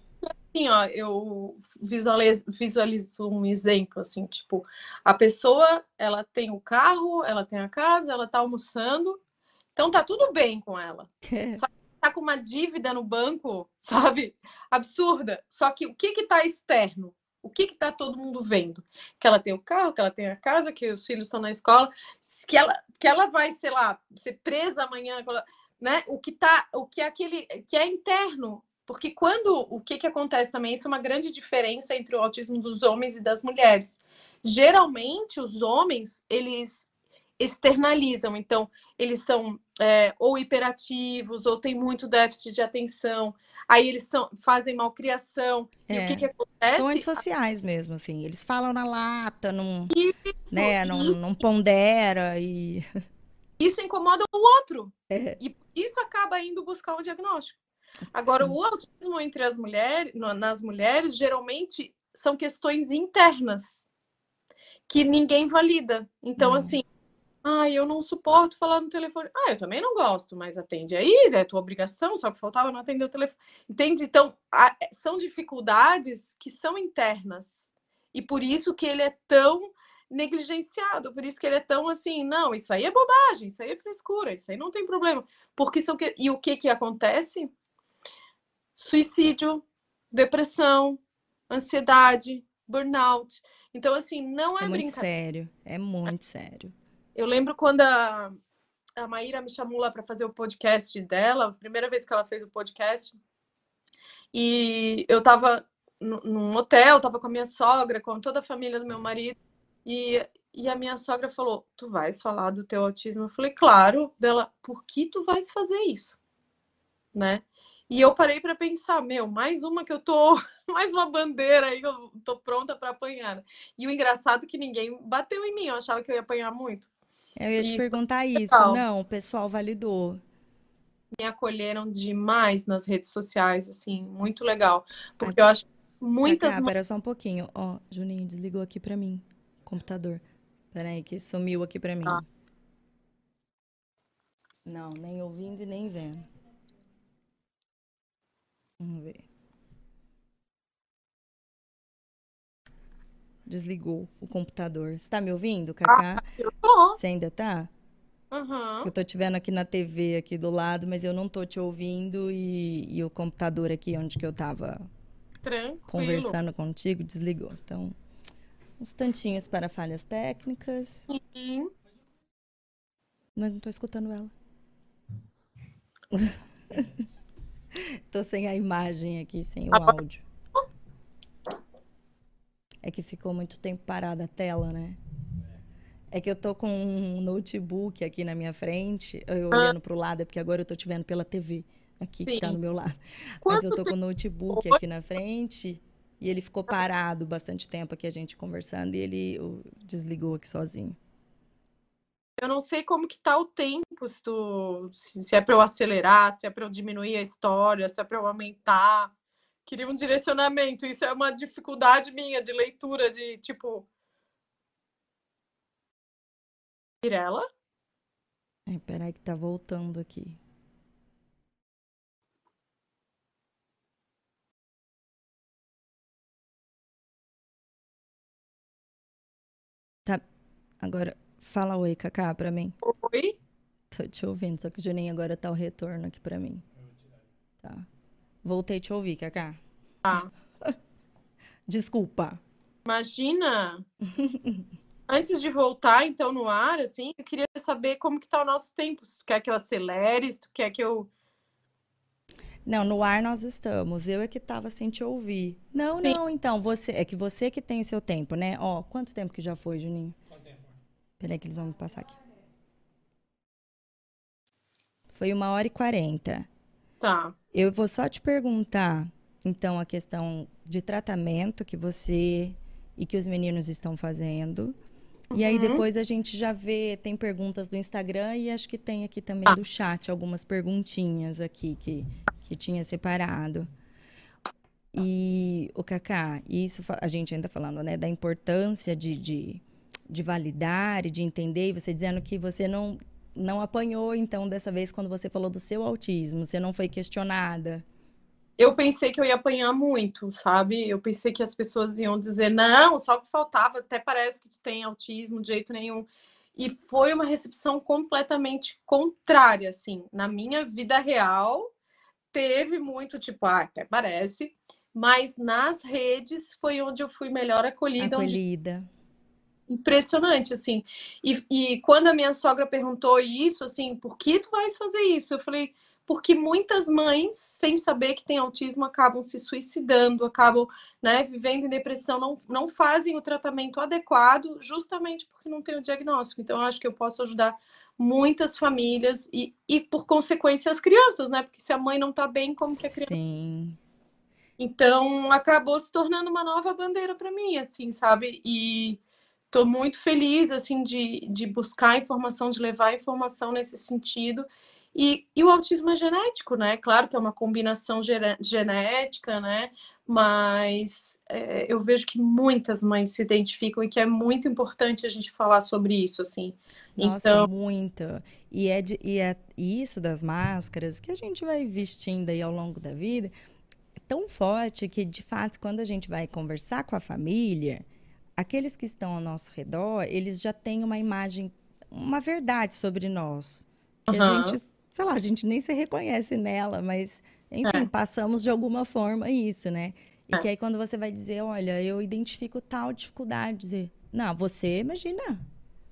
B: Assim, ó, eu visualizo, visualizo um exemplo, assim, tipo, a pessoa, ela tem o carro, ela tem a casa, ela tá almoçando, então tá tudo bem com ela. Só que tá com uma dívida no banco, sabe? Absurda. Só que o que que tá externo? O que que tá todo mundo vendo? Que ela tem o carro, que ela tem a casa, que os filhos estão na escola, que ela, que ela vai, sei lá, ser presa amanhã, né? O que tá, o que é aquele, que é interno, porque quando o que, que acontece também, isso é uma grande diferença entre o autismo dos homens e das mulheres. Geralmente, os homens, eles externalizam. Então, eles são é, ou hiperativos, ou têm muito déficit de atenção. Aí eles são, fazem malcriação. É. E o que, que acontece?
A: São antissociais mesmo, assim. Eles falam na lata, não, isso, né, não, isso. não pondera e...
B: Isso incomoda o outro. É. E isso acaba indo buscar o diagnóstico. Agora, Sim. o autismo entre as mulheres, nas mulheres, geralmente são questões internas que ninguém valida. Então, hum. assim, ah, eu não suporto falar no telefone. Ah, eu também não gosto, mas atende aí, é tua obrigação, só que faltava não atender o telefone. Entende? Então, são dificuldades que são internas. E por isso que ele é tão negligenciado, por isso que ele é tão assim, não, isso aí é bobagem, isso aí é frescura, isso aí não tem problema. Porque são que... E o que que acontece? Suicídio, depressão, ansiedade, burnout. Então, assim, não é,
A: é muito sério, é muito sério.
B: Eu lembro quando a, a Maíra me chamou lá para fazer o podcast dela, a primeira vez que ela fez o podcast, e eu estava num hotel, estava com a minha sogra, com toda a família do meu marido, e, e a minha sogra falou: Tu vais falar do teu autismo? Eu falei: Claro. Dela, por que tu vais fazer isso? Né? E eu parei para pensar, meu, mais uma que eu tô, mais uma bandeira aí, eu tô pronta para apanhar. E o engraçado é que ninguém bateu em mim, eu achava que eu ia apanhar muito.
A: Eu ia te perguntar isso. Não, o pessoal validou.
B: Me acolheram demais nas redes sociais, assim, muito legal. Porque eu acho muitas.
A: Cacá, pera só um pouquinho. Ó, Juninho desligou aqui para mim, computador. Peraí, que sumiu aqui para mim. Ah. Não, nem ouvindo e nem vendo. Vamos ver. desligou o computador. Você tá me ouvindo, Cacá?
B: Ah, eu tô.
A: Você ainda tá?
B: Uhum.
A: Eu tô te vendo aqui na TV, aqui do lado, mas eu não tô te ouvindo e, e o computador aqui onde que eu tava
B: Tranquilo.
A: conversando contigo desligou. Então, uns tantinhos para falhas técnicas.
B: Uhum.
A: Mas não tô escutando ela. Tô sem a imagem aqui, sem o áudio. É que ficou muito tempo parada a tela, né? É que eu tô com um notebook aqui na minha frente, eu ah. olhando pro lado, é porque agora eu tô te vendo pela TV aqui Sim. que tá no meu lado. Mas eu tô com o notebook aqui na frente e ele ficou parado bastante tempo aqui a gente conversando e ele desligou aqui sozinho.
B: Eu não sei como que tá o tempo, se, tu, se é para eu acelerar, se é para eu diminuir a história, se é para eu aumentar queria um direcionamento. Isso é uma dificuldade minha de leitura, de tipo. Mirella?
A: É, peraí que tá voltando aqui. Tá. Agora, fala oi, Cacá, pra mim.
B: Oi?
A: Tô te ouvindo, só que o Juninho agora tá o retorno aqui pra mim. Tá. Voltei a te ouvir, Cacá.
B: Ah.
A: Desculpa.
B: Imagina. Antes de voltar, então, no ar, assim, eu queria saber como que tá o nosso tempo. Se tu quer que eu acelere, se tu quer que eu...
A: Não, no ar nós estamos. Eu é que tava sem te ouvir. Não, Sim. não, então, você... É que você que tem o seu tempo, né? Ó, quanto tempo que já foi, Juninho? Peraí que eles vão me passar aqui. Foi uma hora e quarenta.
B: Tá.
A: Eu vou só te perguntar, então, a questão de tratamento que você e que os meninos estão fazendo. Uhum. E aí uhum. depois a gente já vê, tem perguntas do Instagram e acho que tem aqui também ah. do chat algumas perguntinhas aqui que, que tinha separado. E o Kaká, isso a gente ainda falando, né, da importância de, de, de validar e de entender, e você dizendo que você não não apanhou, então, dessa vez, quando você falou do seu autismo? Você não foi questionada?
B: Eu pensei que eu ia apanhar muito, sabe? Eu pensei que as pessoas iam dizer, não, só que faltava, até parece que tu tem autismo de jeito nenhum. E foi uma recepção completamente contrária, assim. Na minha vida real, teve muito, tipo, ah, até parece. Mas nas redes foi onde eu fui melhor acolhida.
A: Acolhida.
B: Onde impressionante, assim. E, e quando a minha sogra perguntou isso, assim, por que tu vais fazer isso? Eu falei, porque muitas mães, sem saber que tem autismo, acabam se suicidando, acabam né, vivendo em depressão, não, não fazem o tratamento adequado, justamente porque não tem o diagnóstico. Então, eu acho que eu posso ajudar muitas famílias e, e por consequência, as crianças, né? Porque se a mãe não está bem, como que a criança.
A: Sim.
B: Então, acabou se tornando uma nova bandeira para mim, assim, sabe? E estou muito feliz, assim, de, de buscar informação, de levar informação nesse sentido. E, e o autismo é genético, né? Claro que é uma combinação genética, né? Mas é, eu vejo que muitas mães se identificam e que é muito importante a gente falar sobre isso, assim.
A: Nossa, então... muito. E é, de, e é isso das máscaras que a gente vai vestindo aí ao longo da vida tão forte que, de fato, quando a gente vai conversar com a família, aqueles que estão ao nosso redor, eles já têm uma imagem, uma verdade sobre nós. Que uhum. a gente, sei lá, a gente nem se reconhece nela, mas, enfim, é. passamos de alguma forma isso, né? E é. que aí quando você vai dizer, olha, eu identifico tal dificuldade, dizer, não, você, imagina,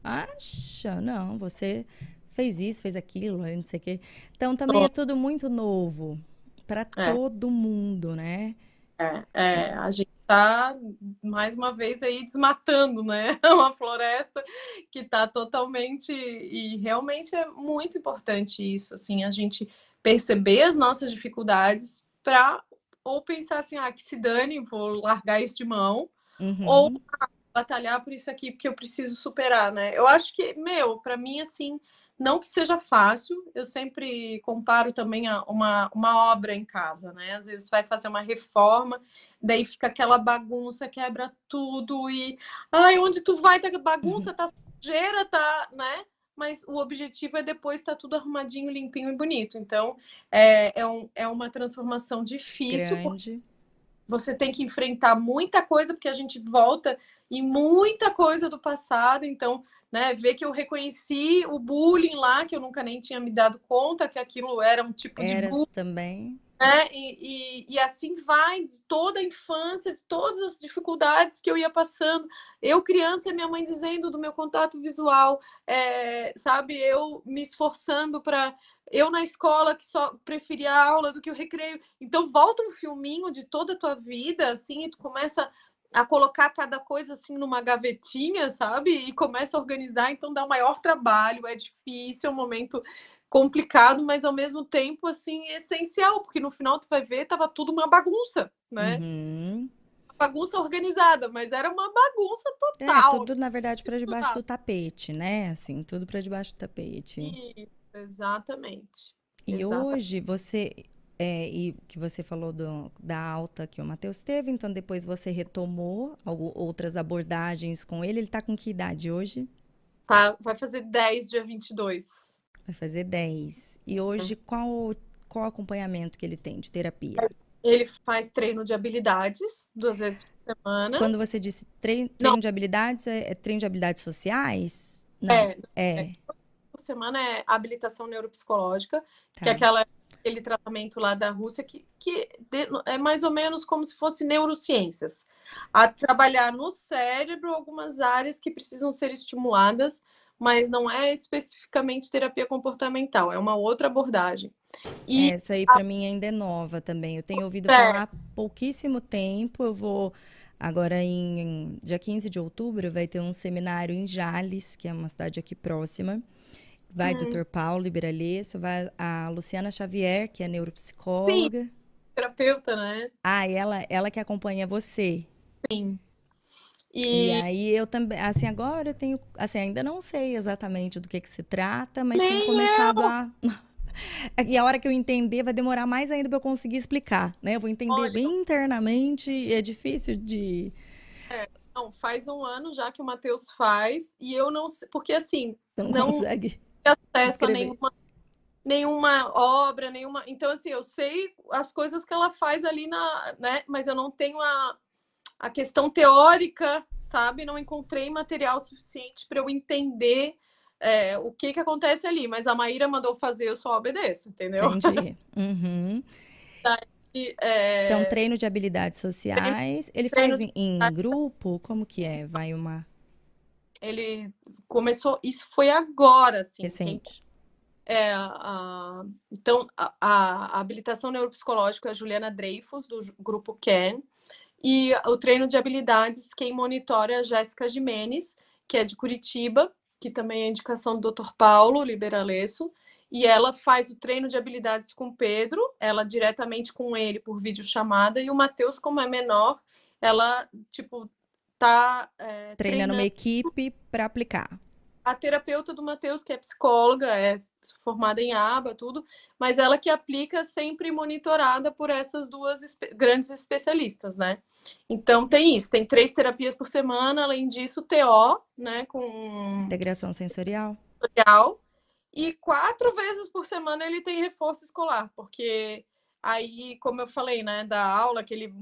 A: acha, não, você fez isso, fez aquilo, não sei o quê. Então também é tudo muito novo para é. todo mundo, né?
B: É, é, a gente está mais uma vez aí desmatando, né? Uma floresta que está totalmente e realmente é muito importante isso, assim, a gente perceber as nossas dificuldades para ou pensar assim, ah, que se dane, vou largar isso de mão, uhum. ou ah, batalhar por isso aqui porque eu preciso superar, né? Eu acho que, meu, para mim assim, não que seja fácil, eu sempre comparo também a uma, uma obra em casa, né? Às vezes vai fazer uma reforma, daí fica aquela bagunça, quebra tudo e. Ai, onde tu vai, tá bagunça, tá sujeira, tá, né? Mas o objetivo é depois estar tá tudo arrumadinho, limpinho e bonito. Então, é, é, um, é uma transformação difícil. Você tem que enfrentar muita coisa, porque a gente volta em muita coisa do passado. Então, né? Ver que eu reconheci o bullying lá, que eu nunca nem tinha me dado conta que aquilo era um tipo
A: era
B: de bullying.
A: também.
B: Né? E, e, e, assim vai, toda a infância, todas as dificuldades que eu ia passando. Eu, criança, minha mãe dizendo do meu contato visual, é, sabe? Eu me esforçando para. Eu na escola que só preferia a aula do que o recreio. Então, volta um filminho de toda a tua vida, assim, e tu começa a colocar cada coisa assim numa gavetinha, sabe? E começa a organizar, então dá um maior trabalho, é difícil, é um momento complicado, mas ao mesmo tempo assim essencial, porque no final tu vai ver tava tudo uma bagunça, né?
A: Uhum.
B: Bagunça organizada, mas era uma bagunça
A: é, total. É, tudo na verdade para debaixo do tapete, né? Assim, tudo para debaixo do tapete.
B: Isso, exatamente.
A: E exatamente. hoje você é, e que você falou do, da alta que o Matheus teve, então depois você retomou algo, outras abordagens com ele. Ele está com que idade hoje?
B: Tá, vai fazer 10, dia 22.
A: Vai fazer 10. E hoje, hum. qual, qual acompanhamento que ele tem de terapia?
B: Ele faz treino de habilidades duas vezes por semana.
A: Quando você disse treino, treino de habilidades, é, é, treino de habilidades sociais? Não.
B: É, é. é. Por semana é habilitação neuropsicológica, tá. que é aquela aquele tratamento lá da Rússia que, que é mais ou menos como se fosse neurociências. A trabalhar no cérebro algumas áreas que precisam ser estimuladas, mas não é especificamente terapia comportamental, é uma outra abordagem.
A: E Essa aí para a... mim ainda é nova também. Eu tenho ouvido é. falar há pouquíssimo tempo. Eu vou agora em, em dia 15 de outubro vai ter um seminário em Jales, que é uma cidade aqui próxima Vai o Dr. Paulo Liberalesso, vai a Luciana Xavier, que é neuropsicóloga.
B: Sim, terapeuta, né?
A: Ah, e ela, ela que acompanha você.
B: Sim.
A: E... e... aí eu também, assim, agora eu tenho, assim, ainda não sei exatamente do que que se trata, mas
B: Nem
A: tenho começado
B: eu.
A: a E a hora que eu entender vai demorar mais ainda para eu conseguir explicar, né? Eu vou entender Olha, bem internamente e é difícil de
B: é, não, faz um ano já que o Matheus faz e eu não sei, porque assim,
A: não, não consegue
B: acesso a nenhuma, nenhuma obra, nenhuma. Então, assim, eu sei as coisas que ela faz ali na. né? Mas eu não tenho a, a questão teórica, sabe? Não encontrei material suficiente para eu entender. É, o que que acontece ali, mas a Maíra mandou fazer, eu só obedeço, entendeu?
A: Entendi. Uhum.
B: Daí, é...
A: Então, treino de habilidades sociais, ele treino faz em, em grupo? Como que é? Vai uma
B: ele começou, isso foi agora, assim.
A: Recente.
B: É, a, então, a, a, habilitação neuropsicológica é a Juliana Dreyfus, do grupo CAN, e o treino de habilidades, quem monitora é a Jéssica Jimenez, que é de Curitiba, que também é indicação do Dr. Paulo Liberalesso, e ela faz o treino de habilidades com o Pedro, ela diretamente com ele por videochamada, e o Matheus, como é menor, ela, tipo, tá
A: é, treinando, treinando uma equipe para aplicar.
B: A terapeuta do Matheus, que é psicóloga, é formada em aba, tudo, mas ela que aplica sempre monitorada por essas duas espe grandes especialistas, né? Então tem isso, tem três terapias por semana, além disso, TO, né, com
A: integração sensorial.
B: sensorial. E quatro vezes por semana ele tem reforço escolar, porque aí, como eu falei, né, da aula que ele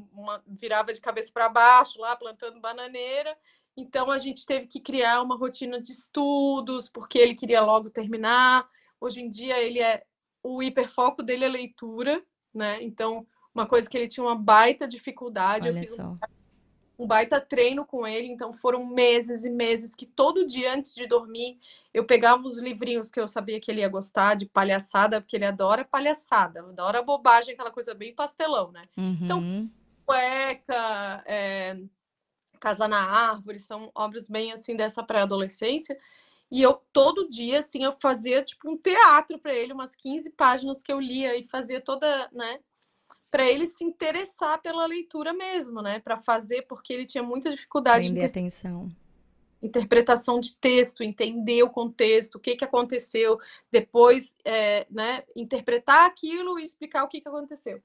B: virava de cabeça para baixo lá plantando bananeira, então a gente teve que criar uma rotina de estudos, porque ele queria logo terminar. Hoje em dia ele é o hiperfoco dele é leitura, né? Então, uma coisa que ele tinha uma baita dificuldade,
A: Olha eu fiz só.
B: Um, um baita treino com ele, então foram meses e meses que todo dia antes de dormir eu pegava os livrinhos que eu sabia que ele ia gostar de palhaçada, porque ele adora palhaçada, adora bobagem, aquela coisa bem pastelão, né? Então,
A: uhum. Então,
B: cueca, é, Casa na Árvore, são obras bem assim dessa pré-adolescência. E eu todo dia assim eu fazia tipo um teatro para ele, umas 15 páginas que eu lia e fazia toda, né, para ele se interessar pela leitura mesmo, né, para fazer porque ele tinha muita dificuldade
A: Prender de atenção.
B: Interpretação de texto, entender o contexto, o que, que aconteceu, depois, é, né, interpretar aquilo e explicar o que, que aconteceu.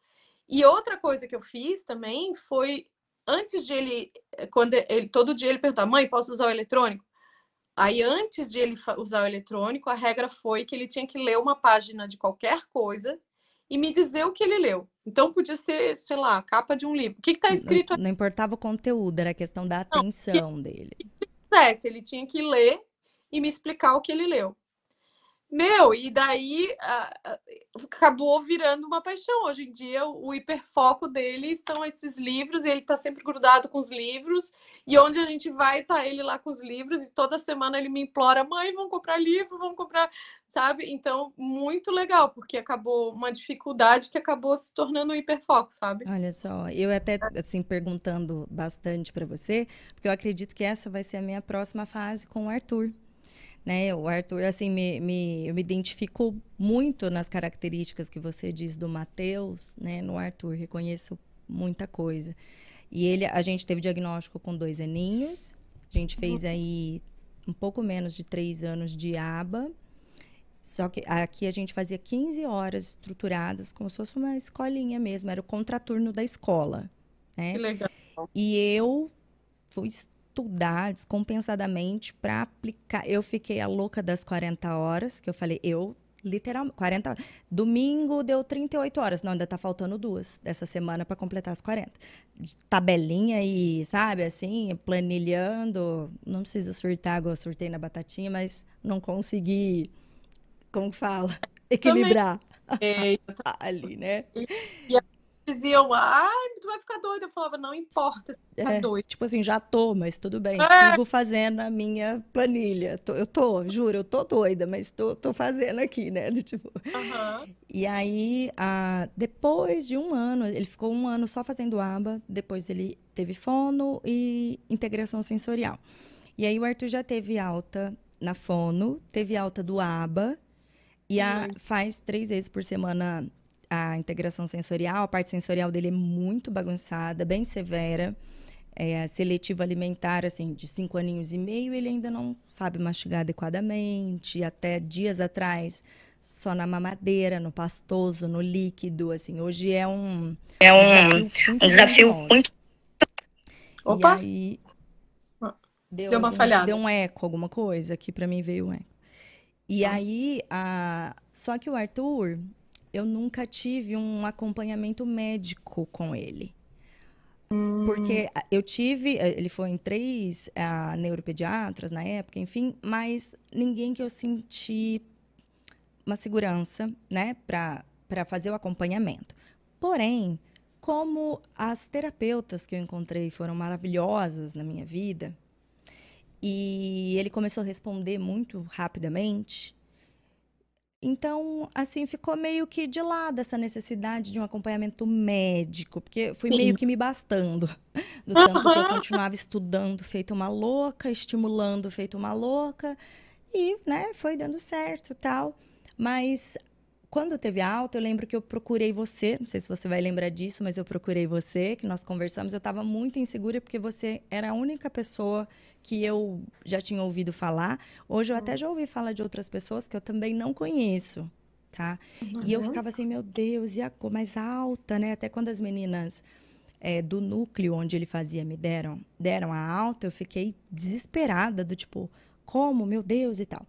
B: E outra coisa que eu fiz também foi antes de ele, eh, quando ele todo dia ele perguntava, mãe, posso usar o eletrônico? Aí, antes de ele usar o eletrônico, a regra foi que ele tinha que ler uma página de qualquer coisa e me dizer o que ele leu. Então, podia ser, sei lá, a capa de um livro. O que está escrito
A: não, não, importava o conteúdo, era a questão da atenção não, dele.
B: Se ele tinha que ler e me explicar o que ele leu. Meu, e daí acabou virando uma paixão. Hoje em dia, o hiperfoco dele são esses livros, e ele tá sempre grudado com os livros, e onde a gente vai, tá ele lá com os livros, e toda semana ele me implora: mãe, vamos comprar livro, vamos comprar, sabe? Então, muito legal, porque acabou uma dificuldade que acabou se tornando um hiperfoco, sabe?
A: Olha só, eu até, assim, perguntando bastante para você, porque eu acredito que essa vai ser a minha próxima fase com o Arthur né? O Arthur, assim, me, me, eu me identifico muito nas características que você diz do Matheus, né? No Arthur, reconheço muita coisa. E ele, a gente teve diagnóstico com dois aninhos, a gente fez aí um pouco menos de três anos de aba, só que aqui a gente fazia 15 horas estruturadas, como se fosse uma escolinha mesmo, era o contraturno da escola. Né?
B: Que legal.
A: E eu fui estudar descompensadamente para aplicar. Eu fiquei a louca das 40 horas, que eu falei, eu literalmente 40 domingo deu 38 horas não ainda tá faltando duas dessa semana para completar as 40 tabelinha e sabe assim planilhando não precisa surtar igual eu surtei na batatinha mas não consegui como fala equilibrar ali né
B: e a diziam, ai, tu vai ficar doida. Eu falava, não importa se
A: tá é, doido. Tipo assim, já tô, mas tudo bem. É. Sigo fazendo a minha planilha. Eu tô, juro, eu tô doida, mas tô, tô fazendo aqui, né? Tipo...
B: Uhum.
A: E aí, a, depois de um ano, ele ficou um ano só fazendo aba, depois ele teve fono e integração sensorial. E aí o Arthur já teve alta na fono, teve alta do aba, e a, faz três vezes por semana a integração sensorial, a parte sensorial dele é muito bagunçada, bem severa. É, seletivo alimentar, assim, de cinco aninhos e meio, ele ainda não sabe mastigar adequadamente. Até dias atrás, só na mamadeira, no pastoso, no líquido, assim. Hoje é um...
C: É um desafio, um desafio muito...
B: Opa!
A: Aí,
B: deu, deu uma algum, falhada.
A: Deu um eco, alguma coisa, que para mim veio um eco. E ah. aí, a... só que o Arthur, eu nunca tive um acompanhamento médico com ele. Hum. Porque eu tive, eh, ele foi em três uh, neuropediatras na época, enfim, mas ninguém que eu senti uma segurança, né, para fazer o acompanhamento. Porém, como as terapeutas que eu encontrei foram maravilhosas na minha vida, e ele começou a responder muito rapidamente, então, assim, ficou meio que de lado essa necessidade de um acompanhamento médico, porque fui
B: Sim.
A: meio que me bastando. Do tanto que eu continuava estudando feito uma louca, estimulando feito uma louca, e, né, foi dando certo tal. Mas quando teve alta, eu lembro que eu procurei você, não sei se você vai lembrar disso, mas eu procurei você, que nós conversamos, eu estava muito insegura porque você era a única pessoa que eu já tinha ouvido falar. Hoje eu até já ouvi falar de outras pessoas que eu também não conheço, tá? E eu
B: Uhum.
A: ficava assim, meu Deus, e a cor mais alta, né? Até quando as meninas é, do núcleo onde ele fazia me deram, deram a alta, eu fiquei desesperada, do tipo, como, meu Deus e tal.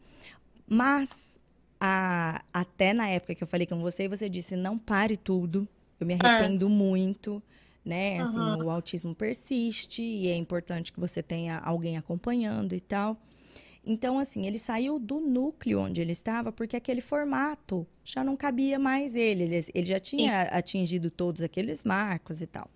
A: Mas a- até na época que eu falei com você, você disse, não pare tudo. Eu me arrependo muito, né? Assim,
B: Aham.
A: o autismo persiste e é importante que você tenha alguém acompanhando e tal. Então, assim, ele saiu do núcleo onde ele estava porque aquele formato já não cabia mais ele. Ele, ele já tinha atingido todos aqueles marcos e tal.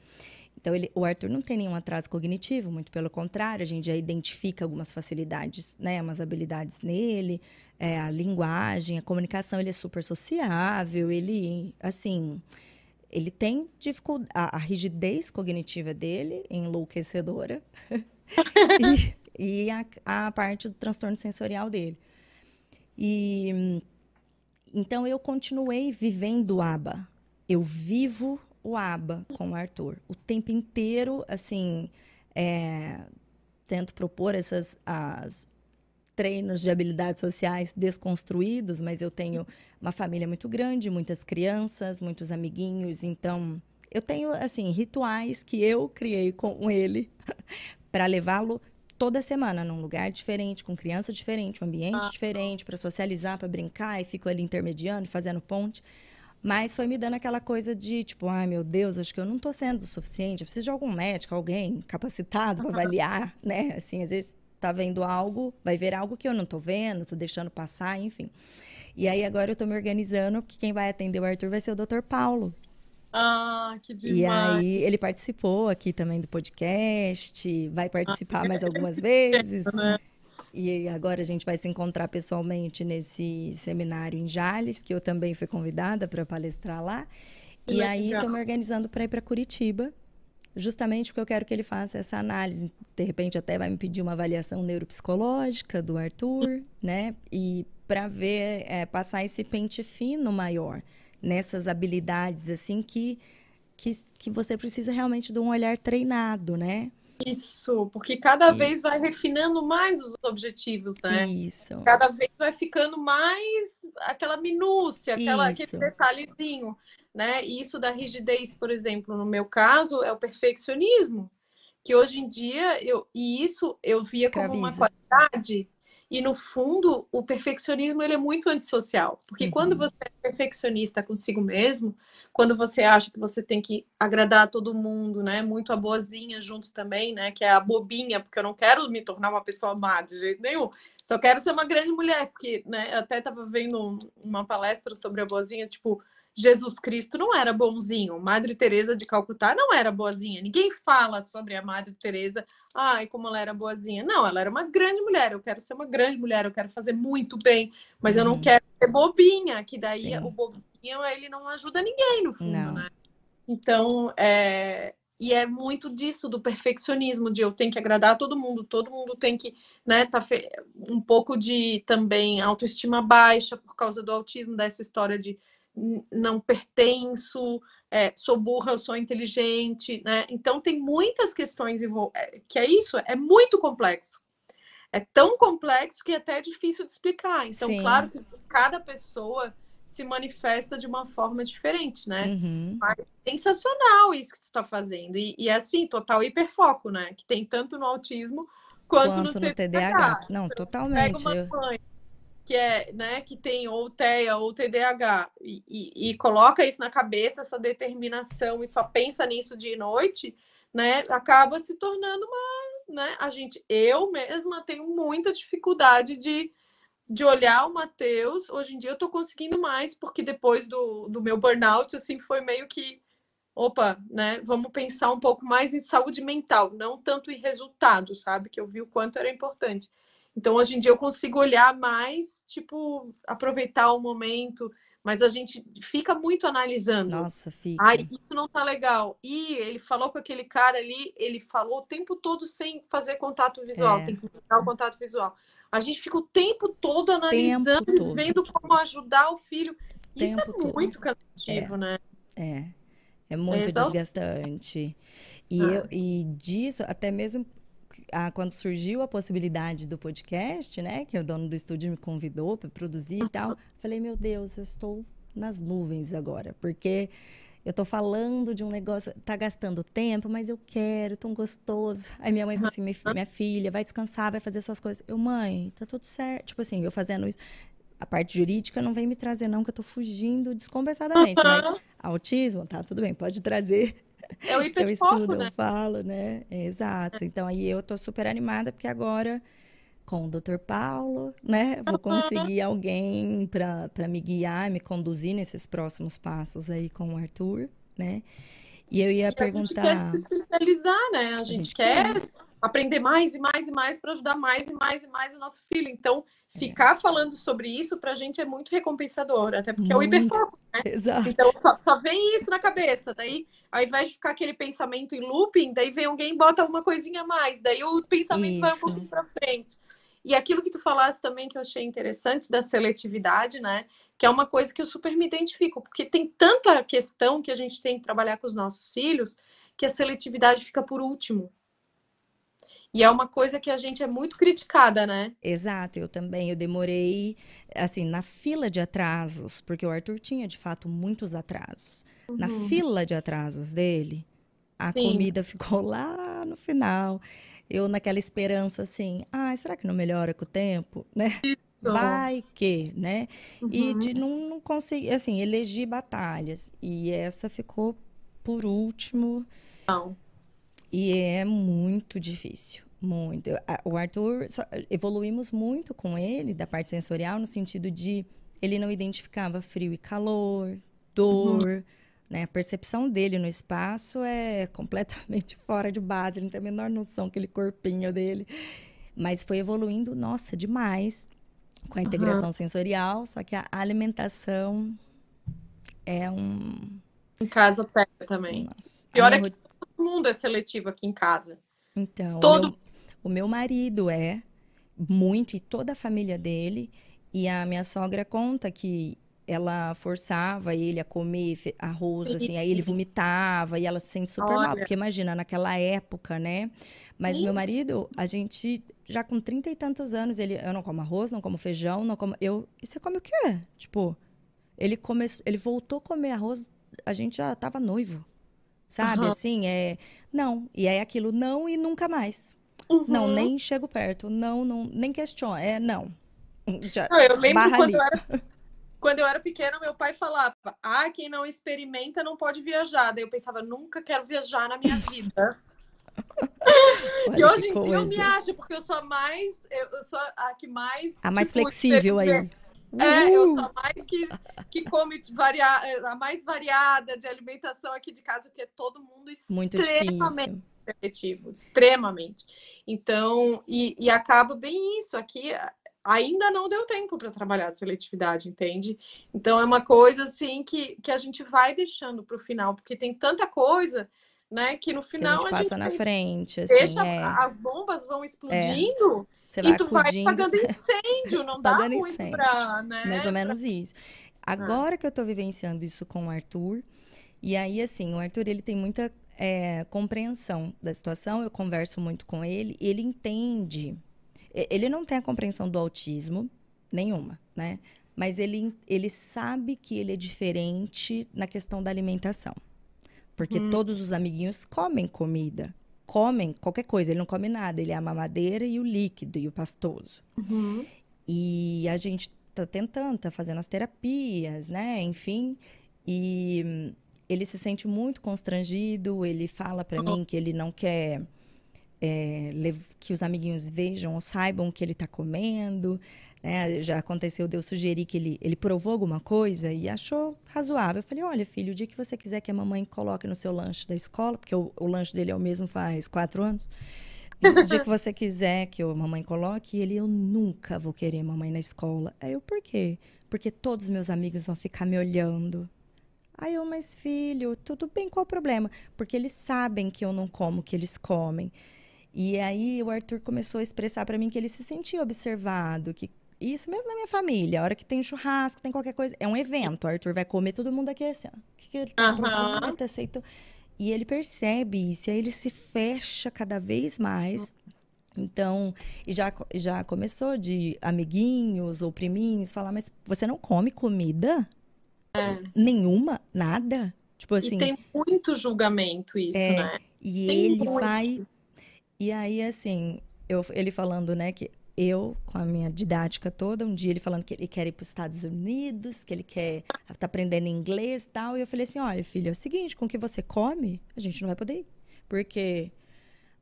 A: Então, ele, o Arthur não tem nenhum atraso cognitivo, muito pelo contrário, a gente já identifica algumas facilidades, né, umas habilidades nele, é, a linguagem, a comunicação, ele é super sociável, ele, assim, ele tem dificuldade, a, a rigidez cognitiva dele enlouquecedora e, e a, a parte do transtorno sensorial dele. E então eu continuei vivendo o ABA. Eu vivo o ABA com o Arthur. O tempo inteiro, assim, é, tento propor essas as treinos de habilidades sociais desconstruídos, mas eu tenho uma família muito grande, muitas crianças, muitos amiguinhos, então eu tenho assim rituais que eu criei com ele para levá-lo toda semana num lugar diferente, com criança diferente, um ambiente diferente, para socializar, para brincar, e fico ali intermediando, fazendo ponte. Mas foi me dando aquela coisa de, tipo, ai meu Deus, acho que eu não tô sendo o suficiente, eu preciso de algum médico, alguém capacitado para avaliar, né? Assim, às vezes tá vendo algo, vai ver algo que eu não tô vendo, tô deixando passar, enfim. E aí agora eu tô me organizando, porque quem vai atender o Arthur vai ser o Dr. Paulo.
B: Ah, que
A: E
B: demais.
A: aí ele participou aqui também do podcast, vai participar mais algumas vezes.
B: né?
A: E agora a gente vai se encontrar pessoalmente nesse seminário em Jales, que eu também fui convidada para palestrar lá.
B: Que
A: E aí
B: legal.
A: estou me organizando para ir para Curitiba, justamente porque eu quero que ele faça essa análise. De repente até vai me pedir uma avaliação neuropsicológica do Arthur, né? E para ver, é, passar esse pente fino maior nessas habilidades assim que, que, que você precisa realmente de um olhar treinado, né?
B: Isso, porque cada
A: E-
B: vez vai refinando mais os objetivos, né?
A: Isso.
B: Cada vez vai ficando mais aquela minúcia, aquela,
A: Isso.
B: aquele detalhezinho, né? E isso da rigidez, por exemplo, no meu caso, é o perfeccionismo, que hoje em dia eu e isso eu via como uma
A: Escraviza.
B: qualidade. E no fundo, o perfeccionismo ele é muito antissocial, porque
A: Uhum.
B: quando você é perfeccionista consigo mesmo, quando você acha que você tem que agradar a todo mundo, né? Muito a boazinha junto também, né? Que é a bobinha, porque eu não quero me tornar uma pessoa má de jeito nenhum. Só quero ser uma grande mulher, porque, né? Eu até estava vendo um- uma palestra sobre a boazinha, tipo, Jesus Cristo não era bonzinho, Madre Teresa de Calcutá não era boazinha. Ninguém fala sobre a Madre Teresa, ai, como ela era boazinha. Não, ela era uma grande mulher. Eu quero ser uma grande mulher, eu quero fazer muito bem, mas eu não
A: Uhum.
B: quero ser bobinha, que daí
A: Sim.
B: o bobinho ele não ajuda ninguém no fundo,
A: Não.
B: né? Então, é... e é muito disso do perfeccionismo, de eu tenho que agradar a todo mundo, todo mundo tem que, né, tá fe... um pouco de também autoestima baixa por causa do autismo, dessa história de não pertenço, é, sou burra, eu sou inteligente, né? Então tem muitas questões é, que é isso, é muito complexo. É tão complexo que até é difícil de explicar. Então,
A: Sim.
B: claro que cada pessoa se manifesta de uma forma diferente, né?
A: Uhum.
B: Sensacional isso que tu está fazendo. E, e é assim, total hiperfoco, né? Que tem tanto no autismo quanto,
A: Quanto
B: no
A: no TDAH. Não,
B: Pega
A: totalmente.
B: uma
A: Eu-
B: mãe que é, né, que tem ou TEA ou TDAH e, e- e coloca isso na cabeça, essa determinação e só pensa nisso dia e noite, né? Acaba se tornando uma, né? A gente, eu mesma tenho muita dificuldade de, de olhar o Matheus. Hoje em dia eu tô conseguindo mais, porque depois do, do meu burnout, assim, foi meio que opa, né? Vamos pensar um pouco mais em saúde mental, não tanto em resultado, sabe? Que eu vi o quanto era importante. Então, hoje em dia, eu consigo olhar mais, tipo, aproveitar o momento, mas a gente fica muito analisando.
A: Nossa, fica.
B: Ai, isso não tá legal. E ele falou com aquele cara ali, ele falou o tempo todo sem fazer contato visual,
A: É.
B: tem que dar o contato visual. A gente fica o tempo todo analisando,
A: todo.
B: vendo como ajudar o filho. Isso
A: Tempo
B: é
A: todo.
B: muito cansativo, né?
A: É. É muito
B: exaustivo.
A: desgastante. E,
B: Ah.
A: eu, e disso, até mesmo ah, quando surgiu a possibilidade do podcast, né? Que o dono do estúdio me convidou para produzir e tal. Falei, meu Deus, eu estou nas nuvens agora. Porque eu tô falando de um negócio, tá gastando tempo, mas eu quero, tão gostoso. Aí minha mãe falou assim: minha, fi- minha filha, vai descansar, vai fazer suas coisas. Eu, mãe, tá tudo certo. Tipo assim, eu fazendo isso. A parte jurídica não vem me trazer, não, que eu tô fugindo descompensadamente. Mas
B: Aham.
A: autismo, tá, tudo bem, pode trazer.
B: É o
A: Eu
B: hiperfoco,
A: estudo,
B: né?
A: eu falo, né? É, Exato. Então aí eu tô super animada, porque agora, com o Dr. Paulo, né? Vou conseguir alguém para me guiar, me conduzir nesses próximos passos aí com o Arthur, né? E eu ia
B: E a gente
A: perguntar.
B: quer se especializar, né? A gente,
A: gente
B: quer aprender mais e mais e mais para ajudar mais e mais e mais o nosso filho. Então,
A: É.
B: ficar falando sobre isso para a gente é muito recompensador, até porque é o
A: Muito.
B: hiperfoco.
A: Exato.
B: Então, só, só vem isso na cabeça. Daí, ao invés de ficar aquele pensamento em looping, daí vem alguém e bota uma coisinha a mais. Daí o pensamento vai um
A: Isso.
B: pouquinho para frente. E aquilo que tu falaste também que eu achei interessante da seletividade, né? Que é uma coisa que eu super me identifico, porque tem tanta questão que a gente tem que trabalhar com os nossos filhos que a seletividade fica por último. E é uma coisa que a gente é muito criticada, né?
A: Exato, eu também. Eu demorei, assim, na fila de atrasos, porque o Arthur tinha, de fato, muitos atrasos. Na fila de atrasos dele, a
B: Uhum. Sim.
A: comida ficou lá no final. Eu naquela esperança, assim, ah, será que não melhora com o tempo, né? Vai que, né? E
B: Uhum.
A: de não, não conseguir, assim, elegi batalhas. E essa ficou por último.
B: Não.
A: E é muito difícil, muito. O Arthur, evoluímos muito com ele, da parte sensorial, no sentido de ele não identificava frio e calor, dor, né? A percepção dele no espaço é completamente fora de base, ele não tem a menor noção, aquele corpinho dele. Mas foi evoluindo, nossa, demais com a integração sensorial, só que a alimentação é um...
B: Em casa pega também.
A: Nossa,
B: Pior é que mundo é seletivo aqui em casa.
A: Então,
B: Todo-
A: o meu, o meu marido é muito, e toda a família dele. E a minha sogra conta que ela forçava ele a comer arroz, assim, aí ele vomitava e ela se sente super mal,
B: Olha.
A: porque imagina, naquela época, né? Mas
B: Sim.
A: meu marido, a gente já com trinta e tantos anos, ele, eu não como arroz, não como feijão, não como. Eu, e você come o quê? Tipo, ele começou, ele voltou a comer arroz, a gente já tava noivo. Sabe,
B: Aham.
A: assim, é. Não. E é aquilo, não e nunca mais.
B: Uhum.
A: Não, nem chego perto. Não, não, nem questiono. É, não. Já,
B: Não, eu lembro quando eu,
A: ali.
B: era, quando eu era pequena, meu pai falava: Ah, quem não experimenta não pode viajar. Daí eu pensava: Nunca quero viajar na minha vida. e hoje em dia eu me
A: coisa.
B: acho, porque eu sou a mais. Eu, eu sou a que mais.
A: A mais
B: tipo,
A: flexível aí.
B: É, eu sou a mais que, que come varia, a mais variada de alimentação aqui de casa, porque é todo mundo
A: Muito
B: extremamente
A: difícil.
B: seletivo, extremamente. Então, e, e acaba bem isso. Aqui ainda não deu tempo para trabalhar a seletividade, entende? Então é uma coisa assim que, que a gente vai deixando para o final, porque tem tanta coisa, né, que no
A: Que a
B: final
A: gente passa na frente, assim,
B: deixa
A: é.
B: as bombas vão explodindo
A: Você
B: e
A: vai
B: tu vai
A: acudindo.
B: pagando incêndio, não dá
A: Pagando
B: muito
A: incêndio.
B: para, né?
A: Mais ou menos isso. Agora que eu tô vivenciando isso com o Arthur, e aí, assim, o Arthur, ele tem muita é, compreensão da situação, eu converso muito com ele, e ele entende. E- Ele não tem a compreensão do autismo, nenhuma, né? Mas ele, ele sabe que ele é diferente na questão da alimentação. Porque
B: Uhum.
A: todos os amiguinhos comem comida. Comem qualquer coisa, ele não come nada, ele é a mamadeira e o líquido e o pastoso.
B: Uhum.
A: E a gente tá tentando, tá fazendo as terapias, né? Enfim. E ele se sente muito constrangido, ele fala pra mim que ele não quer é, que os amiguinhos vejam ou saibam o que ele tá comendo. né? Já aconteceu de eu sugerir que ele, ele provou alguma coisa e achou razoável. Eu falei, olha, filho, o dia que você quiser que a mamãe coloque no seu lanche da escola, porque o, o lanche dele é o mesmo faz quatro anos, No dia que você quiser que a mamãe coloque, ele, eu nunca vou querer mamãe na escola. Aí eu, por quê? Porque todos meus amigos vão ficar me olhando. Aí eu, mas filho, tudo bem, qual o problema? Porque eles sabem que eu não como o que eles comem. E aí o Arthur começou a expressar para mim que ele se sentia observado, que isso mesmo na minha família, a hora que tem churrasco, tem qualquer coisa, é um evento. O Arthur vai comer todo mundo aqui assim, ó. O que, que ele tá uhum. aceitou? E ele percebe isso, e aí ele se fecha cada vez mais. Então, e já, já começou de amiguinhos ou priminhos falar, mas você não come comida? Nenhuma? Nada? Tipo assim,
B: E tem muito julgamento isso,
A: É.
B: né?
A: e
B: Tem
A: ele
B: muito.
A: vai. E aí, assim, eu, ele falando, né, que eu, com a minha didática toda, um dia ele falando que ele quer ir para os Estados Unidos, que ele quer tá aprendendo inglês e tal. E eu falei assim: olha, filho, é o seguinte, com o que você come, a gente não vai poder ir. Porque.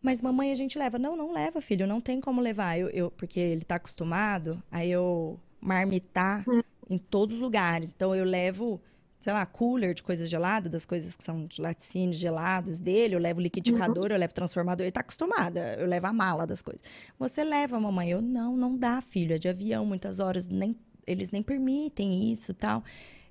A: Mas mamãe a gente leva. Não, não leva, filho, não tem como levar. Eu, eu, porque ele tá acostumado a eu marmitar em todos os lugares. Então eu levo, sei lá, cooler de coisas geladas, das coisas que são de laticínios gelados dele, eu levo liquidificador, eu levo transformador, ele tá acostumado, eu levo a mala das coisas. Você leva, mamãe? Eu, não, não dá, filho, é de avião, muitas horas, nem, eles nem permitem isso e tal.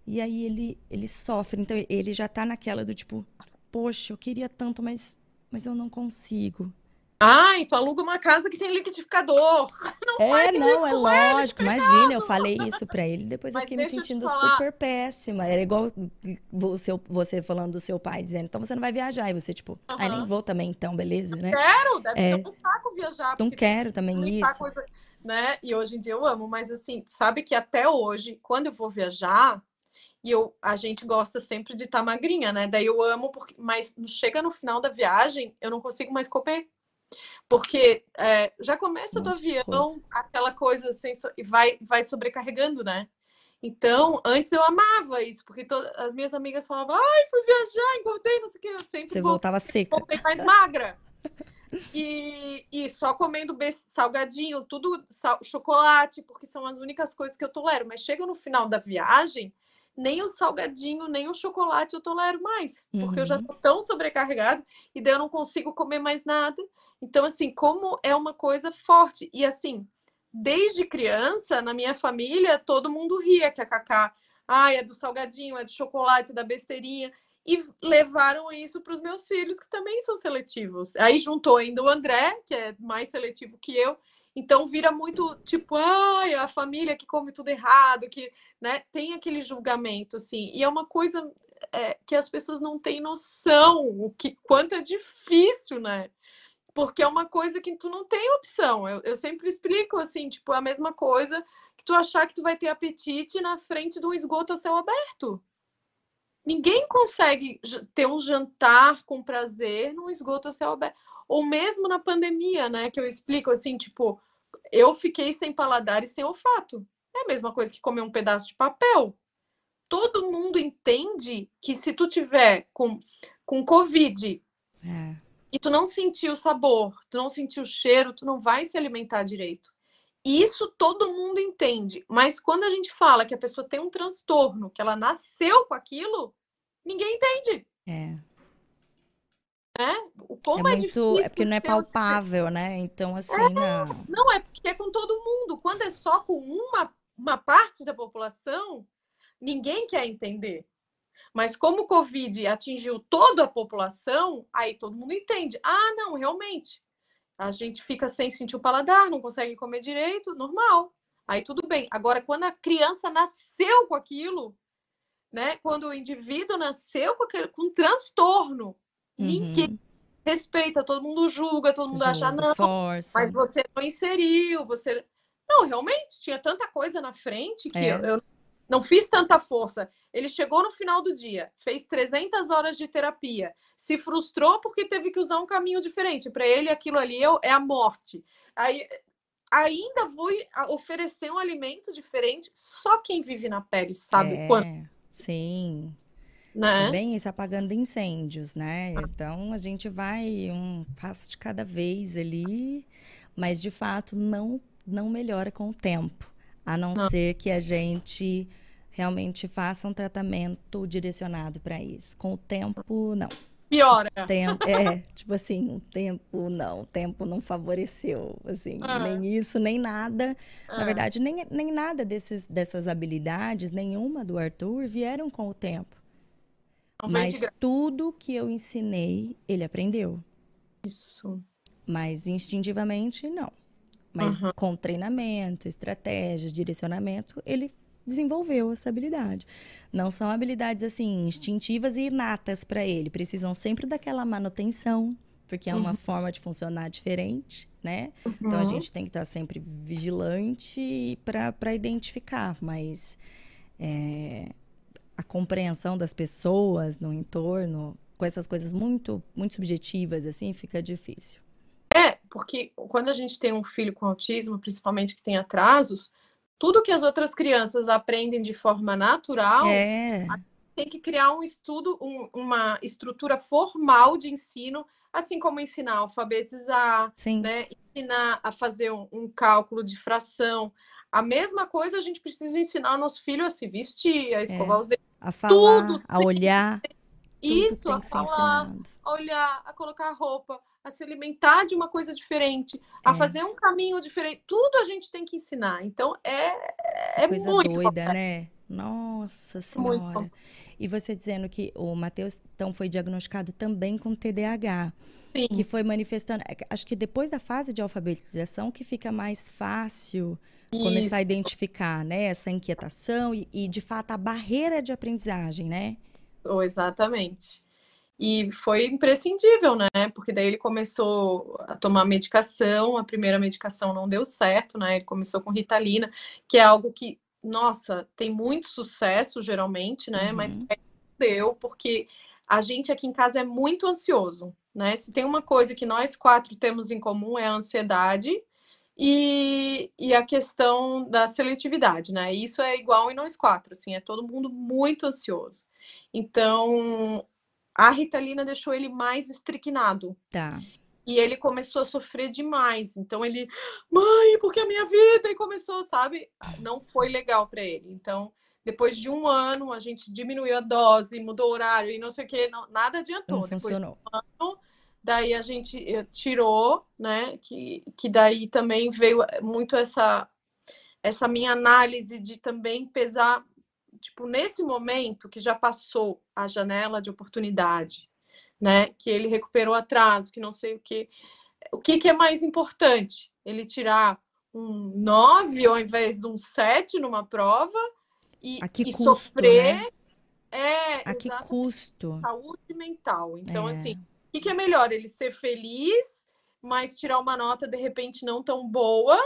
A: E aí ele, ele sofre, então ele já tá naquela do tipo, poxa, eu queria tanto, mas, mas eu não consigo.
B: Ai, tu aluga uma casa que tem liquidificador. Não
A: É, não, é lógico, imagina, eu falei isso pra ele, depois eu fiquei me sentindo super péssima. Era igual seu, você falando do seu pai, dizendo, então você não vai viajar, e você, tipo, ai, nem
B: Aham.
A: vou também, então, beleza, né?
B: Quero, deve
A: É.
B: ser um saco viajar.
A: Não quero também isso.
B: coisa, né? E hoje em dia eu amo, mas assim, sabe que até hoje, quando eu vou viajar, e eu, a gente gosta sempre de estar magrinha, né? Daí eu amo, porque, mas chega no final da viagem, eu não consigo mais comer. Porque é, já começa
A: Um
B: do avião,
A: coisa.
B: aquela coisa assim, e vai, vai sobrecarregando, né? Então, antes eu amava isso, porque to- as minhas amigas falavam, ai, fui viajar, engordei, não sei o que, eu sempre
A: Você voltava seca.
B: voltei mais magra. E, e só comendo salgadinho, tudo sal- chocolate, porque são as únicas coisas que eu tolero. Mas chega no final da viagem, nem o salgadinho, nem o chocolate eu tolero mais, porque eu já
A: Uhum.
B: tô tão sobrecarregada e daí eu não consigo comer mais nada. Então, assim, como é uma coisa forte. E assim, desde criança, na minha família, todo mundo ria que a Cacá, ai, é do salgadinho, é do chocolate, é da besteirinha e levaram isso para os meus filhos, que também são seletivos. Aí juntou ainda o André, que é mais seletivo que eu, então vira muito tipo, ai, a família que come tudo errado, que né, tem aquele julgamento, assim, e é uma coisa é, que as pessoas não têm noção o que quanto é difícil, né? Porque é uma coisa que tu não tem opção. Eu, eu sempre explico assim, tipo, a mesma coisa que tu achar que tu vai ter apetite na frente de um esgoto a céu aberto. Ninguém consegue ter um jantar com prazer num esgoto a céu aberto. Ou mesmo na pandemia, né? Que eu explico assim, tipo, eu fiquei sem paladar e sem olfato. É a mesma coisa que comer um pedaço de papel. Todo mundo entende que se tu tiver com, com Covid
A: É.
B: e tu não sentir o sabor, tu não sentir o cheiro, tu não vai se alimentar direito. Isso todo mundo entende, mas quando a gente fala que a pessoa tem um transtorno, que ela nasceu com aquilo, ninguém entende,
A: É.
B: né? O
A: É
B: como é,
A: muito.
B: difícil
A: É porque não é palpável, né? Então, assim, não.
B: Não, é porque é com todo mundo. Quando é só com uma, uma parte da população, ninguém quer entender. Mas como o Covid atingiu toda a população, aí todo mundo entende. Ah, não, realmente. A gente fica sem sentir o paladar, não consegue comer direito, normal. Aí tudo bem. Agora, quando a criança nasceu com aquilo, né? Quando o indivíduo nasceu com, aquele, com um transtorno, ninguém
A: Uhum.
B: respeita, todo mundo julga, todo mundo acha,
A: Julga,
B: não,
A: força.
B: mas você não inseriu, você. Não, realmente, tinha tanta coisa na frente que
A: É.
B: eu, eu não fiz tanta força. Ele chegou no final do dia, fez 300 horas de terapia, se frustrou porque teve que usar um caminho diferente. Para ele, aquilo ali é, é a morte. Aí, ainda vou oferecer um alimento diferente, só quem vive na pele sabe
A: é,
B: quanto,
A: Sim.
B: Né?
A: bem isso, apagando incêndios, né? Então a gente vai um passo de cada vez ali, mas de fato não não melhora com o tempo, a não
B: Não.
A: ser que a gente realmente faça um tratamento direcionado para isso. Com o tempo, não.
B: Piora.
A: Tempo, é, tipo assim, o tempo não, o tempo não favoreceu, assim, ah. nem isso, nem nada. Ah. Na verdade, nem, nem nada desses, dessas habilidades, nenhuma do Arthur, vieram com o tempo. Não Mas tudo que eu ensinei, ele aprendeu.
B: Isso.
A: Mas instintivamente, não. Mas uhum. com treinamento, estratégias, direcionamento, ele desenvolveu essa habilidade. Não são habilidades assim instintivas e inatas para ele, precisam sempre daquela manutenção, porque é uma uhum. forma de funcionar diferente, né? Uhum. Então a uhum. gente tem que estar sempre vigilante para identificar, mas é, a compreensão das pessoas no entorno com essas coisas muito muito subjetivas assim fica difícil.
B: É, porque quando a gente tem um filho com autismo, principalmente que tem atrasos, tudo que as outras crianças aprendem de forma natural,
A: é.
B: tem que criar um estudo, um, uma estrutura formal de ensino, assim como ensinar a alfabetizar, né? ensinar a fazer um, um, cálculo de fração. A mesma coisa a gente precisa ensinar nosso filho a se vestir, a escovar é. os dedos.
A: A falar, tudo a olhar.
B: Isso, a falar, a olhar, a colocar roupa a se alimentar de uma coisa diferente, a é. fazer um caminho diferente. Tudo a gente tem que ensinar. Então é, é
A: coisa
B: muito
A: doida, né? Nossa Senhora. E você dizendo que o Matheus então foi diagnosticado também com TDAH.
B: Sim.
A: Que foi manifestando. É, acho que depois da fase de alfabetização que fica mais fácil. Começar a identificar, né? Essa inquietação e, e, de fato, a barreira de aprendizagem, né?
B: Oh, exatamente. E foi imprescindível, né? Porque daí ele começou a tomar medicação, a primeira medicação não deu certo, né? Ele começou com Ritalina, que é algo que, nossa, tem muito sucesso geralmente, né? Uhum. Mas deu, porque a gente aqui em casa é muito ansioso, né? Se tem uma coisa que nós quatro temos em comum é a ansiedade e, e a questão da seletividade, né? Isso é igual em nós quatro, assim, é todo mundo muito ansioso. Então, a Ritalina deixou ele mais estricnado.
A: Tá.
B: E ele começou a sofrer demais. Então ele, mãe, porque a minha vida? E começou, sabe? Não foi legal para ele. Então, depois de um ano, a gente diminuiu a dose, mudou o horário e não sei o que, não, nada adiantou.
A: Não funcionou.
B: De um ano, daí a gente eh, tirou, né? Que, que daí também veio muito essa, essa minha análise de também pesar tipo, nesse momento que já passou a janela de oportunidade, né? Que ele recuperou atraso, que não sei o que. O que, que é mais importante? Ele tirar um 9 ao invés de um 7 numa prova e, e custo, sofrer. Né?
A: É, a que custo?
B: Saúde mental. Então, é. assim, que, que é melhor? Ele ser feliz, mas tirar uma nota de repente não tão boa,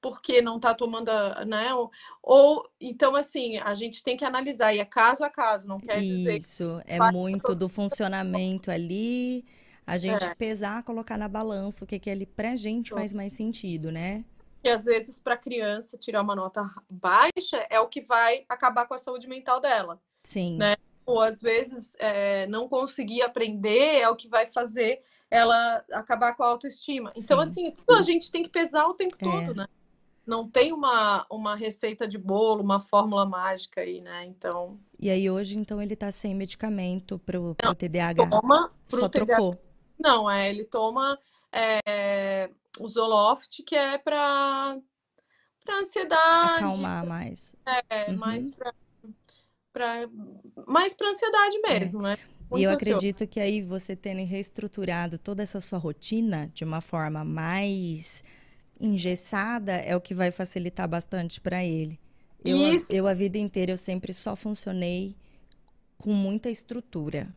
B: porque não está tomando, né? Ou então assim, a gente tem que analisar e é caso a caso, não quer dizer
A: Isso, é muito do funcionamento ali, a gente é. pesar, colocar na balança o que que ali pra gente faz mais sentido, né?
B: E às vezes para criança tirar uma nota baixa é o que vai acabar com a saúde mental dela.
A: Sim.
B: Né? Ou às vezes é, não conseguir aprender é o que vai fazer ela acabar com a autoestima. Então, Sim. assim, a gente tem que pesar o tempo é. todo, né? não tem uma, uma receita de bolo, uma fórmula mágica aí, né? Então.
A: E aí hoje, então, ele tá sem medicamento pro, pro não, TDAH.
B: Toma pro
A: Só TDAH. trocou.
B: Não, é, ele toma é, o Zoloft, que é para ansiedade.
A: Acalmar mais.
B: É, uhum. mais para mais para ansiedade é. mesmo, é. né?
A: Muito e eu ansioso. acredito que aí você tendo reestruturado toda essa sua rotina de uma forma mais engessada é o que vai facilitar bastante para ele. Eu, Isso. eu, a vida inteira, eu sempre só funcionei com muita estrutura.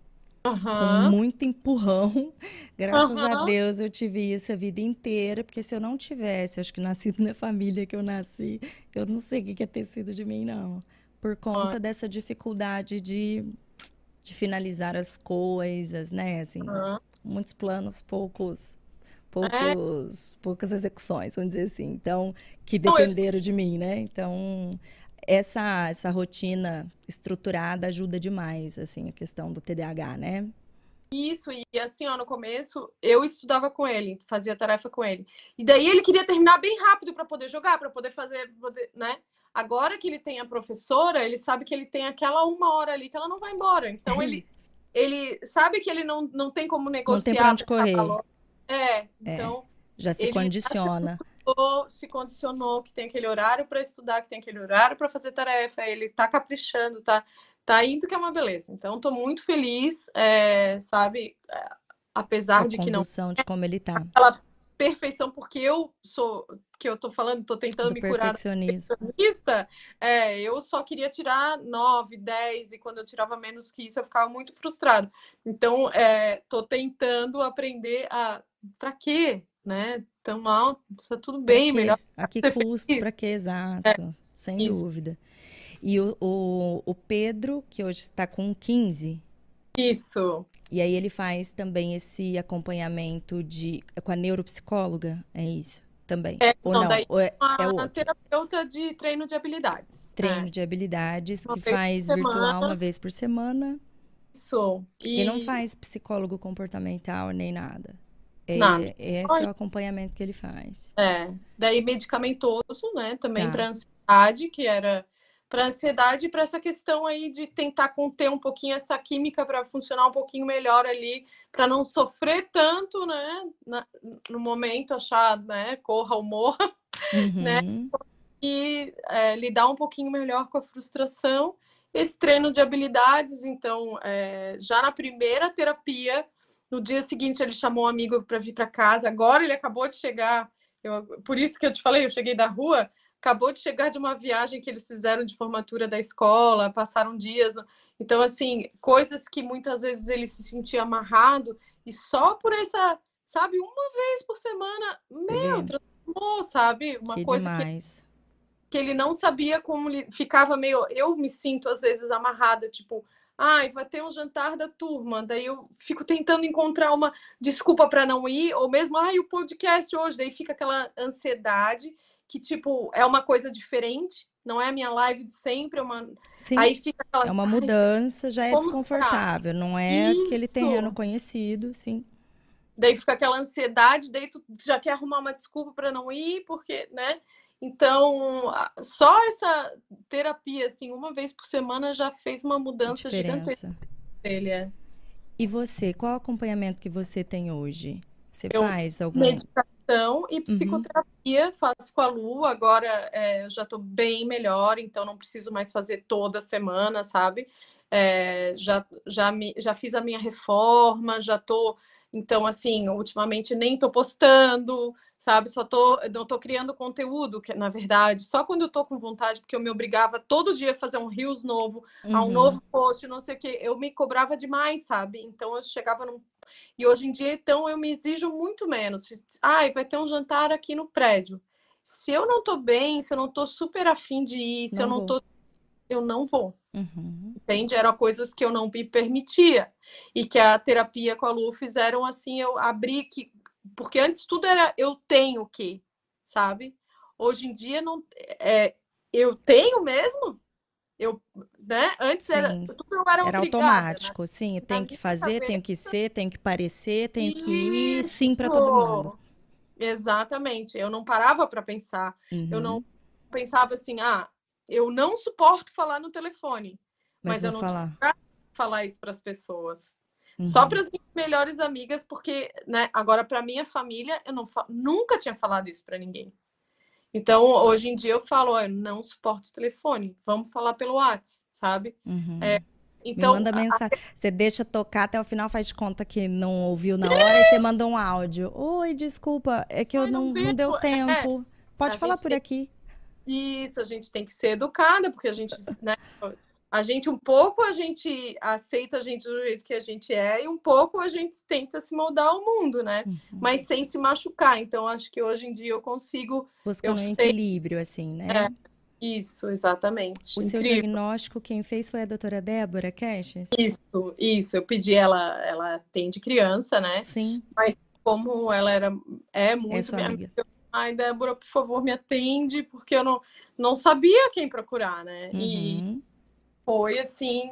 B: Uhum.
A: Com muito empurrão. Graças uhum. a Deus eu tive isso a vida inteira, porque se eu não tivesse, acho que nascido na família que eu nasci, eu não sei o que ia ter sido de mim, não. Por conta uhum. dessa dificuldade de, de finalizar as coisas, né? Assim, muitos planos, poucos poucos, é. poucas execuções, vamos dizer assim. Então, que dependeram de mim, né? Então, essa, essa rotina estruturada ajuda demais, assim, a questão do TDAH, né?
B: Isso, e assim, ó, no começo, eu estudava com ele, fazia tarefa com ele. E daí ele queria terminar bem rápido para poder jogar, para poder fazer, poder, né? Agora que ele tem a professora, ele sabe que ele tem aquela uma hora ali que ela não vai embora. Então ele ele sabe que ele não, não tem como negociar.
A: Não tem pra onde correr.
B: É, então. É,
A: já se condiciona.
B: Se, se condicionou que tem aquele horário para estudar, que tem aquele horário para fazer tarefa, ele tá caprichando, tá, tá indo que é uma beleza. Então, tô muito feliz, é, sabe? É, apesar
A: a
B: de que não.
A: de como ele tá.
B: Aquela perfeição, porque eu sou, que eu tô falando, tô tentando
A: Do
B: me curar
A: perfeccionista,
B: é, eu só queria tirar 9, 10, e quando eu tirava menos que isso, eu ficava muito frustrado. Então, é, tô tentando aprender a pra quê? Né? Tão mal, tá tudo bem, melhor.
A: A que custo, para quê, exato, é, sem isso. dúvida. E o, o, o Pedro, que hoje está com 15,
B: isso.
A: E aí ele faz também esse acompanhamento de com a neuropsicóloga, é isso também?
B: É,
A: ou
B: não,
A: não?
B: Daí
A: é,
B: é uma terapeuta de treino de habilidades.
A: Treino
B: é.
A: de habilidades uma que faz virtual uma vez por semana.
B: Isso.
A: E... e não faz psicólogo comportamental nem nada. É,
B: nada.
A: Esse é o acompanhamento que ele faz.
B: É. Daí medicamentoso, né? Também tá. para ansiedade, que era para ansiedade e para essa questão aí de tentar conter um pouquinho essa química para funcionar um pouquinho melhor ali, para não sofrer tanto, né? Na, no momento, achar, né? Corra ou morra,
A: uhum.
B: né? E é, lidar um pouquinho melhor com a frustração. Esse treino de habilidades, então, é, já na primeira terapia, no dia seguinte ele chamou um amigo para vir para casa. Agora ele acabou de chegar. Eu, por isso que eu te falei, eu cheguei da rua acabou de chegar de uma viagem que eles fizeram de formatura da escola, passaram dias. Então, assim, coisas que muitas vezes ele se sentia amarrado e só por essa, sabe, uma vez por semana, meu, transformou, sabe? Uma
A: que
B: coisa
A: demais.
B: Que, que ele não sabia como ficava meio. Eu me sinto às vezes amarrada, tipo, ai, vai ter um jantar da turma, daí eu fico tentando encontrar uma desculpa para não ir, ou mesmo, ai, o podcast hoje, daí fica aquela ansiedade que, tipo, é uma coisa diferente, não é a minha live de sempre, é uma.
A: Sim,
B: Aí fica aquela.
A: É uma mudança, já é desconfortável, será? não é Isso. aquele terreno conhecido, sim.
B: Daí fica aquela ansiedade, daí tu já quer arrumar uma desculpa para não ir, porque, né? Então, só essa terapia, assim, uma vez por semana já fez uma mudança gigantesca dele. É.
A: E você, qual acompanhamento que você tem hoje? Você
B: eu
A: faz algum?
B: Meditação e uhum. psicoterapia uhum. faço com a Lu. Agora é, eu já estou bem melhor, então não preciso mais fazer toda semana, sabe? É, já, já, me, já fiz a minha reforma, já estou. Então, assim, ultimamente nem estou postando, sabe? Só tô, não tô criando conteúdo, que na verdade, só quando eu tô com vontade, porque eu me obrigava todo dia a fazer um reels novo, uhum. a um novo post, não sei o que, eu me cobrava demais, sabe? Então eu chegava num e hoje em dia, então, eu me exijo muito menos. Ai, vai ter um jantar aqui no prédio. Se eu não tô bem, se eu não tô super afim de ir, se não eu não vou. tô. Eu não vou.
A: Uhum.
B: Entende? Eram coisas que eu não me permitia. E que a terapia com a Lu fizeram assim, eu abri que porque antes tudo era eu tenho que, sabe? Hoje em dia não é eu tenho mesmo. Eu, né? Antes sim. era tudo era,
A: era
B: né?
A: automático, né? sim. Tenho que fazer, cabeça. tenho que ser, tenho que parecer, Isso. que ir sim para todo mundo.
B: Exatamente. Eu não parava para pensar.
A: Uhum.
B: Eu não pensava assim, ah, eu não suporto falar no telefone, mas, mas eu não
A: falar.
B: falar isso para as pessoas. Uhum. Só para as minhas melhores amigas, porque, né, agora para minha família, eu não nunca tinha falado isso para ninguém. Então, hoje em dia eu falo, eu não suporto o telefone, vamos falar pelo WhatsApp, sabe?
A: Uhum.
B: É, então,
A: Me manda mensagem. A... Você deixa tocar até o final, faz de conta que não ouviu na hora e você manda um áudio. Oi, desculpa, é que eu Ai, não, não, deu tempo. É. Pode falar por aqui.
B: Isso, a gente tem que ser educada, porque a gente, né, a gente um pouco a gente aceita a gente do jeito que a gente é e um pouco a gente tenta se moldar ao mundo, né? Uhum. Mas sem se machucar. Então acho que hoje em dia eu consigo
A: buscando um equilíbrio assim, né?
B: É. Isso, exatamente.
A: O Incrível. seu diagnóstico, quem fez foi a doutora Débora Caches?
B: Isso, isso. Eu pedi ela, ela atende criança, né?
A: Sim.
B: Mas como ela era, é muito
A: é minha amiga. amiga.
B: Ai, Débora, por favor, me atende, porque eu não, não sabia quem procurar, né?
A: Uhum.
B: E foi assim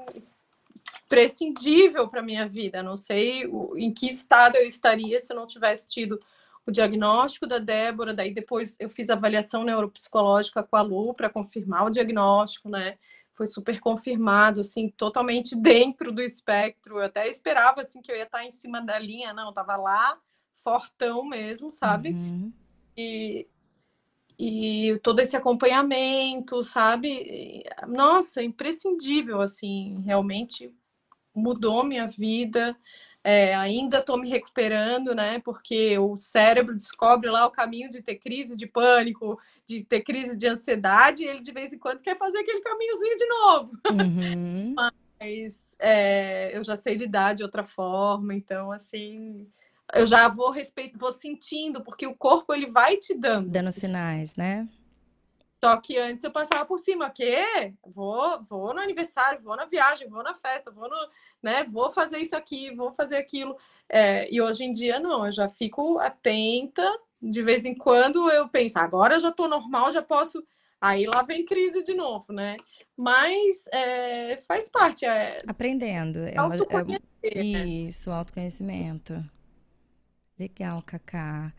B: prescindível para minha vida. Não sei em que estado eu estaria se eu não tivesse tido o diagnóstico da Débora. Daí depois eu fiz avaliação neuropsicológica com a Lu para confirmar o diagnóstico, né? foi super confirmado, assim, totalmente dentro do espectro. Eu até esperava, assim, que eu ia estar em cima da linha, não, eu tava lá, fortão mesmo, sabe?
A: Uhum.
B: E, e todo esse acompanhamento, sabe? Nossa, imprescindível, assim, realmente mudou minha vida. É, ainda estou me recuperando, né? Porque o cérebro descobre lá o caminho de ter crise de pânico, de ter crise de ansiedade, e ele de vez em quando quer fazer aquele caminhozinho de novo.
A: Uhum.
B: Mas é, eu já sei lidar de outra forma, então assim eu já vou respeito, vou sentindo, porque o corpo ele vai te dando.
A: Dando sinais, né?
B: Só que antes eu passava por cima, que vou, vou no aniversário, vou na viagem, vou na festa, vou no, né, vou fazer isso aqui, vou fazer aquilo. É, e hoje em dia não, eu já fico atenta. De vez em quando eu penso, agora já estou normal, já posso. Aí lá vem crise de novo, né? Mas é, faz parte. É...
A: Aprendendo. É uma, é... Isso, autoconhecimento. Legal, Cacá.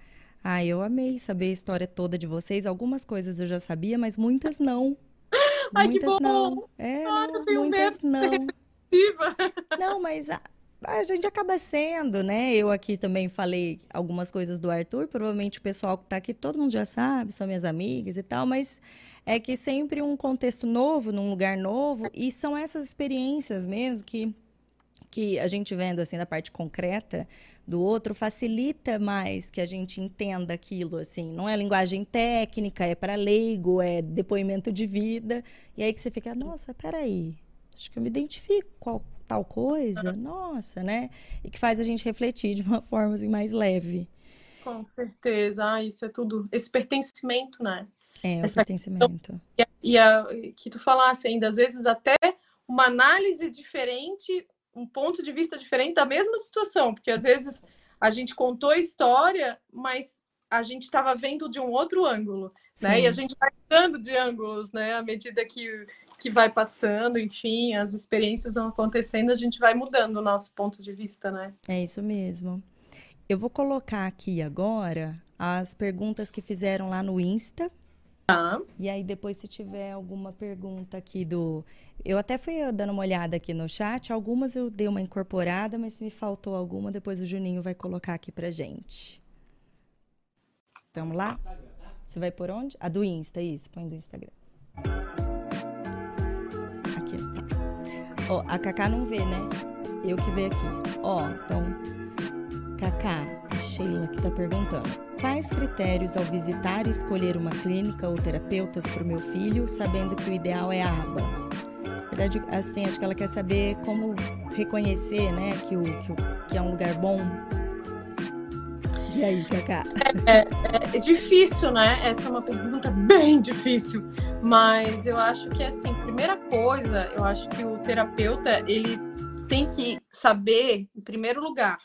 A: Ah, eu amei saber a história toda de vocês. Algumas coisas eu já sabia, mas muitas não.
B: Ai,
A: muitas
B: que bom!
A: não. É,
B: Ai,
A: não, muitas não. Não, mas a, a, gente acaba sendo, né? Eu aqui também falei algumas coisas do Arthur. Provavelmente o pessoal que está aqui, todo mundo já sabe, são minhas amigas e tal, mas é que sempre um contexto novo, num lugar novo, e são essas experiências mesmo que que a gente vendo assim da parte concreta do outro facilita mais que a gente entenda aquilo assim. Não é linguagem técnica é para leigo é depoimento de vida. E aí que você fica nossa peraí acho que eu me identifico com tal coisa. Nossa né? E que faz a gente refletir de uma forma assim, mais leve.
B: Com certeza. Ah, isso é tudo. Esse pertencimento né?
A: É o Essa pertencimento.
B: E, a, e a, que tu falasse ainda às vezes até uma análise diferente um ponto de vista diferente da mesma situação, porque às vezes a gente contou a história, mas a gente estava vendo de um outro ângulo, Sim. né? E a gente vai mudando de ângulos, né? À medida que, que vai passando, enfim, as experiências vão acontecendo, a gente vai mudando o nosso ponto de vista, né?
A: É isso mesmo. Eu vou colocar aqui agora as perguntas que fizeram lá no Insta.
B: Tá.
A: E aí, depois, se tiver alguma pergunta aqui do eu até fui dando uma olhada aqui no chat, algumas eu dei uma incorporada, mas se me faltou alguma, depois o Juninho vai colocar aqui pra gente. Vamos lá? Você vai por onde? A do Insta, isso, põe do Instagram. Aqui, tá. Ó, a Cacá não vê, né? Eu que vejo aqui. Ó, então, Cacá, a Sheila que tá perguntando. Quais critérios ao visitar e escolher uma clínica ou terapeutas para o meu filho, sabendo que o ideal é a aba? verdade, assim, acho que ela quer saber como reconhecer, né, que, o, que, o, que é um lugar bom. E aí, Cacá?
B: É, é, é, difícil, né? Essa é uma pergunta bem difícil. Mas eu acho que, assim, primeira coisa, eu acho que o terapeuta, ele tem que saber, em primeiro lugar,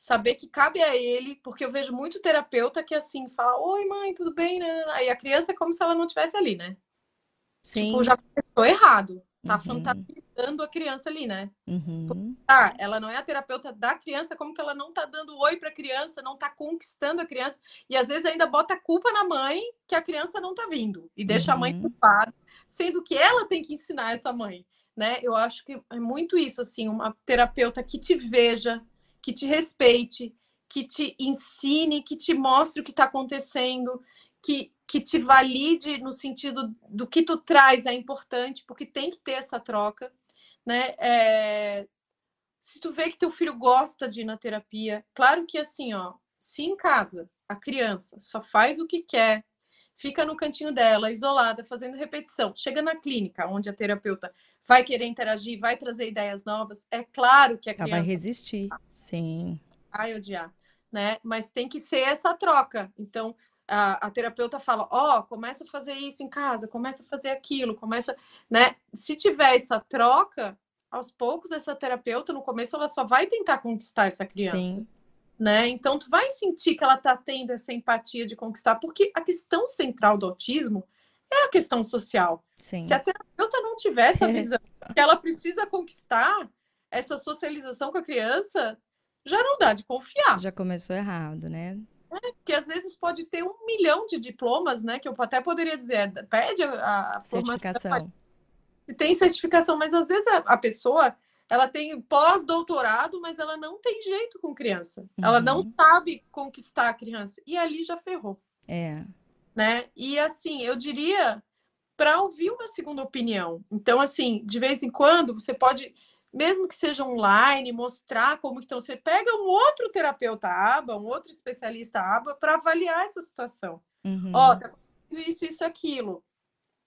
B: saber que cabe a ele, porque eu vejo muito terapeuta que, assim, fala, oi, mãe, tudo bem? Né? Aí a criança é como se ela não estivesse ali, né?
A: Sim.
B: Tipo, já começou errado. Tá
A: Uhum.
B: fantasizando a criança ali, né?
A: Uhum.
B: Tá, ela não é a terapeuta da criança, como que ela não tá dando oi pra criança, não tá conquistando a criança, e às vezes ainda bota a culpa na mãe que a criança não tá vindo, e deixa a mãe
A: Uhum.
B: culpada, sendo que ela tem que ensinar essa mãe, né? Eu acho que é muito isso, assim, uma terapeuta que te veja, que te respeite, que te ensine, que te mostre o que tá acontecendo, que que te valide no sentido do que tu traz é importante, porque tem que ter essa troca, né? É... Se tu vê que teu filho gosta de ir na terapia, claro que assim, ó, se em casa a criança só faz o que quer, fica no cantinho dela, isolada, fazendo repetição, chega na clínica, onde a terapeuta vai querer interagir, vai trazer ideias novas, é claro que a
A: Ela
B: criança
A: vai resistir, sim.
B: vai odiar, né? Mas tem que ser essa troca. Então, a, a terapeuta fala, ó, oh, começa a fazer isso em casa, começa a fazer aquilo, começa, né? Se tiver essa troca, aos poucos essa terapeuta no começo ela só vai tentar conquistar essa criança.
A: Sim.
B: Né? Então tu vai sentir que ela tá tendo essa empatia de conquistar, porque a questão central do autismo é a questão social.
A: Sim.
B: Se a terapeuta não tiver essa visão que ela precisa conquistar essa socialização com a criança, já não dá de confiar.
A: Já começou errado, né?
B: É, porque às vezes pode ter um milhão de diplomas, né? Que eu até poderia dizer, pede a, a formação.
A: Certificação.
B: se tem certificação, mas às vezes a, a pessoa ela tem pós-doutorado, mas ela não tem jeito com criança. Uhum. Ela não uhum. sabe conquistar a criança. E ali já ferrou.
A: É.
B: Né? E assim, eu diria para ouvir uma segunda opinião. Então, assim, de vez em quando você pode, mesmo que seja online, mostrar como então você pega um outro terapeuta aba, um outro especialista aba para avaliar essa situação.
A: Uhum.
B: Ó, tá isso, isso, aquilo.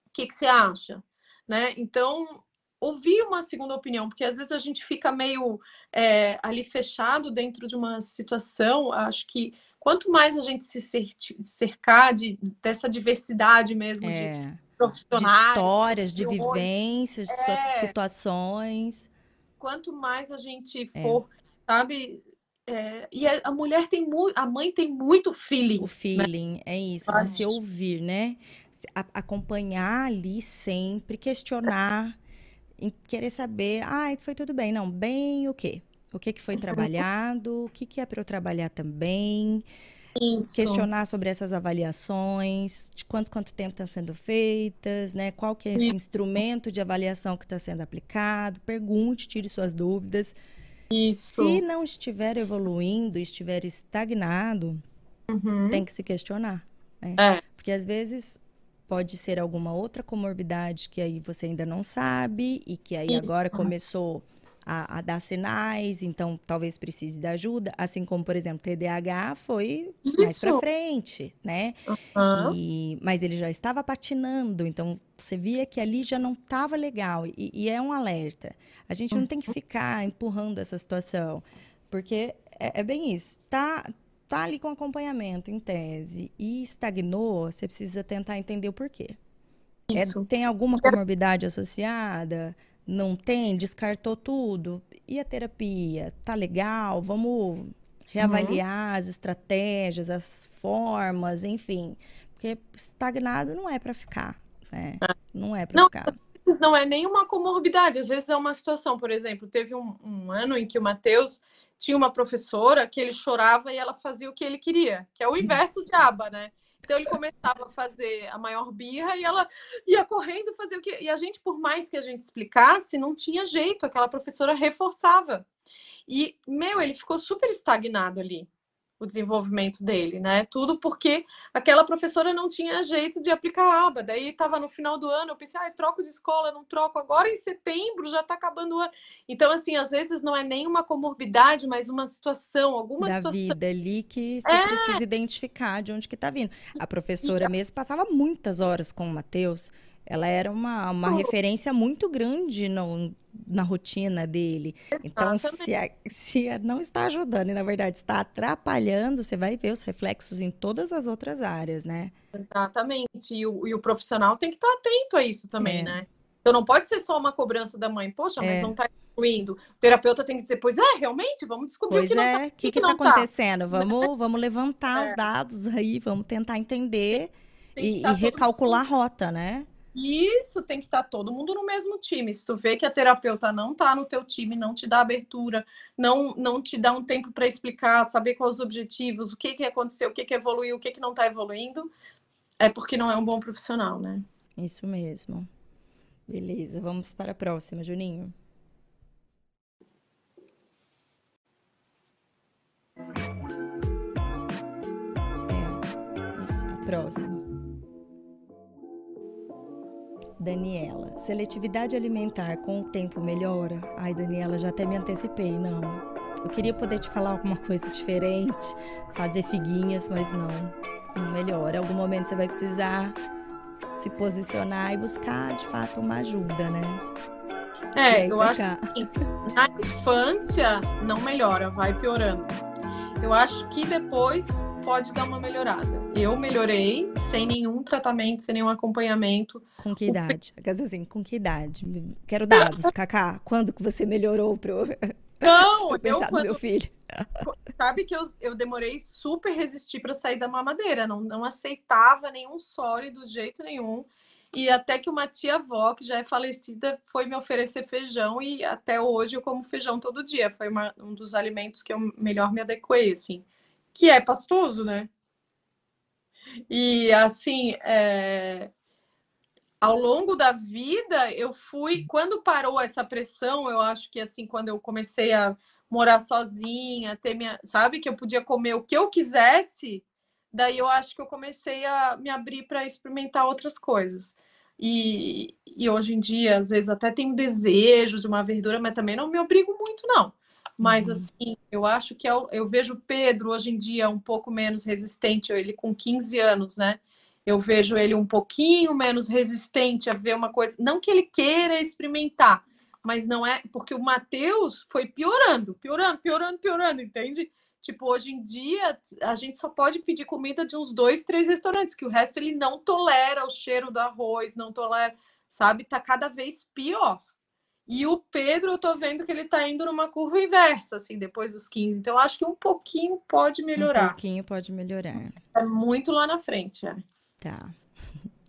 B: O que, que você acha? Né? Então, ouvir uma segunda opinião, porque às vezes a gente fica meio é, ali fechado dentro de uma situação. Acho que quanto mais a gente se cercar de, dessa diversidade mesmo é, de profissionais,
A: de histórias, de, de vivências, é, de situações.
B: Quanto mais a gente é. for, sabe, é, e a, a, mulher tem muito, a mãe tem muito feeling. O
A: né? feeling, né? é isso, de se ouvir, né? A, acompanhar ali sempre, questionar querer saber, ah, foi tudo bem. Não, bem o quê? O que, que foi trabalhado? O que, que é para eu trabalhar também?
B: Isso.
A: Questionar sobre essas avaliações, de quanto, quanto tempo estão tá sendo feitas, né? Qual que é esse Isso. instrumento de avaliação que está sendo aplicado. Pergunte, tire suas dúvidas.
B: Isso.
A: Se não estiver evoluindo, estiver estagnado,
B: uhum.
A: tem que se questionar. Né?
B: É.
A: Porque às vezes pode ser alguma outra comorbidade que aí você ainda não sabe e que aí Isso. agora começou a, a, dar sinais, então talvez precise de ajuda, assim como, por exemplo, TDAH foi Isso. mais para frente, né?
B: Uhum.
A: E, mas ele já estava patinando, então você via que ali já não estava legal e, e, é um alerta. A gente não tem que uhum. ficar empurrando essa situação, porque é, é bem isso. Tá, tá ali com acompanhamento em tese e estagnou, você precisa tentar entender o porquê. É, tem alguma comorbidade associada? Não tem? Descartou tudo? E a terapia? Tá legal? Vamos reavaliar uhum. as estratégias, as formas, enfim. Porque estagnado não é para ficar. Né? É. Não é para ficar
B: não é nenhuma comorbidade, às vezes é uma situação, por exemplo, teve um, um ano em que o Matheus tinha uma professora que ele chorava e ela fazia o que ele queria, que é o inverso de aba, né? Então ele começava a fazer a maior birra e ela ia correndo fazer o que. E a gente, por mais que a gente explicasse, não tinha jeito, aquela professora reforçava. E, meu, ele ficou super estagnado ali o desenvolvimento dele, né? Tudo porque aquela professora não tinha jeito de aplicar a aba. Daí estava no final do ano, eu pensei, ah, troco de escola, não troco. Agora em setembro já está acabando o ano. Então, assim, às vezes não é nem uma comorbidade, mas uma situação, alguma
A: da
B: situação.
A: vida ali que você é... precisa identificar de onde que está vindo. A professora mesmo passava muitas horas com o Matheus. Ela era uma, uma oh. referência muito grande no, na rotina dele. Então, se, se não está ajudando e, na verdade, está atrapalhando, você vai ver os reflexos em todas as outras áreas, né?
B: Exatamente. E o, e o profissional tem que estar atento a isso também, é. né? Então, não pode ser só uma cobrança da mãe. Poxa, mas é. não está incluindo. O terapeuta tem que dizer, pois é, realmente, vamos descobrir
A: pois
B: o que
A: é.
B: não está.
A: O que está tá. acontecendo? Vamos, vamos levantar é. os dados aí, vamos tentar entender e, e recalcular a rota, né?
B: Isso tem que estar tá todo mundo no mesmo time. Se tu vê que a terapeuta não está no teu time, não te dá abertura, não não te dá um tempo para explicar, saber quais os objetivos, o que que aconteceu, o que que evoluiu, o que que não está evoluindo, é porque não é um bom profissional, né?
A: Isso mesmo. Beleza, vamos para a próxima, Juninho. É, isso, a próxima. Daniela, seletividade alimentar com o tempo melhora? Ai, Daniela, já até me antecipei, não. Eu queria poder te falar alguma coisa diferente, fazer figuinhas, mas não, não melhora. Em algum momento você vai precisar se posicionar e buscar, de fato, uma ajuda, né?
B: É, eu acho que na infância não melhora, vai piorando. Eu acho que depois pode dar uma melhorada. Eu melhorei sem nenhum tratamento, sem nenhum acompanhamento.
A: Com que idade? Quer dizer assim, com que idade? Quero dados, Cacá. Quando que você melhorou pro...
B: Não,
A: eu quando... meu filho.
B: Sabe que eu, eu demorei super resistir para sair da mamadeira, não, não aceitava nenhum sólido de jeito nenhum. E até que uma tia-avó, que já é falecida, foi me oferecer feijão e até hoje eu como feijão todo dia. Foi uma, um dos alimentos que eu melhor me adequei, assim que é pastoso, né? E assim, é... ao longo da vida, eu fui. Quando parou essa pressão, eu acho que assim, quando eu comecei a morar sozinha, ter minha. Sabe, que eu podia comer o que eu quisesse, daí eu acho que eu comecei a me abrir para experimentar outras coisas. E, e hoje em dia, às vezes, até tenho desejo de uma verdura, mas também não me obrigo muito, não. Mas, uhum. assim, eu acho que eu, eu vejo o Pedro hoje em dia um pouco menos resistente, ele com 15 anos, né? Eu vejo ele um pouquinho menos resistente a ver uma coisa. Não que ele queira experimentar, mas não é. Porque o Matheus foi piorando, piorando, piorando, piorando, entende? Tipo, hoje em dia, a gente só pode pedir comida de uns dois, três restaurantes, que o resto ele não tolera o cheiro do arroz, não tolera, sabe? Tá cada vez pior. E o Pedro, eu tô vendo que ele tá indo numa curva inversa, assim, depois dos 15. Então, acho que um pouquinho pode melhorar.
A: Um pouquinho pode melhorar.
B: É muito lá na frente, é.
A: Tá.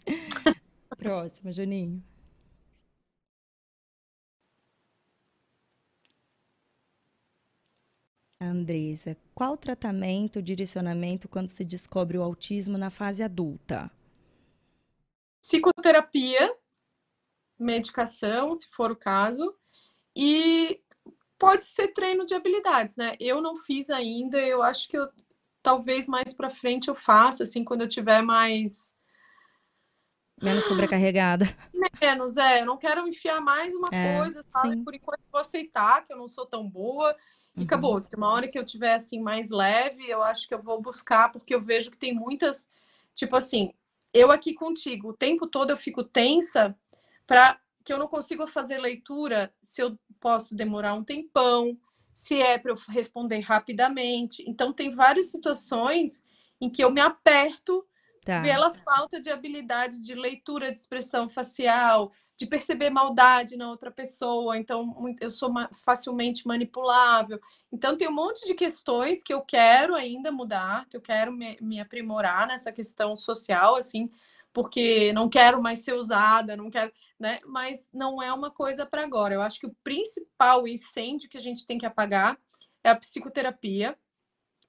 A: Próximo, Juninho. Andresa, qual tratamento, direcionamento quando se descobre o autismo na fase adulta?
B: Psicoterapia, medicação, se for o caso, e pode ser treino de habilidades, né? Eu não fiz ainda, eu acho que eu talvez mais para frente eu faça, assim, quando eu tiver mais
A: menos sobrecarregada.
B: Menos, é, eu não quero enfiar mais uma é, coisa, sabe? Sim. Por enquanto eu vou aceitar que eu não sou tão boa e uhum. acabou. Se uma hora que eu tiver assim mais leve, eu acho que eu vou buscar, porque eu vejo que tem muitas, tipo assim, eu aqui contigo, o tempo todo eu fico tensa para que eu não consigo fazer leitura se eu posso demorar um tempão, se é para eu responder rapidamente. Então tem várias situações em que eu me aperto tá. pela falta de habilidade de leitura de expressão facial, de perceber maldade na outra pessoa, então eu sou facilmente manipulável. Então tem um monte de questões que eu quero ainda mudar, que eu quero me, me aprimorar nessa questão social, assim, porque não quero mais ser usada, não quero, né? Mas não é uma coisa para agora. Eu acho que o principal incêndio que a gente tem que apagar é a psicoterapia,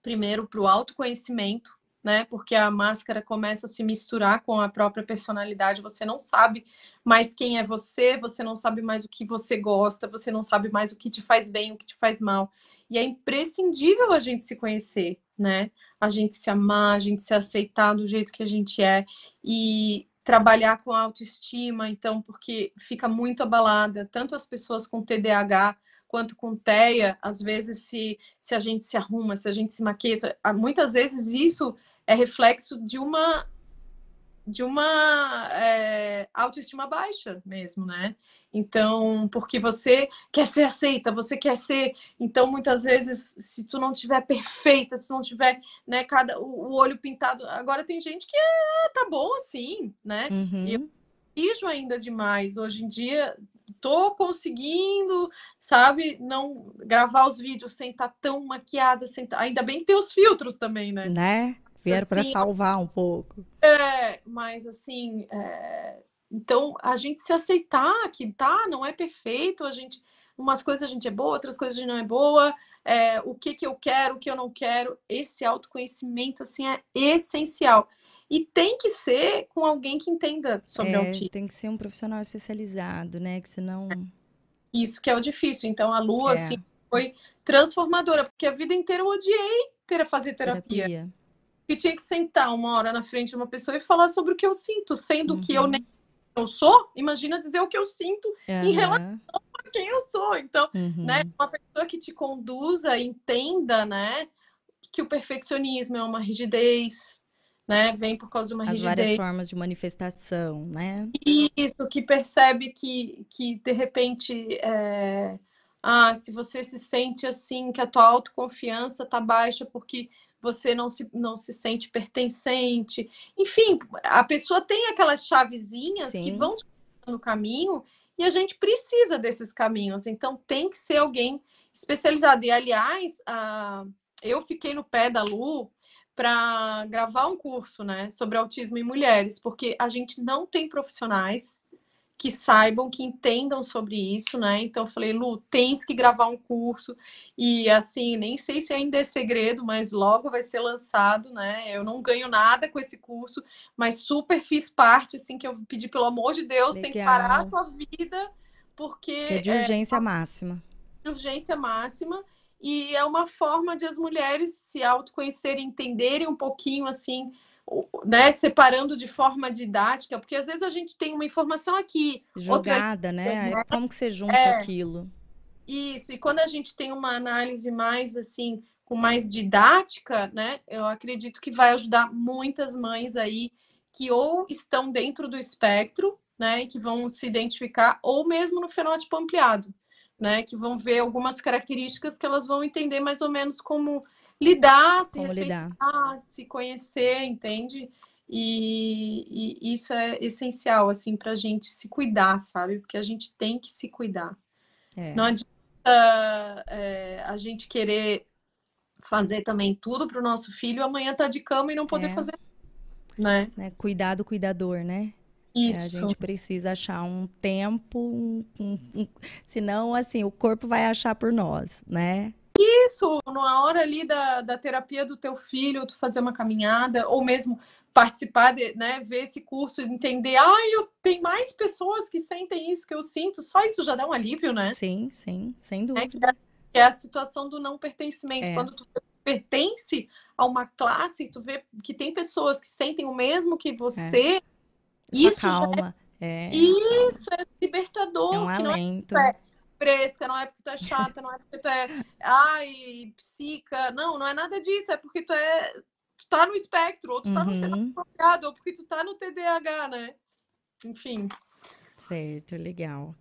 B: primeiro para o autoconhecimento, né? Porque a máscara começa a se misturar com a própria personalidade, você não sabe mais quem é você, você não sabe mais o que você gosta, você não sabe mais o que te faz bem, o que te faz mal. E é imprescindível a gente se conhecer, né? A gente se amar, a gente se aceitar do jeito que a gente é e trabalhar com a autoestima, então, porque fica muito abalada, tanto as pessoas com TDAH quanto com TEA, às vezes se, se a gente se arruma, se a gente se maqueia, muitas vezes isso é reflexo de uma de uma é, autoestima baixa mesmo, né? Então, porque você quer ser aceita, você quer ser, então muitas vezes se tu não tiver perfeita, se não tiver, né, cada o, olho pintado, agora tem gente que é, tá bom assim, né? Uhum. E eu exijo ainda demais. Hoje em dia tô conseguindo, sabe, não gravar os vídeos sem estar tá tão maquiada, sem tá... ainda bem que tem os filtros também, né?
A: Né? Vieram assim, para salvar um pouco.
B: É, mas assim, é... então a gente se aceitar que tá, não é perfeito, a gente, umas coisas a gente é boa, outras coisas a gente não é boa, é, o que que eu quero, o que eu não quero, esse autoconhecimento assim é essencial. E tem que ser com alguém que entenda sobre é, autismo.
A: Tem que ser um profissional especializado, né? Que senão.
B: Isso que é o difícil. Então a Lua, é. assim, foi transformadora, porque a vida inteira eu odiei ter a fazer terapia. terapia que tinha que sentar uma hora na frente de uma pessoa e falar sobre o que eu sinto, sendo uhum. que eu nem eu sou, imagina dizer o que eu sinto uhum. em relação a quem eu sou. Então, uhum. né, uma pessoa que te conduza, entenda, né, que o perfeccionismo é uma rigidez, né, vem por causa de uma
A: As
B: rigidez.
A: várias formas de manifestação, né?
B: Isso, que percebe que, que de repente, é... ah, se você se sente assim, que a tua autoconfiança tá baixa porque você não se, não se sente pertencente. Enfim, a pessoa tem aquelas chavezinhas Sim. que vão no caminho e a gente precisa desses caminhos. Então, tem que ser alguém especializado. E, aliás, eu fiquei no pé da Lu para gravar um curso né, sobre autismo em mulheres, porque a gente não tem profissionais que saibam, que entendam sobre isso, né? Então eu falei, Lu, tens que gravar um curso e assim, nem sei se ainda é segredo, mas logo vai ser lançado, né? Eu não ganho nada com esse curso, mas super fiz parte, assim, que eu pedi pelo amor de Deus, Legal. tem que parar a tua vida, porque
A: que é de urgência é, máxima.
B: De urgência máxima. E é uma forma de as mulheres se autoconhecerem, entenderem um pouquinho assim né, separando de forma didática, porque às vezes a gente tem uma informação aqui.
A: Jogada, outra... né? né? Como que você junta é, aquilo?
B: Isso, e quando a gente tem uma análise mais assim, com mais didática, né? Eu acredito que vai ajudar muitas mães aí que ou estão dentro do espectro, né? E que vão se identificar, ou mesmo no fenótipo ampliado, né? Que vão ver algumas características que elas vão entender mais ou menos como lidar, se Como respeitar, lidar. se conhecer, entende? E, e, isso é essencial, assim, para a gente se cuidar, sabe? Porque a gente tem que se cuidar. É. Não adianta é, a gente querer fazer também tudo para o nosso filho, amanhã tá de cama e não poder é. fazer, né?
A: né? Cuidado, cuidador, né? Isso. É, a gente precisa achar um tempo, um, um, um, senão, assim, o corpo vai achar por nós, né?
B: Isso, na hora ali da, da terapia do teu filho, tu fazer uma caminhada, ou mesmo participar, de, né, ver esse curso, entender, ah, eu tem mais pessoas que sentem isso que eu sinto, só isso já dá um alívio, né?
A: Sim, sim, sem é
B: dúvida. É, é a situação do não pertencimento. É. Quando tu pertence a uma classe, tu vê que tem pessoas que sentem o mesmo que você, é.
A: isso calma. É...
B: Isso é libertador. É
A: um alento.
B: Não é, fresca, não é porque tu é chata, não é porque tu é, ai, psica. Não, não é nada disso, é porque tu é tu tá no espectro, ou tu tá no uhum. fenômeno ou porque tu tá no TDAH, né? Enfim.
A: Certo, legal.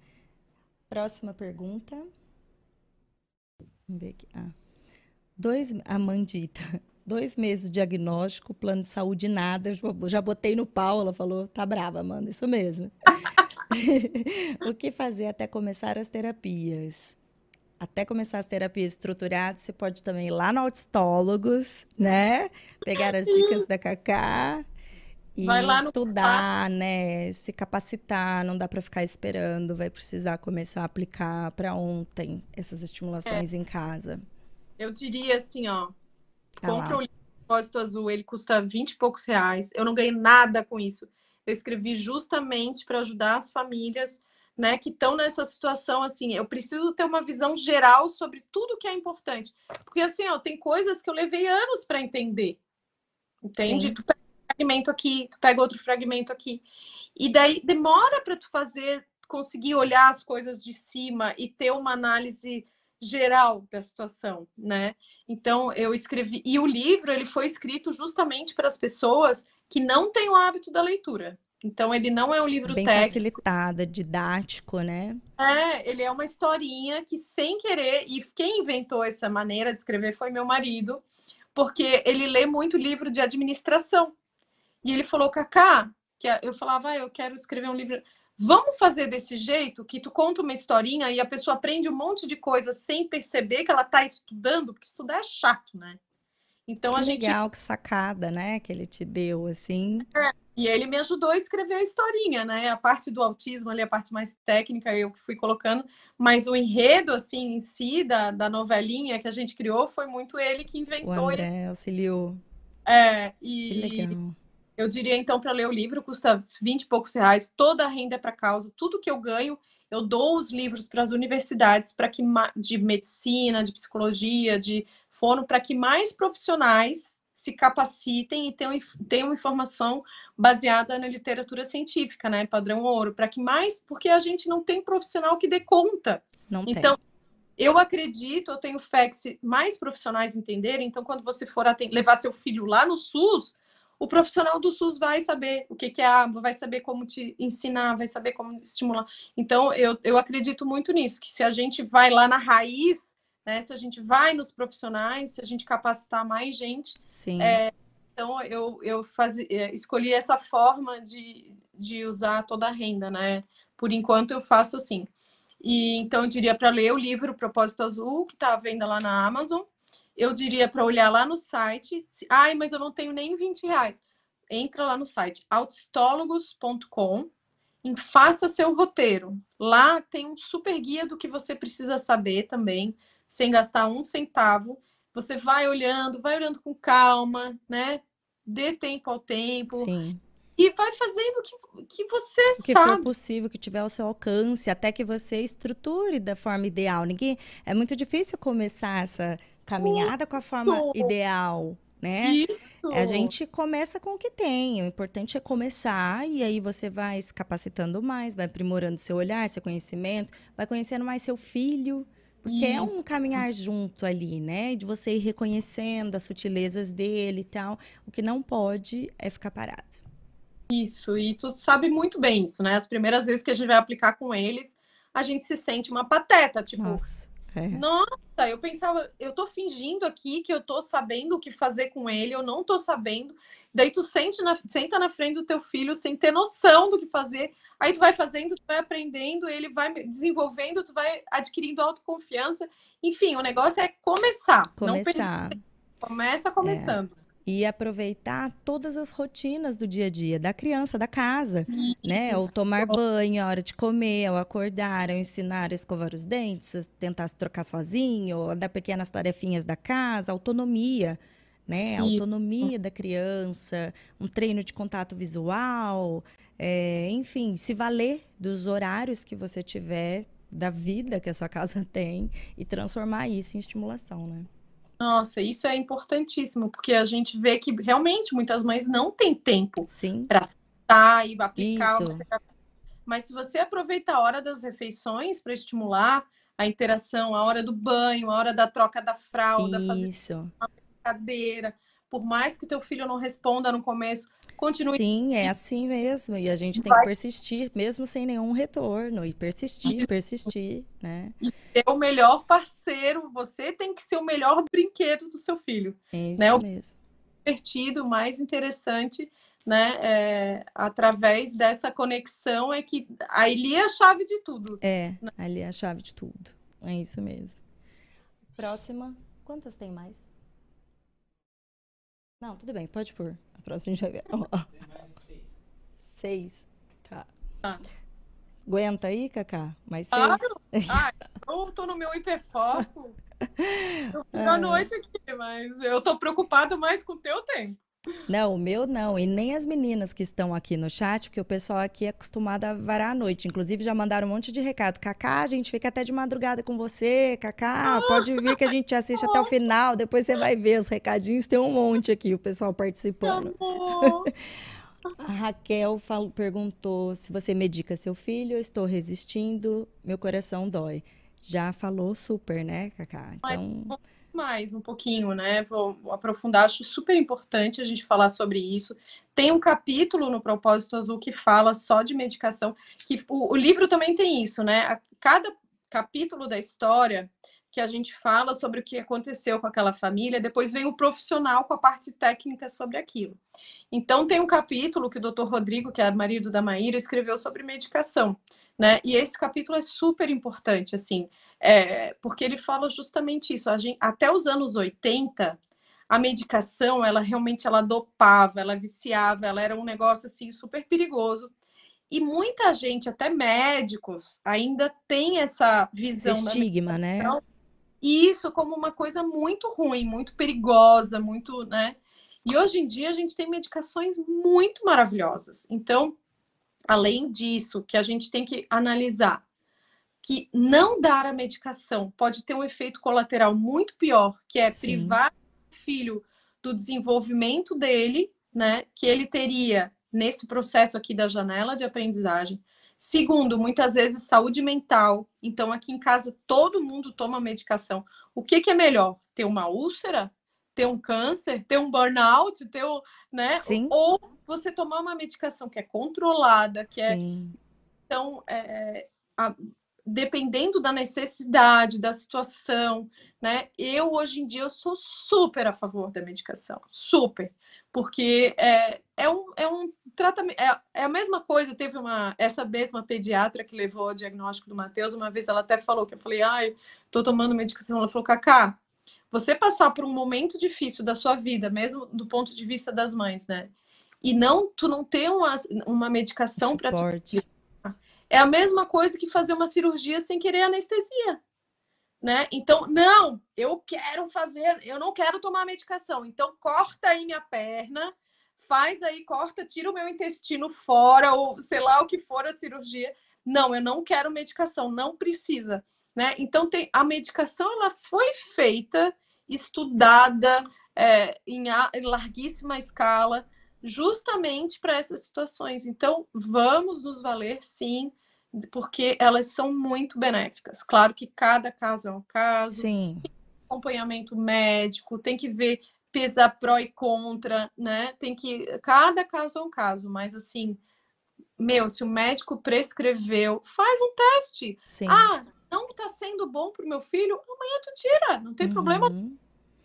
A: Próxima pergunta. Vamos ver aqui. Ah. Dois, Amandita, dois meses de diagnóstico, plano de saúde nada, já botei no pau, ela falou, tá brava, Amanda, isso mesmo. o que fazer até começar as terapias? Até começar as terapias estruturadas, você pode também ir lá no Autistólogos, né? Pegar as dicas da Cacá e estudar, né? Se capacitar, não dá para ficar esperando, vai precisar começar a aplicar para ontem essas estimulações é. em casa.
B: Eu diria assim, ó, ah compra o livro Propósito Azul, ele custa 20 e poucos reais. Eu não ganhei nada com isso eu escrevi justamente para ajudar as famílias né, que estão nessa situação assim, eu preciso ter uma visão geral sobre tudo que é importante. Porque assim, ó, tem coisas que eu levei anos para entender. Entende? Sim. Tu pega um fragmento aqui, tu pega outro fragmento aqui. E daí demora para tu fazer, conseguir olhar as coisas de cima e ter uma análise geral da situação, né? Então eu escrevi e o livro ele foi escrito justamente para as pessoas que não têm o hábito da leitura. Então ele não é um livro
A: Bem
B: técnico.
A: facilitada, didático, né?
B: É, ele é uma historinha que sem querer e quem inventou essa maneira de escrever foi meu marido, porque ele lê muito livro de administração. E ele falou, Cacá, que eu falava, ah, eu quero escrever um livro. Vamos fazer desse jeito que tu conta uma historinha e a pessoa aprende um monte de coisa sem perceber que ela está estudando, porque estudar é chato, né?
A: Então que a gente legal, que sacada, né, que ele te deu assim.
B: É, e ele me ajudou a escrever a historinha, né? A parte do autismo ali, a parte mais técnica, eu que fui colocando, mas o enredo assim em si da, da novelinha que a gente criou foi muito ele que inventou.
A: O André esse... auxiliou.
B: É, e que legal. Eu diria, então, para ler o livro, custa 20 e poucos reais, toda a renda é para causa, tudo que eu ganho, eu dou os livros para as universidades para que de medicina, de psicologia, de fono, para que mais profissionais se capacitem e tenham, tenham informação baseada na literatura científica, né? Padrão ouro, para que mais, porque a gente não tem profissional que dê conta.
A: Não
B: então, tem. eu acredito, eu tenho fé que se mais profissionais entenderem, então quando você for levar seu filho lá no SUS, o profissional do SUS vai saber o que, que é água, vai saber como te ensinar, vai saber como estimular. Então, eu, eu acredito muito nisso, que se a gente vai lá na raiz, né, se a gente vai nos profissionais, se a gente capacitar mais gente,
A: Sim.
B: É, então eu, eu faz, é, escolhi essa forma de, de usar toda a renda, né? Por enquanto eu faço assim. E então eu diria para ler o livro Propósito Azul, que está à venda lá na Amazon eu diria para olhar lá no site. Se, Ai, mas eu não tenho nem 20 reais. Entra lá no site autistólogos.com em Faça Seu Roteiro. Lá tem um super guia do que você precisa saber também, sem gastar um centavo. Você vai olhando, vai olhando com calma, né? Dê tempo ao tempo.
A: Sim.
B: E vai fazendo o que, que você
A: O que
B: sabe.
A: for possível, que tiver ao seu alcance, até que você estruture da forma ideal. Ninguém, é muito difícil começar essa caminhada com a forma ideal, né?
B: Isso.
A: A gente começa com o que tem. O importante é começar e aí você vai se capacitando mais, vai aprimorando seu olhar, seu conhecimento, vai conhecendo mais seu filho. Porque é um
B: Isso.
A: caminhar junto ali, né? De você ir reconhecendo as sutilezas dele e tal. O que não pode é ficar parado.
B: Isso, e tu sabe muito bem isso, né? As primeiras vezes que a gente vai aplicar com eles, a gente se sente uma pateta, tipo,
A: Nossa. É.
B: Nossa, eu pensava, eu tô fingindo aqui que eu tô sabendo o que fazer com ele, eu não tô sabendo. Daí tu sente na, senta na frente do teu filho sem ter noção do que fazer. Aí tu vai fazendo, tu vai aprendendo, ele vai desenvolvendo, tu vai adquirindo autoconfiança. Enfim, o negócio é começar. Não
A: Começar.
B: per- começa começando.
A: E aproveitar todas as rotinas do dia a dia da criança, da casa, né? Ao
B: Isso.
A: tomar banho, a hora de comer, ao acordar, ao ensinar a escovar os dentes, tentar se trocar sozinho, a dar pequenas tarefinhas da casa, autonomia, né? A autonomia da criança, um treino de contato visual, é, enfim, se valer dos horários que você tiver, da vida que a sua casa tem e transformar isso em estimulação, né?
B: Nossa, isso é importantíssimo, porque a gente vê que realmente muitas mães não têm tempo
A: Sim,
B: tá e aplicar
A: Isso.
B: uma. Mas se você aproveita a hora das refeições para estimular a interação, a hora do banho, a hora da troca da fralda, fazer
A: isso.
B: cadeira, por mais que teu filho não responda no começo, continue
A: Sim, é assim mesmo. E a gente tem
B: Vai.
A: que persistir, mesmo sem nenhum retorno. E persistir, persistir, né?
B: ser o melhor parceiro, você tem que ser o melhor brinquedo do seu filho.
A: É isso
B: Né, o-
A: mesmo.
B: Divertido, mais interessante, né? é, através dessa conexão é que aí é a chave de tudo.
A: É, ali é a chave de tudo. É isso mesmo. Próxima. Quantas tem mais? Não, tudo bem, pode pôr. A próxima a gente vai ver. Ó, ó. Seis. Tá.
B: Tá.
A: Aguenta aí, Cacá? Mais
B: Claro.
A: seis?
B: Ah, eu tô no meu hiperfoco. Eu fico
A: Ah.
B: à noite aqui, mas eu tô preocupada mais com o teu tempo.
A: Não, o meu não. E nem as meninas que estão aqui no chat, porque o pessoal aqui é acostumado a varar a noite. Inclusive, já mandaram um monte de recado. Cacá, a gente fica até de madrugada com você. Cacá, pode vir que a gente assiste até o final. Depois você vai ver os recadinhos. Tem um monte aqui, o pessoal participando.
B: Amor.
A: A Raquel fal- perguntou se você medica seu filho. Eu estou resistindo, meu coração dói. Já falou super, né, Cacá? Então,
B: mais um pouquinho, né? Vou, aprofundar. Acho super importante a gente falar sobre isso. Tem um capítulo no Propósito Azul que fala só de medicação. Que o, o livro também tem isso, né? A, cada capítulo da história que a gente fala sobre o que aconteceu com aquela família, depois vem o profissional com a parte técnica sobre aquilo. Então tem um capítulo que o Dr. Rodrigo, que é marido da Maíra, escreveu sobre medicação, né? E esse capítulo é super importante, assim, é, porque ele fala justamente isso. Gente, até os anos 80, a medicação, ela realmente ela dopava, ela viciava, ela era um negócio assim super perigoso. E muita gente, até médicos, ainda tem essa visão da
A: estigma, né?
B: e isso como uma coisa muito ruim, muito perigosa, muito, né? E hoje em dia a gente tem medicações muito maravilhosas. Então, além disso, que a gente tem que analisar que não dar a medicação pode ter um efeito colateral muito pior, que é
A: Sim.
B: privar o filho do desenvolvimento dele, né? Que ele teria nesse processo aqui da janela de aprendizagem. Segundo, muitas vezes saúde mental. Então, aqui em casa todo mundo toma medicação. O que, que é melhor? Ter uma úlcera? Ter um câncer? Ter um burnout? Ter um, né?
A: Sim.
B: Ou você tomar uma medicação que é controlada, que é
A: Sim.
B: então, é, a- dependendo da necessidade, da situação, né? Eu hoje em dia eu sou super a favor da medicação, super, porque é, é um, é um tratamento, é, é a mesma coisa. Teve uma essa mesma pediatra que levou o diagnóstico do Matheus, uma vez ela até falou que eu falei, ai, tô tomando medicação. Ela falou, Cacá, você passar por um momento difícil da sua vida, mesmo do ponto de vista das mães, né? E não, tu não ter uma, uma medicação para te. É a mesma coisa que fazer uma cirurgia sem querer anestesia. Né? Então, não, eu quero fazer, eu não quero tomar medicação. Então, corta aí minha perna, faz aí, corta, tira o meu intestino fora, ou sei lá o que for a cirurgia. Não, eu não quero medicação, não precisa. Né? Então, tem, a medicação ela foi feita, estudada é, em, a, em larguíssima escala, justamente para essas situações. Então, vamos nos valer, sim, porque elas são muito benéficas. Claro que cada caso é um caso.
A: Sim.
B: Acompanhamento médico, tem que ver pesar pró e contra, né? Tem que cada caso é um caso, mas assim, meu, se o médico prescreveu, faz um teste.
A: Sim.
B: Ah, não está sendo bom para o meu filho, amanhã tu tira, não tem uhum. problema.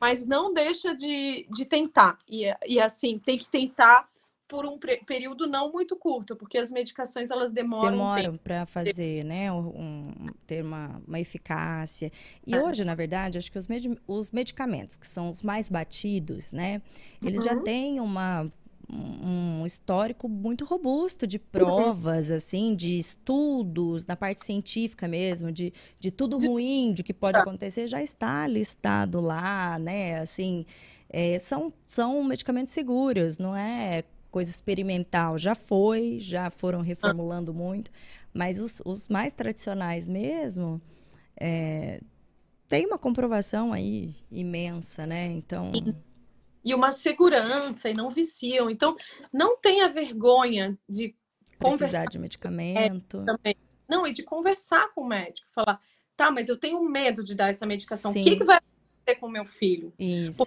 B: Mas não deixa de, de tentar. E, e assim, tem que tentar por um período não muito curto, porque as medicações elas demoram
A: demoram um para fazer, né, um, ter uma, uma eficácia. E é. hoje, na verdade, acho que os, med os medicamentos que são os mais batidos, né, eles uhum. já têm uma um histórico muito robusto de provas, assim, de estudos, na parte científica mesmo, de, de tudo ruim, de que pode tá. acontecer, já está listado lá, né? Assim, é, são, são medicamentos seguros, não é coisa experimental já foi, já foram reformulando muito, mas os, os mais tradicionais mesmo é, tem uma comprovação aí imensa, né? Então.
B: E uma segurança e não viciam. Então, não tenha vergonha de
A: precisar conversar de medicamento.
B: Também. Não, e de conversar com o médico, falar, tá, mas eu tenho medo de dar essa medicação. Sim. O que, que vai acontecer com o meu filho?
A: Isso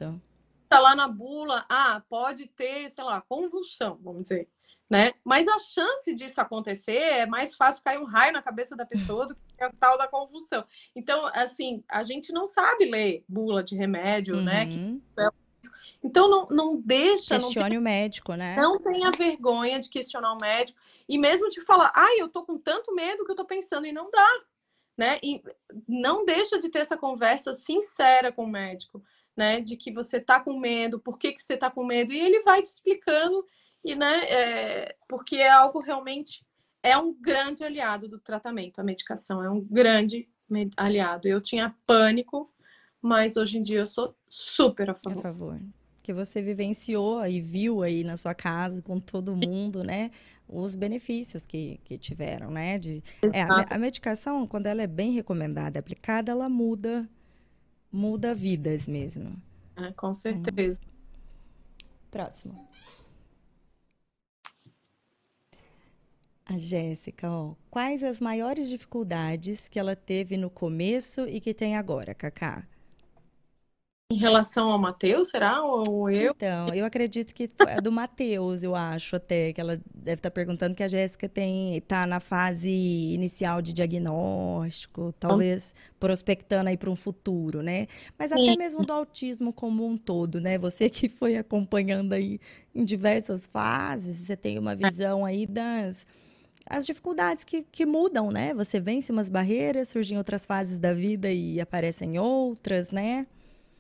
B: tá lá na bula, ah, pode ter, sei lá, convulsão, vamos dizer, né? Mas a chance disso acontecer é mais fácil cair um raio na cabeça da pessoa do que a tal da convulsão. Então, assim, a gente não sabe ler bula de remédio, uhum. né? Que... Uhum. Então, não, não deixa.
A: Questione
B: não tem,
A: o médico, né?
B: Não tenha vergonha de questionar o médico. E mesmo de falar, ai, eu tô com tanto medo que eu tô pensando e não dá. Né? E não deixa de ter essa conversa sincera com o médico né? De que você tá com medo, por que, que você tá com medo, e ele vai te explicando, e né, é, porque é algo realmente é um grande aliado do tratamento, a medicação é um grande aliado. Eu tinha pânico, mas hoje em dia eu sou super a favor.
A: A favor. Que você vivenciou e viu aí na sua casa com todo mundo, né? Os benefícios que, que tiveram, né? De, é, a, a medicação, quando ela é bem recomendada, aplicada, ela muda muda vidas mesmo.
B: É, com certeza. Hum.
A: Próximo. A Jéssica, ó, quais as maiores dificuldades que ela teve no começo e que tem agora, Cacá?
B: Em relação ao Matheus, será? Ou eu?
A: Então, eu acredito que é do Matheus, eu acho até, que ela deve estar perguntando que a Jéssica tem está na fase inicial de diagnóstico, talvez prospectando aí para um futuro, né? Mas Sim. até mesmo do autismo como um todo, né? Você que foi acompanhando aí em diversas fases, você tem uma visão aí das as dificuldades que, que mudam, né? Você vence umas barreiras, surgem outras fases da vida e aparecem outras, né?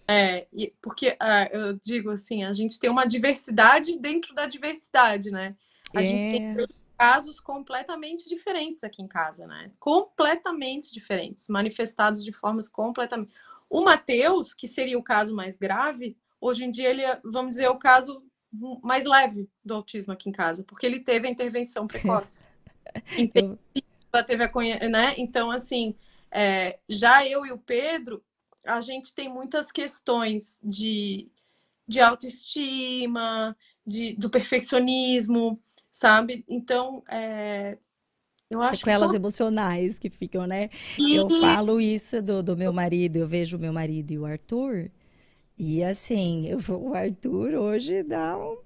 B: É, porque uh, eu digo assim, a gente tem uma diversidade dentro da diversidade, né? A é. gente tem é. casos completamente diferentes aqui em casa, né? Completamente diferentes, manifestados de formas completamente. O Matheus, que seria o caso mais grave, hoje em dia ele é, vamos dizer, o caso mais leve do autismo aqui em casa, porque ele teve a intervenção precoce. Então, teve a, né? Então, assim, é, já eu e o Pedro, a gente tem muitas questões de, de autoestima, de, do perfeccionismo, sabe? Então, é,
A: eu acho Sequelas que... emocionais que ficam, né? E... Eu falo isso do, do meu marido, eu vejo o meu marido e o Arthur, e assim, eu, o Arthur hoje dá um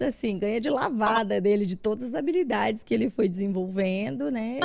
A: assim, ganha de lavada dele, de todas as habilidades que ele foi desenvolvendo, né?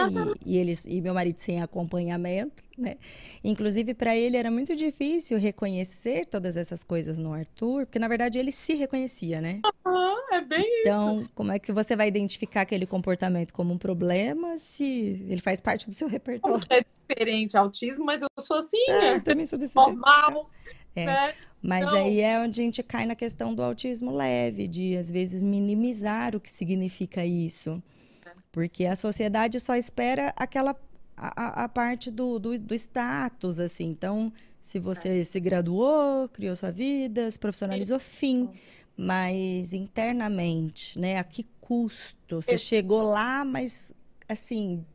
A: E, e, eles, e meu marido sem acompanhamento, né? Inclusive, para ele era muito difícil reconhecer todas essas coisas no Arthur, porque na verdade ele se reconhecia, né?
B: Uhum, é bem
A: então,
B: isso.
A: como é que você vai identificar aquele comportamento como um problema se ele faz parte do seu repertório?
B: É diferente autismo, mas eu sou assim,
A: é, né? Eu também sou desse
B: Normal,
A: jeito. É. Né? Mas Não. aí é onde a gente cai na questão do autismo leve, de às vezes minimizar o que significa isso. Porque a sociedade só espera aquela a, a parte do, do, do, status, assim. Então, se você é. se graduou, criou sua vida, se profissionalizou, fim. Mas internamente, né? A que custo? Você chegou lá, mas assim,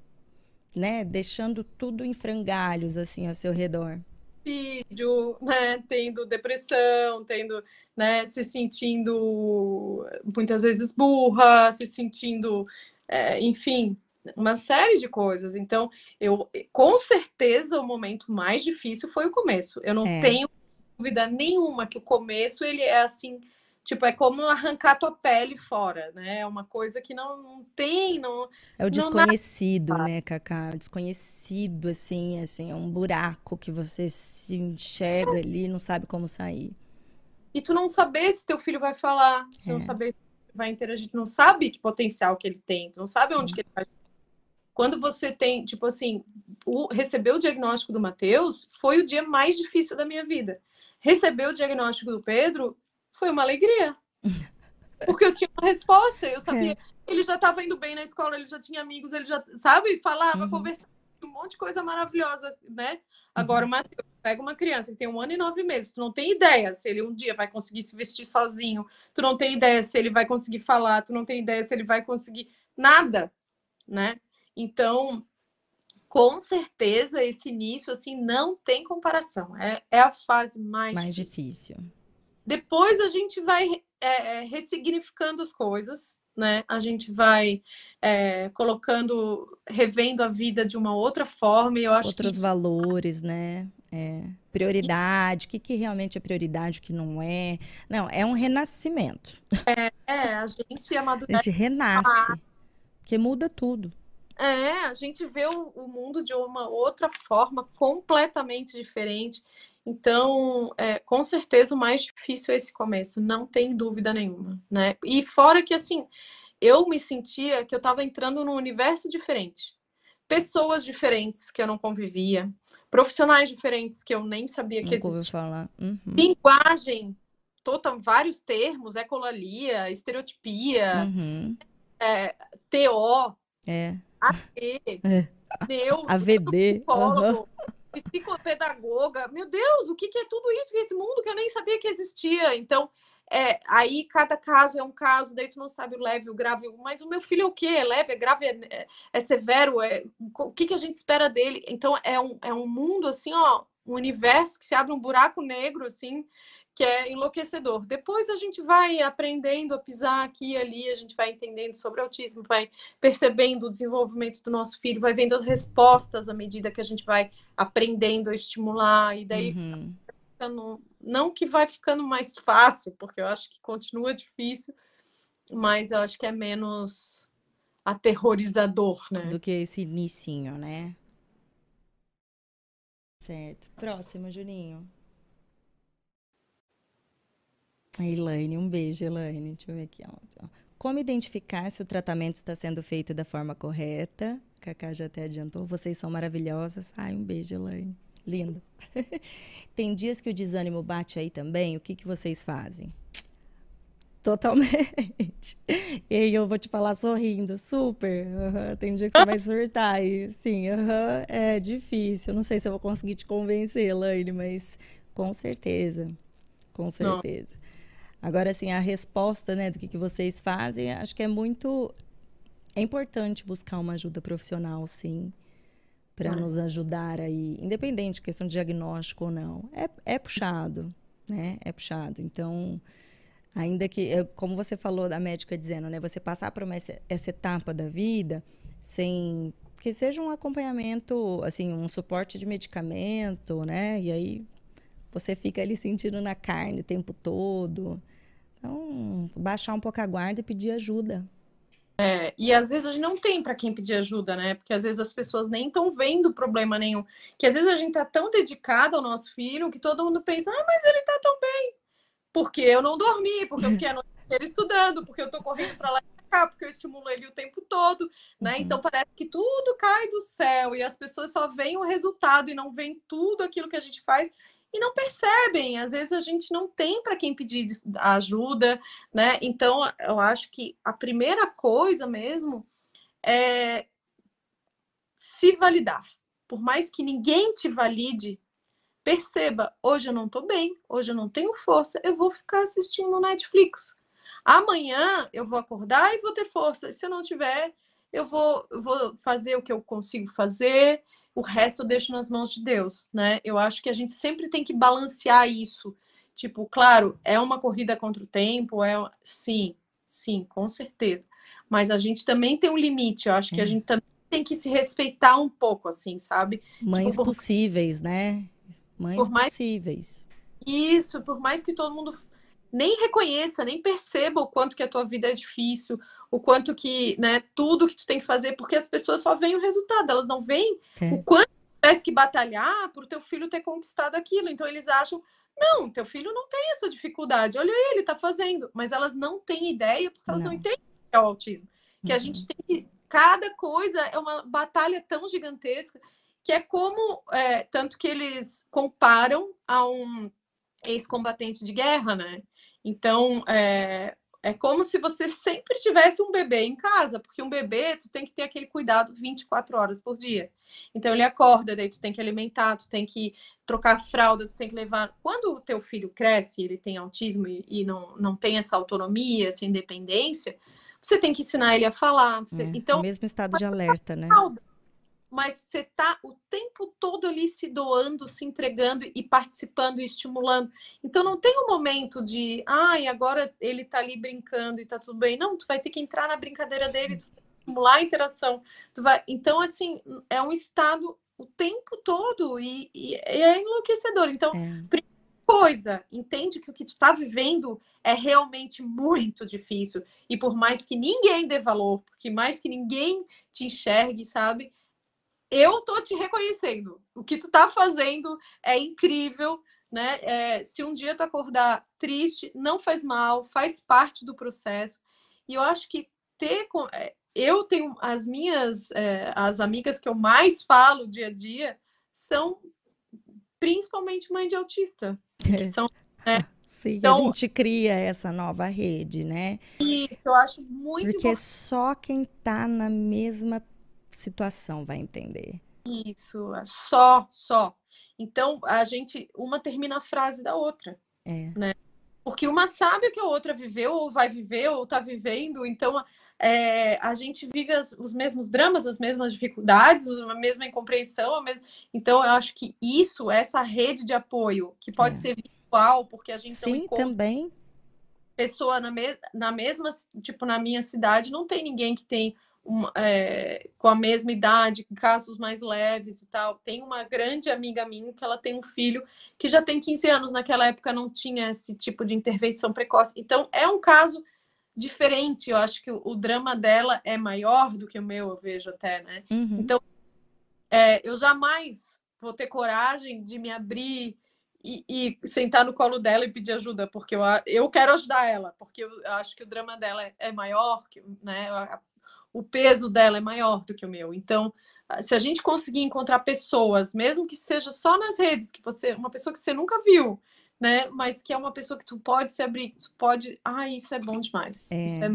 A: né? Deixando tudo em frangalhos, assim, ao seu redor
B: suicídio, né, tendo depressão, tendo, né, se sentindo muitas vezes burra, se sentindo, é, enfim, uma série de coisas. Então, eu, com certeza, o momento mais difícil foi o começo. Eu não é. tenho dúvida nenhuma que o começo ele é assim Tipo, é como arrancar tua pele fora, né? É uma coisa que não, não tem, não...
A: É o desconhecido, né, Cacá? O desconhecido, assim, assim, é um buraco que você se enxerga ali não sabe como sair.
B: E tu não saber se teu filho vai falar, se é. não saber se vai interagir, tu não sabe que potencial que ele tem, tu não sabe Sim. onde que ele vai... Quando você tem, tipo assim, o, receber o diagnóstico do Matheus foi o dia mais difícil da minha vida. Receber o diagnóstico do Pedro foi uma alegria. Porque eu tinha uma resposta, eu sabia. É. Ele já estava indo bem na escola, ele já tinha amigos, ele já, sabe, falava, uhum. conversava, um monte de coisa maravilhosa, né? Agora, uhum. o Matheus, pega uma criança que tem um ano e nove meses, tu não tem ideia se ele um dia vai conseguir se vestir sozinho, tu não tem ideia se ele vai conseguir falar, tu não tem ideia se ele vai conseguir nada, né? Então, com certeza, esse início, assim, não tem comparação. É, é a fase mais,
A: mais difícil. difícil.
B: Depois a gente vai é, é, ressignificando as coisas, né? A gente vai é, colocando, revendo a vida de uma outra forma. E eu acho
A: Outros
B: isso...
A: valores, né? É, prioridade, o que, que realmente é prioridade, o que não é. Não, é um renascimento.
B: É, é a gente amadurece.
A: A gente renasce, que muda tudo.
B: É, a gente vê o, o mundo de uma outra forma completamente diferente. Então, é, com certeza o mais difícil é esse começo, não tem dúvida nenhuma, né? E fora que assim, eu me sentia que eu estava entrando num universo diferente. Pessoas diferentes que eu não convivia, profissionais diferentes que eu nem sabia que existiam.
A: falar. Uhum.
B: Linguagem, total, vários termos, ecolalia, estereotipia,
A: uhum.
B: é, TO,
A: é.
B: AT, é.
A: AVD,
B: psicólogo. Uhum psicopedagoga. Meu Deus, o que, que é tudo isso, esse mundo que eu nem sabia que existia? Então, é, aí cada caso é um caso, daí tu não sabe o leve, o grave, mas o meu filho é o quê? É leve, é grave, é, é severo, é, o que, que a gente espera dele? Então é um, é um mundo assim, ó, um universo que se abre um buraco negro, assim, que é enlouquecedor. Depois a gente vai aprendendo a pisar aqui e ali, a gente vai entendendo sobre autismo, vai percebendo o desenvolvimento do nosso filho, vai vendo as respostas à medida que a gente vai aprendendo a estimular, e daí uhum. não que vai ficando mais fácil, porque eu acho que continua difícil, mas eu acho que é menos aterrorizador, né?
A: Do que esse inicinho, né? Certo. Próximo, Juninho. A Elaine, um beijo, Elaine. Deixa eu ver aqui. Como identificar se o tratamento está sendo feito da forma correta? Cacá já até adiantou. Vocês são maravilhosas. Ai, um beijo, Elaine. Lindo. Tem dias que o desânimo bate aí também. O que, que vocês fazem? Totalmente. E eu vou te falar sorrindo, super. Uhum. Tem dia que você vai surtar e sim, uhum. é difícil. não sei se eu vou conseguir te convencer, Elaine, mas com certeza. Com certeza. Agora, assim, a resposta, né, do que, que vocês fazem, acho que é muito... É importante buscar uma ajuda profissional, sim, para ah. nos ajudar aí, independente de questão de diagnóstico ou não. É, é puxado, né? É puxado. Então, ainda que, como você falou da médica dizendo, né, você passar por uma, essa etapa da vida sem que seja um acompanhamento, assim, um suporte de medicamento, né? E aí você fica ali sentindo na carne o tempo todo. Então, baixar um pouco a guarda e pedir ajuda.
B: É, e às vezes a gente não tem para quem pedir ajuda, né? Porque às vezes as pessoas nem estão vendo problema nenhum. Que às vezes a gente tá tão dedicado ao nosso filho que todo mundo pensa, ah, mas ele tá tão bem. Porque eu não dormi, porque eu fiquei a noite inteira estudando, porque eu tô correndo para lá e pra cá, porque eu estimulo ele o tempo todo, né? Uhum. Então parece que tudo cai do céu e as pessoas só veem o resultado e não veem tudo aquilo que a gente faz e não percebem. Às vezes a gente não tem para quem pedir ajuda, né? Então eu acho que a primeira coisa mesmo é, se validar. Por mais que ninguém te valide, perceba, hoje eu não estou bem, hoje eu não tenho força, eu vou ficar assistindo Netflix. Amanhã eu vou acordar e vou ter força. Se eu não tiver, eu vou, vou fazer o que eu consigo fazer, o resto eu deixo nas mãos de Deus, né? Eu acho que a gente sempre tem que balancear isso. Tipo, claro, é uma corrida contra o tempo, é sim, sim, com certeza. Mas a gente também tem um limite. Eu acho que a gente também tem que se respeitar um pouco, assim, sabe?
A: Mães tipo, por... possíveis, né? Mães mais... possíveis.
B: Isso, por mais que todo mundo nem reconheça, nem perceba o quanto que a tua vida é difícil, o quanto que, né, tudo que tu tem que fazer, porque as pessoas só veem o resultado, elas não veem é. o quanto tivesse que batalhar para o teu filho ter conquistado aquilo. Então eles acham, não, teu filho não tem essa dificuldade, olha aí, ele tá fazendo, mas elas não têm ideia porque elas não, não entendem o que é o autismo. Que uhum. a gente tem que, cada coisa é uma batalha tão gigantesca que é como, é, tanto que eles comparam a um ex-combatente de guerra, né? Então, é, é como se você sempre tivesse um bebê em casa, porque um bebê, tu tem que ter aquele cuidado 24 horas por dia. Então, ele acorda, daí tu tem que alimentar, tu tem que trocar fralda, tu tem que levar... Quando o teu filho cresce, ele tem autismo e, e não, não tem essa autonomia, essa independência, você tem que ensinar ele a falar. Você...
A: É,
B: então,
A: mesmo estado de alerta, né?
B: Fralda mas você está o tempo todo ali se doando, se entregando e participando e estimulando. Então não tem um momento de, ai, agora ele está ali brincando e está tudo bem. Não, tu vai ter que entrar na brincadeira dele, tu vai estimular a interação. Tu vai... Então, assim, é um estado o tempo todo e, e é enlouquecedor. Então, é. coisa, entende que o que tu está vivendo é realmente muito difícil. E por mais que ninguém dê valor, porque mais que ninguém te enxergue, sabe? Eu tô te reconhecendo. O que tu tá fazendo é incrível, né? É, se um dia tu acordar triste, não faz mal, faz parte do processo. E eu acho que ter. É, eu tenho as minhas, é, as amigas que eu mais falo dia a dia são principalmente mãe de autista. Que são, né?
A: Sim, então, a gente cria essa nova rede, né?
B: Isso, eu acho muito
A: Porque bom. só quem tá na mesma situação vai entender.
B: Isso, só, só. Então, a gente, uma termina a frase da outra,
A: é.
B: né? Porque uma sabe o que a outra viveu, ou vai viver, ou tá vivendo, então é, a gente vive as, os mesmos dramas, as mesmas dificuldades, a mesma incompreensão, a mesma... então eu acho que isso, essa rede de apoio, que pode é. ser virtual, porque a gente
A: Sim, também.
B: Pessoa na, me... na mesma, tipo, na minha cidade, não tem ninguém que tem uma, é, com a mesma idade, casos mais leves e tal. Tem uma grande amiga minha que ela tem um filho que já tem 15 anos, naquela época não tinha esse tipo de intervenção precoce. Então, é um caso diferente. Eu acho que o, o drama dela é maior do que o meu, eu vejo até, né?
A: Uhum.
B: Então, é, eu jamais vou ter coragem de me abrir e, e, sentar no colo dela e pedir ajuda, porque eu, eu quero ajudar ela, porque eu acho que o drama dela é, é maior, que, né? A, o peso dela é maior do que o meu. Então, ah, se a gente conseguir encontrar pessoas, mesmo que seja só nas redes, que você, uma pessoa que você nunca viu, né, mas que é uma pessoa que tu pode se abrir, tu pode, ah, isso é bom demais.
A: É.
B: Isso é...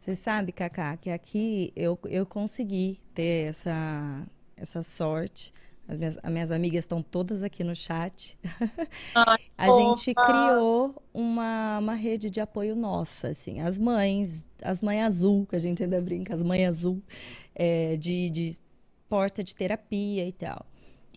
A: Você sabe, Cacá, que aqui eu, eu consegui ter essa, essa sorte as minhas, as minhas amigas estão todas aqui no chat.
B: Ai,
A: a gente criou uma, uma rede de apoio nossa, assim, as mães, as mães azul, que a gente ainda brinca, as mães azul, é, de, de porta de terapia e tal.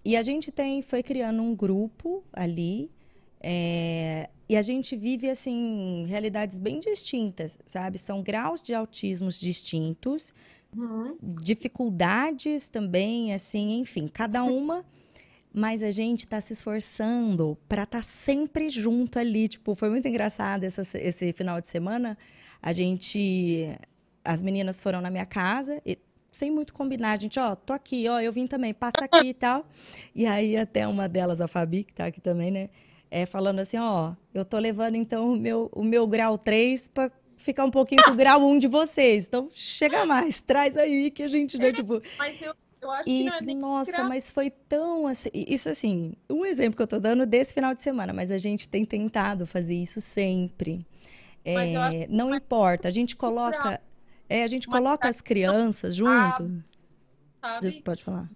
A: E a gente tem, foi criando um grupo ali, é, e a gente vive, assim, realidades bem distintas, sabe? São graus de autismos distintos,
B: Uhum.
A: Dificuldades também, assim, enfim, cada uma. Mas a gente está se esforçando para estar tá sempre junto ali. Tipo, foi muito engraçado essa, esse final de semana. A gente. As meninas foram na minha casa, e, sem muito combinar. A gente, ó, tô aqui, ó, eu vim também, passa aqui e tal. E aí, até uma delas, a Fabi, que tá aqui também, né? É, falando assim, ó, eu tô levando então o meu, o meu grau 3 para ficar um pouquinho com o grau 1 de vocês. Então, chega mais, traz aí que a gente, né,
B: é,
A: tipo...
B: Mas eu, eu acho
A: e,
B: que não é nem
A: Nossa,
B: grau.
A: mas foi tão assim... Isso, assim, um exemplo que eu tô dando desse final de semana, mas a gente tem tentado fazer isso sempre. É, não importa, a gente coloca... É, a gente coloca as crianças junto.
B: Sabe?
A: Pode falar.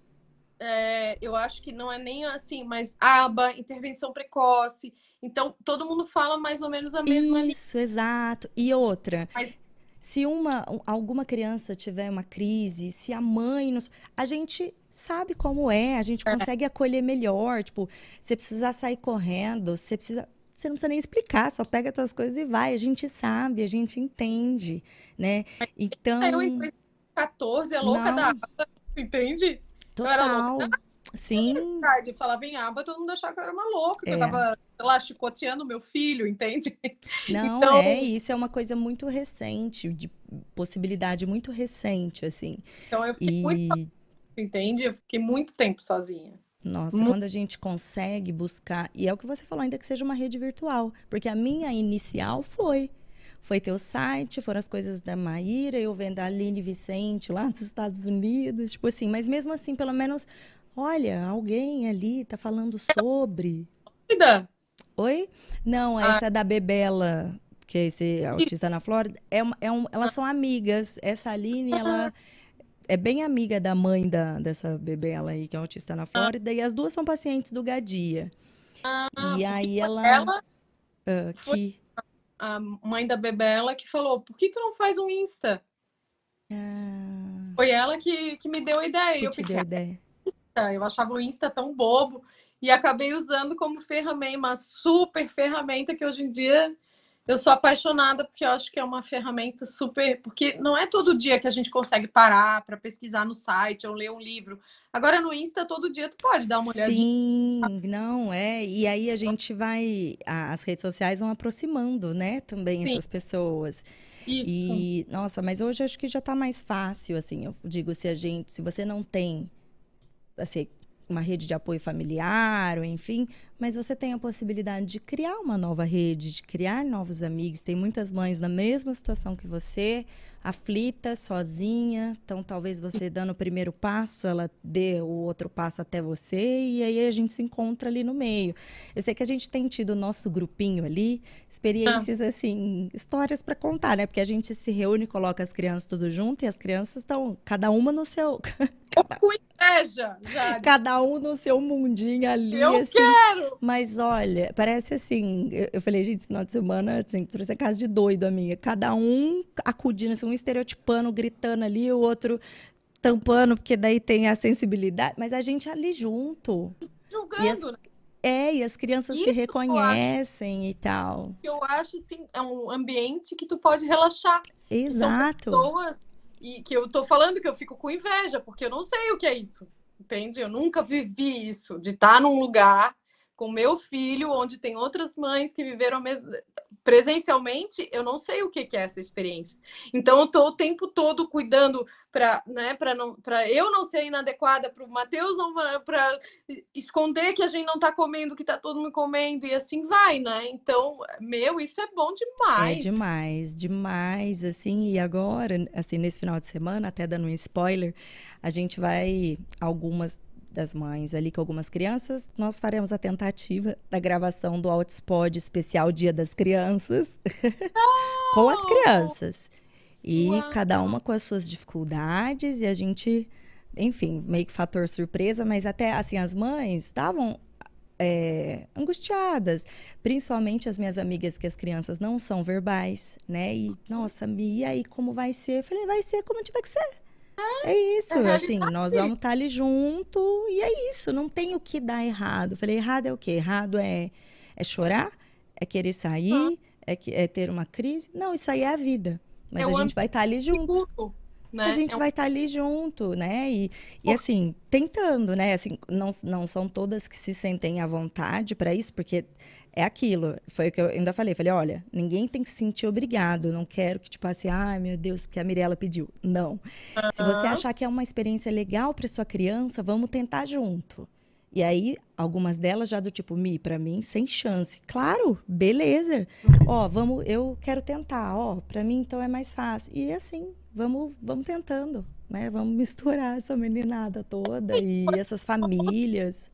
B: É, eu acho que não é nem assim, mas aba, intervenção precoce. Então, todo mundo fala mais ou menos a mesma
A: Isso, exato. E outra,
B: Mas-
A: se uma, alguma criança tiver uma crise, se a mãe nos, a gente sabe como é, a gente consegue acolher melhor, tipo, você precisar sair correndo, você precisa, você não precisa nem explicar, só pega as suas coisas e vai, a gente sabe, a gente entende, né? Então,
B: Eu, em 2014, é louca
A: Não.
B: da entende? eu era
A: total. Sim,
B: Verdade, falava em aba, todo mundo achava que eu era uma louca, que eu
A: É.
B: tava, sei lá, chicoteando meu filho, entende?
A: Não,
B: Então-
A: é, isso é uma coisa muito recente, de possibilidade muito recente, assim.
B: Então eu fiquei muito,
A: E,
B: entende? Eu fiquei muito tempo sozinha.
A: nossa,
B: Mu-
A: quando a gente consegue buscar, e é o que você falou, ainda que seja uma rede virtual, porque a minha inicial foi. Foi ter o site, foram as coisas da Maíra, eu vendo a Aline Vicente lá nos Estados Unidos, tipo assim, mas mesmo assim, pelo menos, olha, alguém ali tá falando sobre.
B: Cuida!
A: Oi? Não,
B: Ah.
A: essa é da Bebela, que é esse autista na Flórida. É, é um, elas são amigas. Essa Aline, ela é bem amiga da mãe da, dessa Bebela aí, que é autista na Flórida. E as duas são pacientes do Gadia.
B: Ah,
A: e aí ela...
B: Ela,
A: ah,
B: foi-
A: que,
B: a mãe da Bebela, que falou: por que tu não faz um Insta?
A: ah,
B: Foi ela que, que me deu a ideia.
A: Que
B: eu
A: te
B: pensei,
A: deu ideia.
B: "Ah, eu achava o Insta tão bobo. E acabei usando como ferramenta, uma super ferramenta que hoje em dia eu sou apaixonada, porque eu acho que é uma ferramenta super. Porque não é todo dia que a gente consegue parar para pesquisar no site ou ler um livro. Agora no Insta, todo dia tu pode dar uma olhadinha.
A: Sim, não, é. E aí a gente vai... As redes sociais vão aproximando, né? Também
B: Sim.
A: essas pessoas.
B: Isso.
A: E, nossa, mas hoje acho que já tá mais fácil, assim, eu digo, se a gente, se você não tem, assim, uma rede de apoio familiar, ou enfim, mas você tem a possibilidade de criar uma nova rede, de criar novos amigos. Tem muitas mães na mesma situação que você, aflita, sozinha, então talvez você dando o primeiro passo, ela dê o outro passo até você, e aí a gente se encontra ali no meio. Eu sei que a gente tem tido o nosso grupinho ali, experiências assim, histórias para contar, né? Porque a gente se reúne, coloca as crianças tudo junto e as crianças estão cada uma no seu,
B: Com inveja, Jade.
A: cada um no seu mundinho ali,
B: Eu
A: assim.
B: quero!
A: Mas olha, parece assim, eu, eu falei, gente, esse final de semana, assim, trouxe a casa de doido a minha. Cada um acudindo, assim, um estereotipando, gritando ali, o outro tampando, porque daí tem a sensibilidade. Mas a gente ali junto.
B: Julgando, né?
A: É, e as crianças
B: Isso
A: se
B: eu acho.
A: reconhecem e tal.
B: eu acho assim, é um ambiente que tu pode relaxar.
A: Exato.
B: Pessoas e que eu tô falando que eu fico com inveja, porque eu não sei o que é isso. Entende? Eu nunca vivi isso, de estar num lugar com meu filho, onde tem outras mães que viveram a mesma. Presencialmente, eu não sei o que que é essa experiência. Então, eu tô o tempo todo cuidando para né, para não para eu não ser inadequada, para o Matheus não para esconder que a gente não tá comendo, que tá todo mundo comendo, e assim vai, né? Então, meu, isso é bom
A: É
B: demais.
A: demais, demais, assim, e agora, assim, nesse final de semana, até dando um spoiler, a gente vai, algumas das mães ali com algumas crianças, nós faremos a tentativa da gravação do Outspod especial Dia das Crianças, com as crianças. E
B: Uau!
A: cada uma com as suas dificuldades, e a gente, enfim, meio que fator surpresa, mas até, assim, as mães estavam é, angustiadas, principalmente as minhas amigas que as crianças não são verbais, né? E nossa, e aí como vai ser? Eu falei, vai ser como tiver que ser. É isso,
B: é
A: assim, nós vamos estar ali junto e é isso, não tem o que dar errado. Eu falei, errado é o quê? Errado é, é chorar, é querer sair, é, que- é ter uma crise. Não, isso aí é a vida. Mas
B: É
A: a gente vai estar ali junto.
B: Né?
A: A gente
B: É um-
A: vai estar ali junto, né? E, e assim, tentando, né? Assim, não, não são todas que se sentem à vontade para isso, porque é aquilo. Foi o que eu ainda falei. Falei, olha, ninguém tem que se sentir obrigado. Não quero que, tipo assim, ai meu Deus, porque a Mirella pediu. Não. Se você achar que é uma experiência legal para sua criança, vamos tentar junto. E aí, algumas delas já do tipo, Mi, pra mim, sem chance. Claro, beleza. Ó, vamos, eu quero tentar. Ó, pra mim, então é mais fácil. E assim, vamos, vamos tentando, né? Vamos misturar essa meninada toda e essas famílias.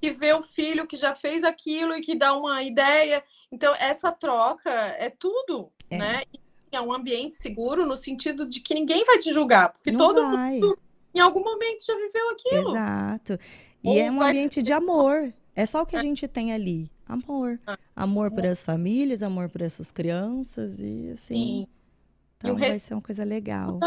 B: que vê o filho que já fez aquilo e que dá uma ideia. Então, essa troca é tudo,
A: É.
B: né? é um ambiente seguro no sentido de que ninguém vai te julgar, porque
A: Não
B: todo
A: vai.
B: mundo em algum momento já viveu aquilo.
A: Exato. E
B: Ou
A: é um ambiente de amor. É só o que a gente tem ali. Amor.
B: Ah.
A: Amor por as famílias, amor por essas crianças e assim.
B: Sim.
A: Então vai ser uma coisa legal.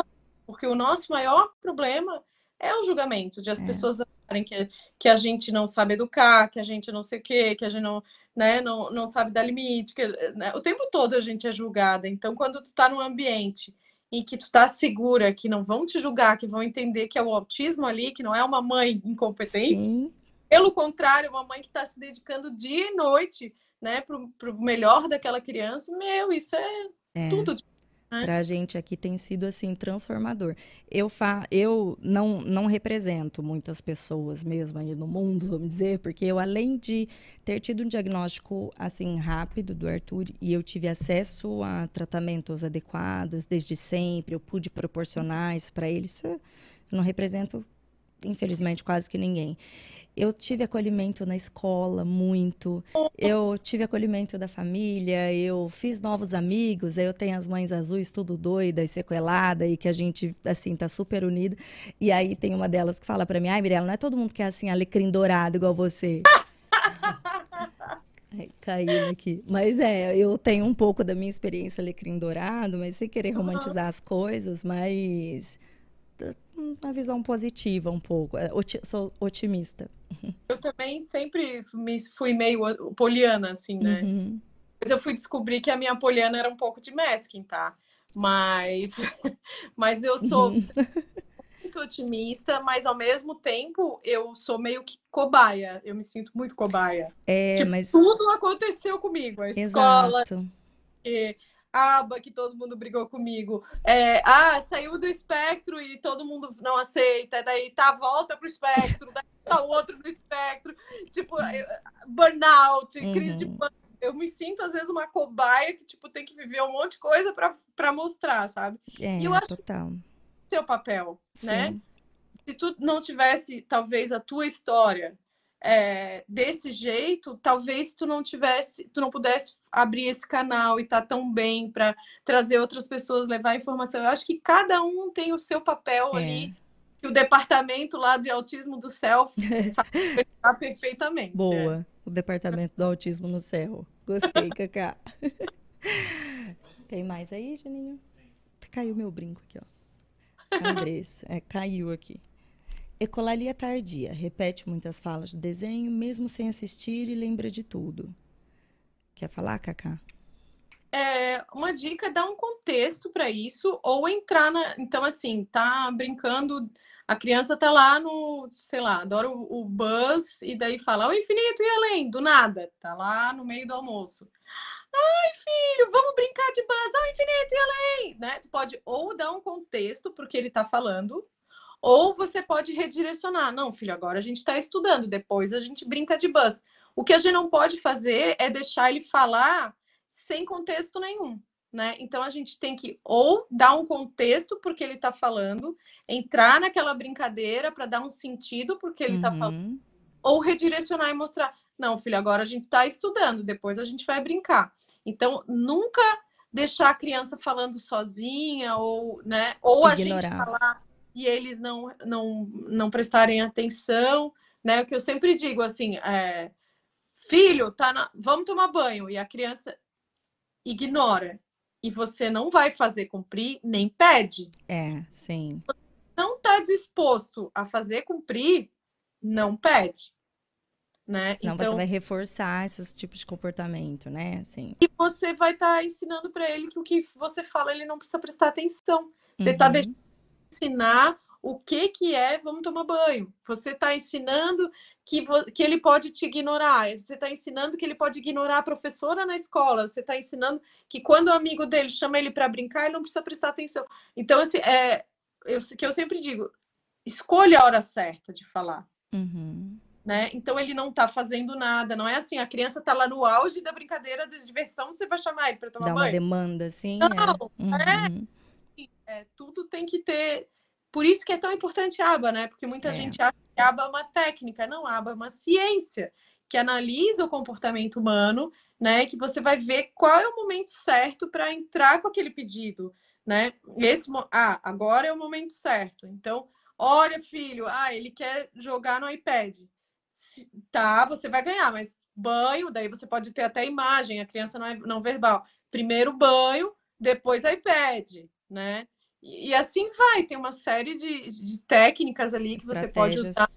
B: Porque o nosso maior problema é o julgamento, de as
A: É.
B: pessoas acharem que, que a gente não sabe educar, que a gente não sei o quê, que a gente não, né, não, não sabe dar limite. Que, né, o tempo todo a gente é julgada. Então, quando tu tá num ambiente em que tu tá segura, que não vão te julgar, que vão entender que é o autismo ali, que não é uma mãe incompetente,
A: Sim,
B: pelo contrário, uma mãe que está se dedicando dia e noite, né, pro, pro melhor daquela criança, meu, isso é,
A: é.
B: tudo. de-
A: Pra gente aqui tem sido assim transformador. Eu fa eu não não represento muitas pessoas mesmo aí no mundo, vamos dizer, porque eu além de ter tido um diagnóstico assim rápido do Arthur e eu tive acesso a tratamentos adequados desde sempre, eu pude proporcionar isso para ele, isso eu não represento infelizmente quase que ninguém. Eu tive acolhimento na escola muito. Eu tive acolhimento da família, eu fiz novos amigos, aí eu tenho as mães azuis tudo doida e sequelada e que a gente assim tá super unida. E aí tem uma delas que fala pra mim: "Ai, Mirella, não é todo mundo que é assim alecrim dourado igual você". Ai, caiu aqui. Mas é, eu tenho um pouco da minha experiência alecrim dourado, mas sem querer romantizar as coisas, mas uma visão positiva um pouco. É, oti- sou otimista.
B: Eu também sempre me fui meio poliana, assim, né?
A: Uhum.
B: Mas eu fui descobrir que a minha poliana era um pouco de masking, tá? Mas, mas eu sou
A: Uhum.
B: muito otimista, mas ao mesmo tempo eu sou meio que cobaia. Eu me sinto muito cobaia.
A: É,
B: Tipo,
A: mas
B: tudo aconteceu comigo. A escola,
A: exato.
B: a aba que todo mundo brigou comigo. É, ah, saiu do espectro e todo mundo não aceita. Daí tá volta pro espectro, daí tá o outro no espectro. Tipo, burnout, crise de
A: Uhum.
B: pânico. Eu me sinto, às vezes, uma cobaia que, tipo, tem que viver um monte de coisa pra, pra mostrar, sabe?
A: É,
B: eu acho-
A: total.
B: Seu papel, né?
A: Sim.
B: se tu não tivesse, talvez, a tua história é, desse jeito, talvez tu não tivesse, tu não pudesse abrir esse canal e estar tão bem para trazer outras pessoas, levar informação. Eu acho que cada um tem o seu papel
A: É.
B: ali, que o departamento lá de autismo do self sabe perfeitamente. é.
A: Boa. O departamento do autismo no céu. Gostei, Cacá. Tem mais aí, Janinho? Caiu meu brinco aqui, ó. Andressa, é, caiu aqui. Ecolalia tardia. Repete muitas falas do desenho, mesmo sem assistir e lembra de tudo. Quer falar, Cacá?
B: É, uma dica é dar um contexto para isso ou entrar na. Então, assim, tá brincando, a criança tá lá no, sei lá, adora o, o Buzz e daí fala o infinito e além, do nada, tá lá no meio do almoço. Ai, filho, vamos brincar de Buzz ao infinito e além, né? Tu pode ou dar um contexto porque ele tá falando, ou você pode redirecionar. Não, filho, agora a gente está estudando, depois a gente brinca de Buzz. O que a gente não pode fazer é deixar ele falar sem contexto nenhum, né? Então a gente tem que ou dar um contexto porque ele está falando, entrar naquela brincadeira para dar um sentido porque ele está falando,
A: Uhum.
B: ou redirecionar e mostrar, não, filho, agora a gente está estudando, depois a gente vai brincar. Então nunca deixar a criança falando sozinha ou, né? Ou a gente
A: Ignorar.
B: falar e eles não não não prestarem atenção, né? O que eu sempre digo assim, é, filho, tá na... vamos tomar banho e a criança ignora e você não vai fazer cumprir nem pede.
A: É, sim.
B: Não está disposto a fazer cumprir, não pede, né?
A: Senão você
B: então
A: vai reforçar esses tipos de comportamento, né? Assim.
B: e você vai estar ensinando para ele que o que você fala ele não precisa prestar atenção. Você está
A: Uhum.
B: deixando de ensinar o que que é vamos tomar banho. Você está ensinando que, que ele pode te ignorar. Você está ensinando que ele pode ignorar a professora na escola. Você está ensinando que quando o amigo dele chama ele para brincar, ele não precisa prestar atenção. Então, assim, é, eu, que eu sempre digo, escolha a hora certa de falar.
A: Uhum.
B: Né? Então ele não está fazendo nada, não é assim, a criança está lá no auge da brincadeira de diversão, você vai chamar ele para tomar
A: Dá uma
B: banho.
A: demanda, assim.
B: Não,
A: é. Uhum.
B: É, tudo tem que ter. Por isso que é tão importante a aba, né? Porque muita
A: É.
B: gente acha que a aba é uma técnica. Não, a aba é uma ciência que analisa o comportamento humano, né? Que você vai ver qual é o momento certo para entrar com aquele pedido, né? Esse, ah, agora é o momento certo. Então, olha, filho, ah, ele quer jogar no iPad. Tá, você vai ganhar, mas banho, daí você pode ter até imagem, a criança não é não verbal. Primeiro banho, depois iPad, né? E, e assim vai, tem uma série de, de técnicas ali que você pode usar.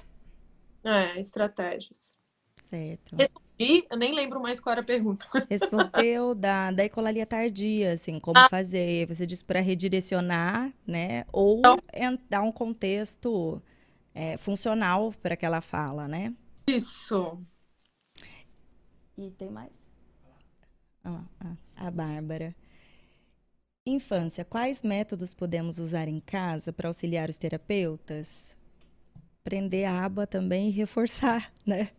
B: É, estratégias.
A: Certo.
B: Respondi, eu nem lembro mais qual era a pergunta.
A: Respondeu da, da ecolalia tardia, assim, como ah. fazer. Você disse para redirecionar, né? Ou então, dar um contexto é, funcional para que ela fala, né?
B: Isso.
A: E tem mais? Ah, a Bárbara. Infância, quais métodos podemos usar em casa para auxiliar os terapeutas? Prender a aba também e reforçar, né?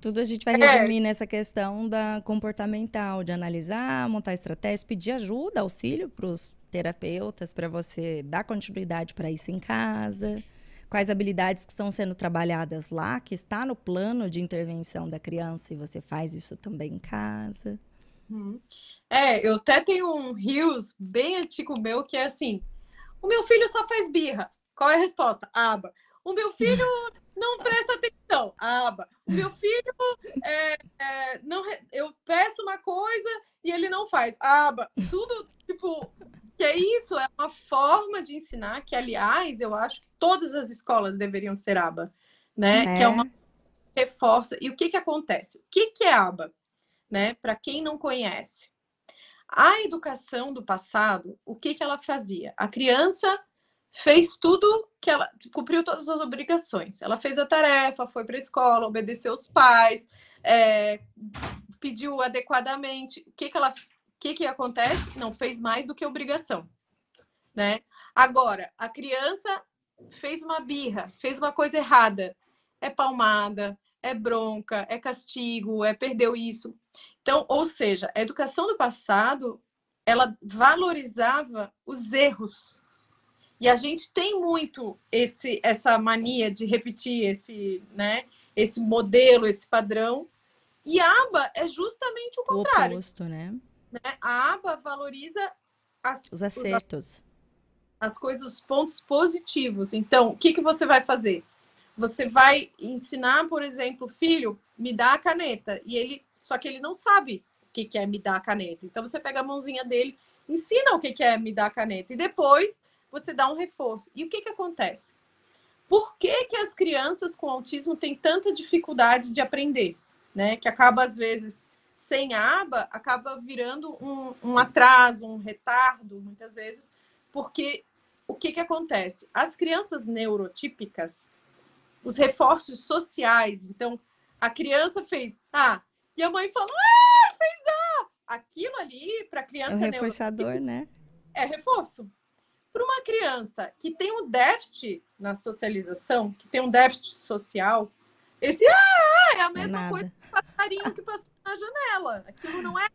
A: Tudo a gente vai é. resumir nessa questão da comportamental, de analisar, montar estratégias, pedir ajuda, auxílio para os terapeutas, para você dar continuidade para isso em casa. Quais habilidades que estão sendo trabalhadas lá, que está no plano de intervenção da criança e você faz isso também em casa.
B: Hum. É, eu até tenho um rios bem antigo meu que é assim: o meu filho só faz birra. Qual é a resposta? Aba. O meu filho não presta atenção. Aba. O meu filho é, é, não, eu peço uma coisa e ele não faz. Aba. Tudo tipo que é isso, é uma forma de ensinar que, aliás, eu acho que todas as escolas deveriam ser aba, né? É. Que é uma reforça. E o que que acontece? O que que é aba? Né? Para quem não conhece, a educação do passado, o que que ela fazia? A criança fez tudo que ela cumpriu todas as obrigações. Ela fez a tarefa, foi para a escola, obedeceu os pais, é, pediu adequadamente. O que, que ela, que, que acontece? Não fez mais do que obrigação, né? Agora, a criança fez uma birra, fez uma coisa errada, é palmada, é bronca, é castigo, é perdeu isso. Então, ou seja, a educação do passado ela valorizava os erros e a gente tem muito esse, essa mania de repetir esse, né, esse modelo, esse padrão. E a aba é justamente o contrário.
A: O oposto, né?
B: né? A aba valoriza as,
A: os acertos.
B: Os, as coisas, os pontos positivos. Então, o que, que você vai fazer? Você vai ensinar, por exemplo, filho, me dá a caneta. E ele, só que ele não sabe o que, é me dar a caneta. Então, você pega a mãozinha dele, ensina o que, que é me dar a caneta. E depois você dá um reforço. E o que, que acontece? Por que, que as crianças com autismo têm tanta dificuldade de aprender? Né? Que acaba, às vezes, sem aba, acaba virando um, um atraso, um retardo, muitas vezes, porque o que, que acontece? As crianças neurotípicas, os reforços sociais, então, a criança fez ah, e a mãe falou, ah, fez ah! Aquilo ali, para a criança. É
A: um reforçador, né?
B: É reforço. Para uma criança que tem um déficit na socialização, que tem um déficit social, esse ah, é a mesma Nada. coisa que o passarinho que passou na janela. Aquilo não é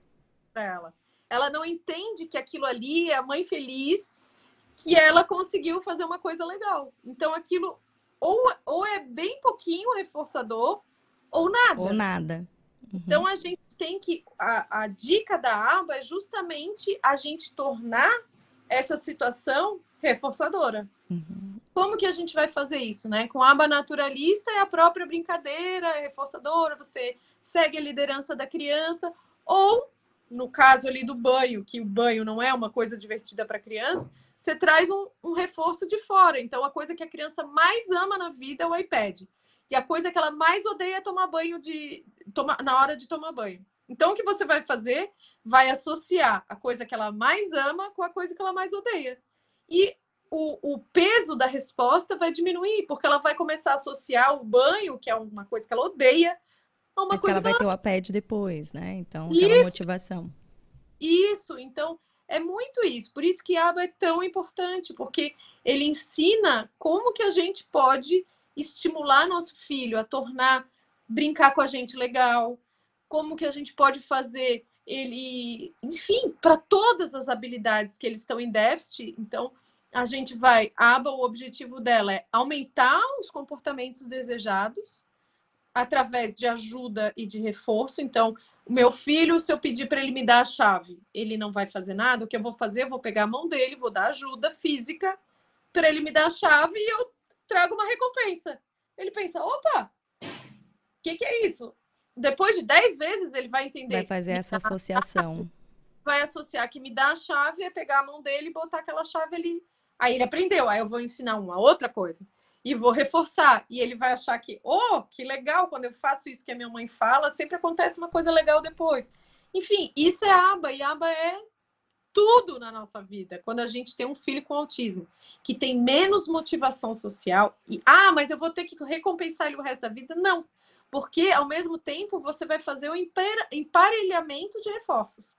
B: para ela. Ela não entende que aquilo ali é a mãe feliz, que ela conseguiu fazer uma coisa legal. Então aquilo ou, ou é bem pouquinho reforçador ou nada.
A: Ou nada.
B: Uhum. Então a gente tem que. A, a dica da aba é justamente a gente tornar essa situação reforçadora. Uhum. Como que a gente vai fazer isso, né? Com a aba naturalista é a própria brincadeira, é reforçadora, você segue a liderança da criança, ou no caso ali do banho, que o banho não é uma coisa divertida para a criança, você traz um, um, reforço de fora. Então, a coisa que a criança mais ama na vida é o iPad. E a coisa que ela mais odeia é tomar banho de. Toma, na hora de tomar banho. Então, o que você vai fazer? Vai associar a coisa que ela mais ama com a coisa que ela mais odeia. E o, o peso da resposta vai diminuir, porque ela vai começar a associar o banho, que é uma coisa que ela odeia, a uma
A: Mas
B: coisa
A: que ela vai ter o iPad depois, né? Então, aquela isso, motivação.
B: Isso, então é muito isso. Por isso que aba é tão importante, porque ele ensina como que a gente pode estimular nosso filho a tornar brincar com a gente legal, como que a gente pode fazer ele, enfim, para todas as habilidades que eles estão em déficit. Então, a gente vai, a aba, o objetivo dela é aumentar os comportamentos desejados através de ajuda e de reforço. Então, o meu filho, se eu pedir para ele me dar a chave, ele não vai fazer nada. O que eu vou fazer? Eu vou pegar a mão dele, vou dar ajuda física para ele me dar a chave e eu trago uma recompensa. Ele pensa: opa, o que, que é isso? Depois de 10 vezes, ele vai entender.
A: Vai fazer essa associação.
B: Vai associar que me dá a chave, é pegar a mão dele e botar aquela chave ali. Aí ele aprendeu. Aí eu vou ensinar uma outra coisa e vou reforçar. E ele vai achar que, oh, que legal, quando eu faço isso que a minha mãe fala, sempre acontece uma coisa legal depois. Enfim, isso é aba, e aba é tudo na nossa vida. Quando a gente tem um filho com autismo, que tem menos motivação social, e ah, mas eu vou ter que recompensar ele o resto da vida? Não. Porque, ao mesmo tempo, você vai fazer o emparelhamento de reforços.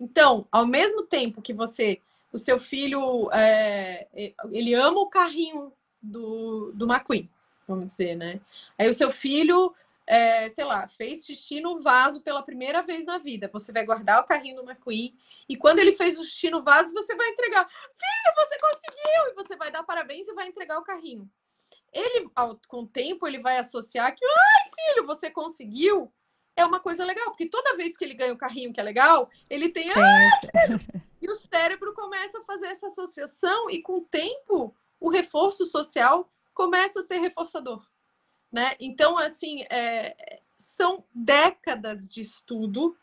B: Então, ao mesmo tempo que você, o seu filho, é, ele ama o carrinho do, do McQueen, vamos dizer, né? Aí o seu filho, é, sei lá, fez xixi no vaso pela primeira vez na vida. Você vai guardar o carrinho do McQueen e quando ele fez o xixi no vaso, você vai entregar. Filho, você conseguiu! E você vai dar parabéns e vai entregar o carrinho. Ele, ao, com o tempo, ele vai associar que, ai, filho, você conseguiu. É uma coisa legal, porque toda vez que ele ganha o carrinho que é legal, ele tem. Ah! e o cérebro começa a fazer essa associação, e com o tempo, o reforço social começa a ser reforçador. Né? Então, assim, é, são décadas de estudo.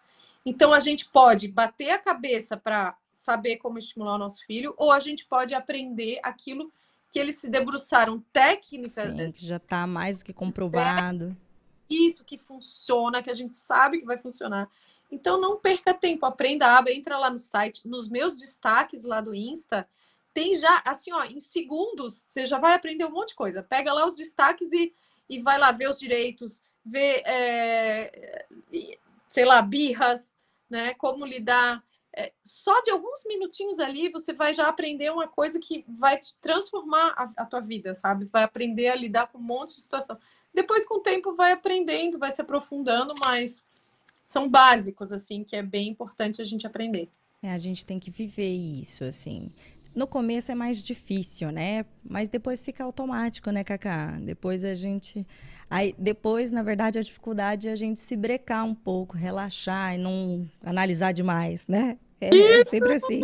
B: Então, a gente pode bater a cabeça para saber como estimular o nosso filho, ou a gente pode aprender aquilo que eles se debruçaram técnica.
A: Sim, que já está mais do que comprovado.
B: Isso que funciona, que a gente sabe que vai funcionar. Então, não perca tempo, aprenda a aba, entra lá no site, nos meus destaques lá do Insta, tem já, assim, ó, em segundos, você já vai aprender um monte de coisa. Pega lá os destaques e, e vai lá ver os direitos, ver, é, sei lá, birras, né? Como lidar. É, só de alguns minutinhos ali você vai já aprender uma coisa que vai te transformar a, a tua vida, sabe? Vai aprender a lidar com um monte de situação. Depois, com o tempo, vai aprendendo, vai se aprofundando, mas são básicos, assim, que é bem importante a gente aprender.
A: É, a gente tem que viver isso, assim. No começo é mais difícil, né? Mas depois fica automático, né, Cacá? Depois a gente. Aí, depois, na verdade, a dificuldade é a gente se brecar um pouco, relaxar e não analisar demais, né? É, é sempre assim.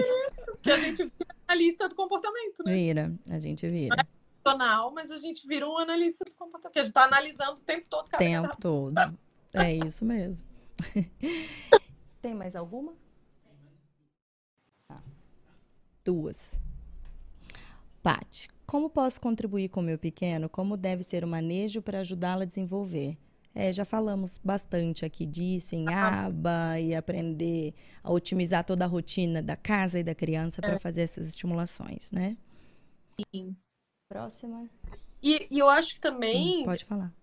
B: Que a gente vira analista do comportamento, né?
A: Vira, a gente vira.
B: Não é profissional, mas a gente vira um analista do comportamento. Porque a gente está analisando o tempo todo.
A: O tempo todo. É isso mesmo. Tem mais alguma? Duas. Pati, como posso contribuir com o meu pequeno? Como deve ser o manejo para ajudá-lo a desenvolver? É, já falamos bastante aqui disso, em aba e aprender a otimizar toda a rotina da casa e da criança para é. fazer essas estimulações, né?
B: Sim.
A: Próxima.
B: E, e eu acho que também.
A: Hum, pode falar.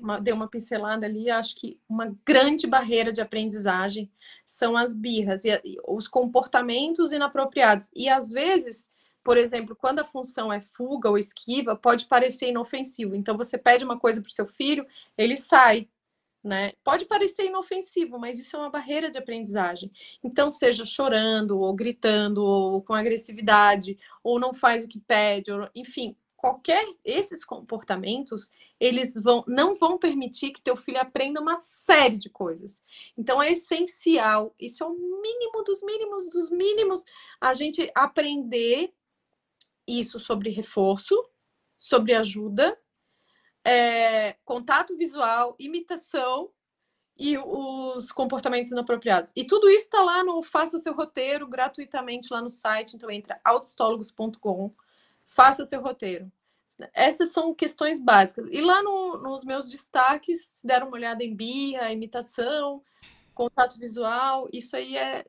B: Uma, deu uma pincelada ali, acho que uma grande barreira de aprendizagem são as birras e, e os comportamentos inapropriados. E às vezes, por exemplo, quando a função é fuga ou esquiva, pode parecer inofensivo. Então você pede uma coisa para o seu filho, ele sai. Né? Pode parecer inofensivo, mas isso é uma barreira de aprendizagem. Então, seja chorando, ou gritando, ou com agressividade, ou não faz o que pede, ou, enfim, qualquer esses comportamentos, eles vão não vão permitir que teu filho aprenda uma série de coisas. Então é essencial, isso é o mínimo dos mínimos dos mínimos, a gente aprender isso sobre reforço, sobre ajuda, é, contato visual, imitação e os comportamentos inapropriados. E tudo isso está lá no Faça Seu Roteiro gratuitamente lá no site. Então entra autostólogos.com, faça seu roteiro. Essas são questões básicas. E lá no, nos meus destaques, se deram uma olhada em birra, imitação, contato visual, isso aí é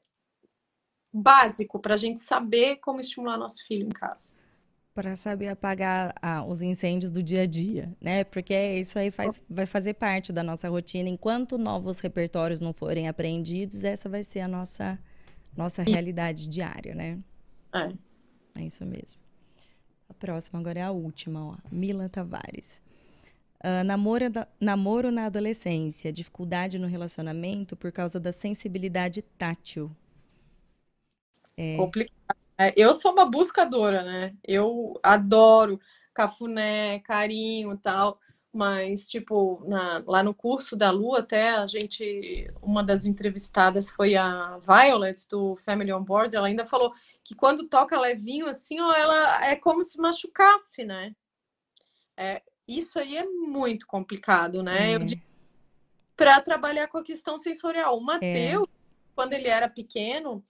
B: básico para a gente saber como estimular nosso filho em casa.
A: Para saber apagar ah, os incêndios do dia a dia, né? Porque isso aí faz, vai fazer parte da nossa rotina. Enquanto novos repertórios não forem aprendidos, essa vai ser a nossa, nossa realidade diária, né?
B: É.
A: É isso mesmo. Próxima agora é a última, ó. Mila Tavares. Uh, namoro, da, namoro na adolescência, dificuldade no relacionamento por causa da sensibilidade tátil.
B: É... Complicado. É, eu sou uma buscadora, né? Eu adoro cafuné, carinho tal. Mas, tipo, na, lá no curso da Lu, até a gente, uma das entrevistadas foi a Violet, do Family on Board, ela ainda falou que quando toca levinho, assim, ó, ela é como se machucasse, né? É, isso aí é muito complicado, né? É. Para trabalhar com a questão sensorial. O Matheus, é. quando ele era pequeno,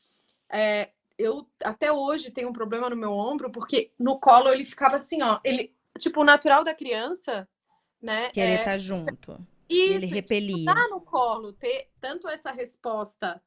B: é, eu até hoje tenho um problema no meu ombro, porque no colo ele ficava assim, ó. Ele, tipo, o natural da criança né?
A: Que ele é... tá junto. Isso, ele repelia.
B: Tá no colo, ter tanto essa resposta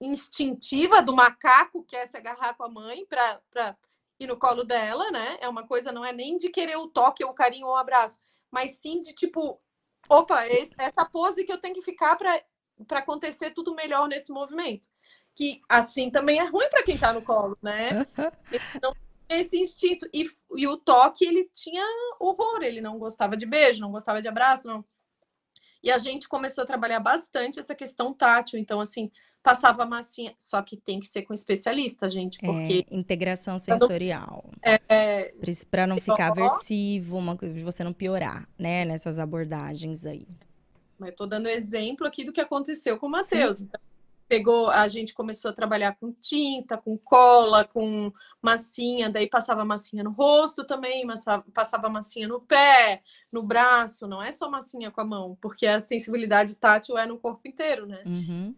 B: instintiva do macaco que é se agarrar com a mãe para ir no colo dela, né? É uma coisa, não é nem de querer o toque, o carinho ou o abraço, mas sim de tipo, opa, esse, essa pose que eu tenho que ficar para acontecer tudo melhor nesse movimento. Que assim também é ruim para quem tá no colo, né? não esse instinto. E, e o toque, ele tinha horror, ele não gostava de beijo, não gostava de abraço, não. E a gente começou a trabalhar bastante essa questão tátil. Então, assim, passava massinha. Só que tem que ser com especialista, gente, é, porque.
A: É, integração sensorial. É, é para não ficar aversivo, uma, você não piorar, né, nessas abordagens aí.
B: Mas eu tô dando exemplo aqui do que aconteceu com o Matheus. Então, pegou, a gente começou a trabalhar com tinta, com cola, com massinha, daí passava massinha no rosto também, passava massinha no pé, no braço, não é só massinha com a mão, porque a sensibilidade tátil é no corpo inteiro, né?
A: Uhum.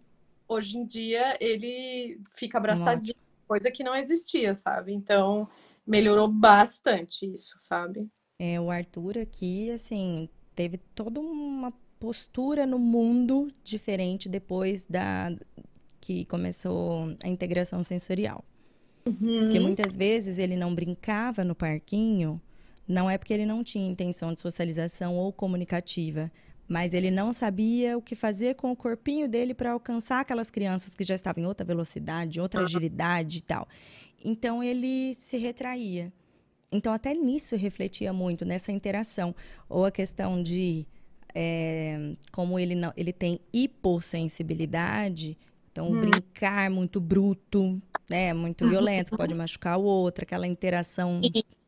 B: Hoje em dia ele fica abraçadinho, coisa que não existia, sabe? Então melhorou bastante isso, sabe?
A: É, o Arthur aqui, assim, teve toda uma postura no mundo diferente depois da que começou a integração sensorial. Uhum. Porque muitas vezes ele não brincava no parquinho, não é porque ele não tinha intenção de socialização ou comunicativa, mas ele não sabia o que fazer com o corpinho dele para alcançar aquelas crianças que já estavam em outra velocidade, outra agilidade e tal. Então ele se retraía. Então até nisso refletia muito nessa interação ou a questão de é, como ele não, ele tem hipossensibilidade, então hum. brincar muito bruto, né, muito violento, pode machucar o outro, aquela interação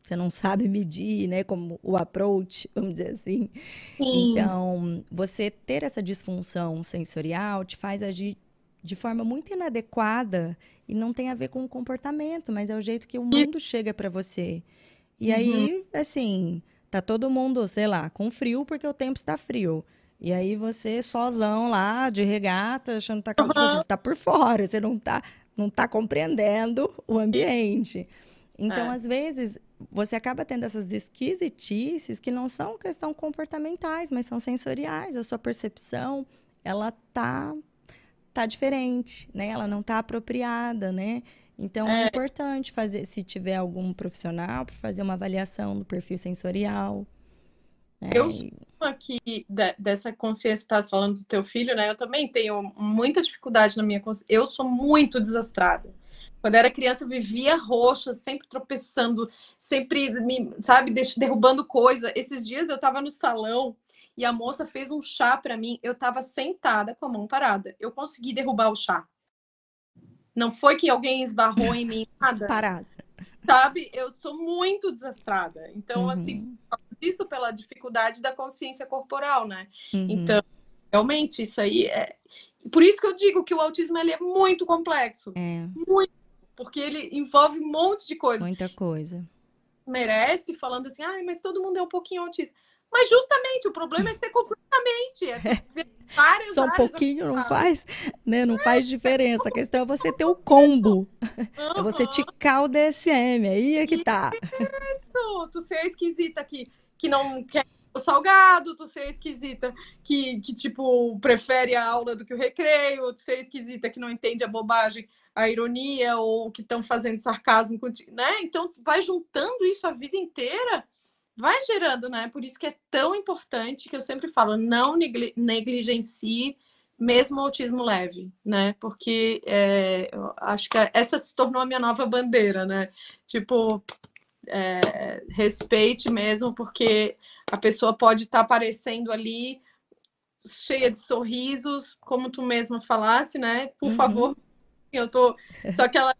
A: você não sabe medir, né, como o approach, vamos dizer assim. Sim. Então, você ter essa disfunção sensorial te faz agir de forma muito inadequada e não tem a ver com o comportamento, mas é o jeito que o mundo chega para você. E uhum. aí, assim, Tá todo mundo, sei lá, com frio porque o tempo está frio. E aí você sozão lá, de regata, achando que tá, uhum. você está por fora, você não tá, não tá compreendendo o ambiente. Então, é. às vezes, você acaba tendo essas esquisitices que não são questão comportamentais, mas são sensoriais. A sua percepção, ela tá, tá diferente, né? Ela não tá apropriada, né? Então é, é importante fazer, se tiver algum profissional, para fazer uma avaliação do perfil sensorial.
B: Né? Eu sou aqui de, dessa consciência que está falando do teu filho, né? Eu também tenho muita dificuldade na minha consciência. Eu sou muito desastrada. Quando era criança, eu vivia roxa, sempre tropeçando, sempre, me, sabe, derrubando coisa. Esses dias eu estava no salão e a moça fez um chá para mim. Eu estava sentada com a mão parada. Eu consegui derrubar o chá. Não foi que alguém esbarrou em mim, nada.
A: Parada.
B: Sabe? Eu sou muito desastrada. Então, uhum. assim, isso pela dificuldade da consciência corporal, né? Uhum. Então, realmente, isso aí é. Por isso que eu digo que o autismo ele é muito complexo.
A: É.
B: Muito. Porque ele envolve um monte de coisa.
A: Muita coisa.
B: Merece, falando assim, ah, mas todo mundo é um pouquinho autista. Mas justamente o problema é ser completamente. É
A: várias, Só um pouquinho não faz, né? Não faz diferença. A questão é você ter o combo. Uhum. É você ticar o DSM. Aí é que tá.
B: Isso! Tu ser esquisita que, que não quer o salgado, tu ser esquisita que, que, tipo, prefere a aula do que o recreio, tu ser esquisita que não entende a bobagem, a ironia, ou que estão fazendo sarcasmo contigo, né? Então, vai juntando isso a vida inteira vai gerando, né? Por isso que é tão importante que eu sempre falo, não negligencie mesmo o autismo leve, né? Porque é, eu acho que essa se tornou a minha nova bandeira, né? Tipo, é, respeite mesmo, porque a pessoa pode estar tá aparecendo ali cheia de sorrisos, como tu mesma falasse, né? Por uhum. favor, eu tô. Só que ela,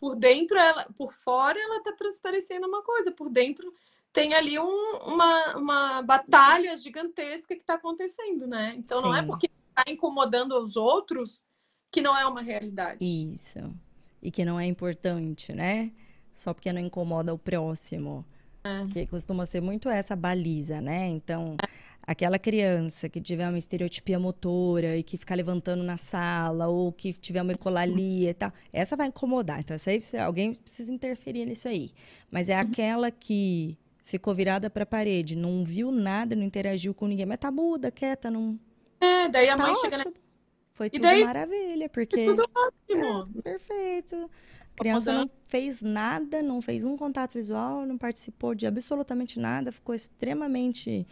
B: por dentro, ela, por fora, ela tá transparecendo uma coisa, por dentro tem ali um, uma, uma batalha gigantesca que está acontecendo, né? Então Sim. não é porque está incomodando os outros que não é uma realidade.
A: Isso. E que não é importante, né? Só porque não incomoda o próximo. É. Que costuma ser muito essa baliza, né? Então, aquela criança que tiver uma estereotipia motora e que ficar levantando na sala, ou que tiver uma ecolalia e tal, essa vai incomodar. Então, essa aí, alguém precisa interferir nisso aí. Mas é uhum. aquela que ficou virada para a parede, não viu nada, não interagiu com ninguém, mas tá muda, quieta, não.
B: É, daí a tá mãe ótimo. chega na...
A: Foi tudo daí... maravilha, porque.
B: Foi tudo ótimo.
A: É, perfeito. A criança não fez nada, não fez um contato visual, não participou de absolutamente nada, ficou extremamente,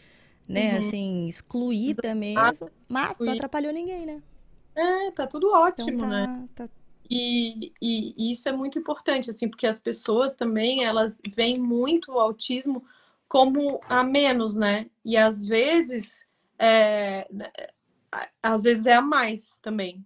A: né, uhum. assim, excluída mesmo, mas não atrapalhou ninguém, né?
B: É, tá tudo ótimo, então, tá, né? Tá e, e, isso é muito importante, assim, porque as pessoas também, elas veem muito o autismo como a menos, né? E às vezes, é, às vezes é a mais também.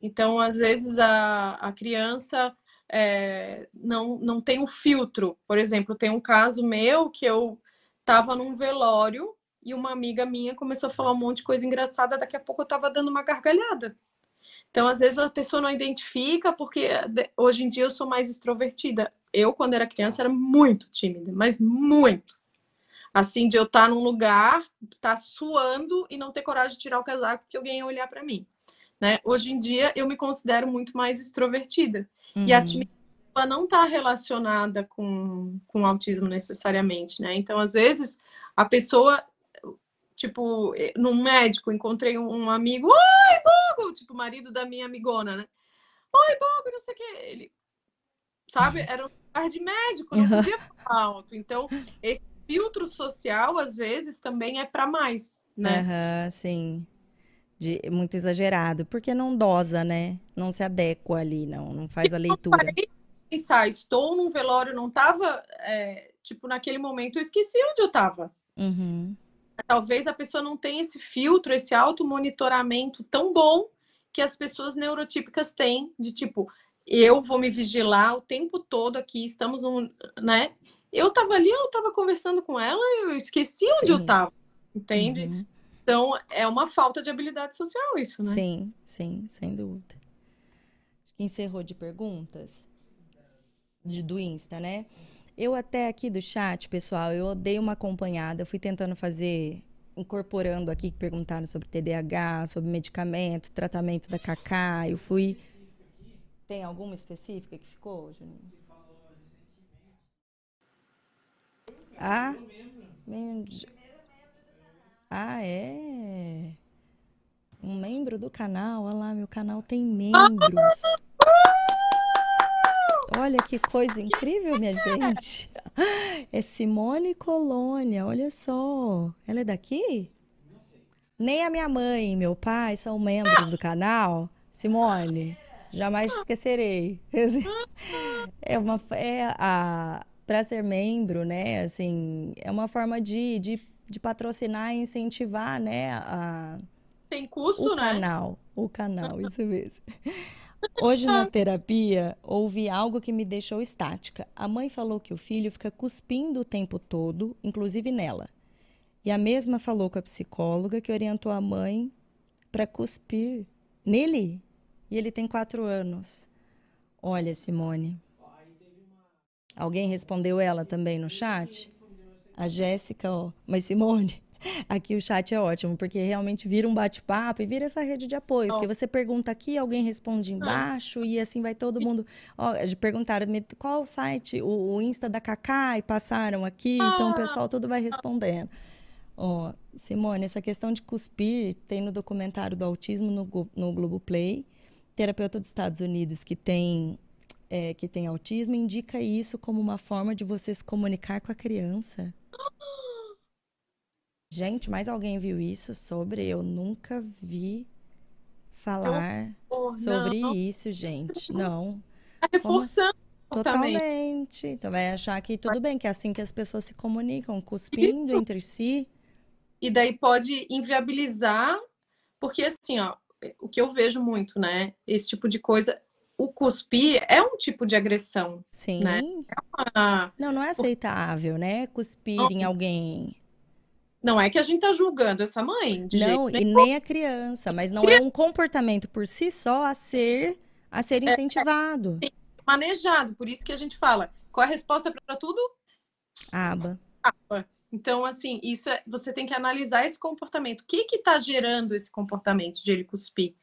B: Então, às vezes a, a criança é, não, não tem um filtro. Por exemplo, tem um caso meu que eu estava num velório e uma amiga minha começou a falar um monte de coisa engraçada, daqui a pouco eu estava dando uma gargalhada. Então, às vezes, a pessoa não identifica, porque hoje em dia eu sou mais extrovertida. Eu, quando era criança, era muito tímida, mas muito. Assim, de eu estar num lugar, estar tá suando e não ter coragem de tirar o casaco porque alguém ia olhar para mim. Né? Hoje em dia, eu me considero muito mais extrovertida. Uhum. E a uhum. timidez ela não está relacionada com, com autismo necessariamente, né? Então, às vezes, a pessoa tipo, eh, num médico, encontrei um amigo, oi, Bogo, tipo, marido da minha amigona, né? Oi, Bogo, não sei o que. Ele, sabe, era um lugar de médico, não podia falar alto. Então, esse filtro social, às vezes, também é para mais, né?
A: Uhum, sim. De, muito exagerado, porque não dosa, né? Não se adequa ali, não, não faz a leitura. Eu
B: pensar, estou num velório, não tava, é, tipo, naquele momento eu esqueci onde eu tava.
A: Uhum
B: talvez a pessoa não tenha esse filtro, esse automonitoramento tão bom que as pessoas neurotípicas têm, de tipo, eu vou me vigilar o tempo todo aqui, estamos um, né? Eu tava ali, eu tava conversando com ela, eu esqueci onde sim. eu tava, entende? Uhum. Então, é uma falta de habilidade social isso, né?
A: Sim, sim, sem dúvida. Acho que encerrou de perguntas de, do Insta, né? Eu até aqui do chat, pessoal, eu dei uma acompanhada, fui tentando fazer, incorporando aqui que perguntaram sobre TDAH, sobre medicamento, tratamento da Cacá, eu fui... Tem alguma específica que ficou, Juninho? Ah, ah, é? Um membro do canal? Olha lá, meu canal tem membros. Olha que coisa incrível, minha gente. É Simone Colônia, olha só. Ela é daqui? Nem a minha mãe e meu pai são membros do canal. Simone, jamais te esquecerei. É uma é a para ser membro, né? Assim, é uma forma de, de, de patrocinar e incentivar, né? A,
B: Tem custo,
A: o
B: né?
A: canal, o canal, isso mesmo. Hoje na terapia, houve algo que me deixou estática. A mãe falou que o filho fica cuspindo o tempo todo, inclusive nela. E a mesma falou com a psicóloga que orientou a mãe para cuspir nele. E ele tem quatro anos. Olha, Simone. Alguém respondeu ela também no chat? A Jéssica, ó. Mas, Simone, Aqui o chat é ótimo, porque realmente vira um bate-papo e vira essa rede de apoio. Porque você pergunta aqui, alguém responde ah. embaixo, ah. e assim vai todo mundo. Ó, perguntaram qual o site, o, o Insta da Cacá, e passaram aqui, ah. então o pessoal todo vai respondendo. Ó, Simone, essa questão de cuspir tem no documentário do autismo no, no Globoplay. Terapeuta dos Estados Unidos que tem é, que tem autismo indica isso como uma forma de você se comunicar com a criança. Gente, mais alguém viu isso sobre? Eu nunca vi falar oh, sobre não. isso, gente. Não.
B: Tá reforçando
A: Totalmente. Então vai achar que tudo bem, que é assim que as pessoas se comunicam, cuspindo entre si.
B: E daí pode inviabilizar, porque assim, ó, o que eu vejo muito, né? Esse tipo de coisa o cuspir é um tipo de agressão.
A: Sim.
B: Né? Ah,
A: Não, não é aceitável, né? Cuspir
B: Não.
A: em alguém.
B: Não é que a gente tá julgando essa mãe, de
A: Não,
B: jeito
A: e nem a criança, mas não é um comportamento por si só a ser a ser
B: É,
A: incentivado.
B: manejado. Por isso que a gente fala, qual é a resposta para tudo?
A: Aba.
B: Então, assim, isso é, você tem que analisar esse comportamento. O que que tá gerando esse comportamento de ele cuspir?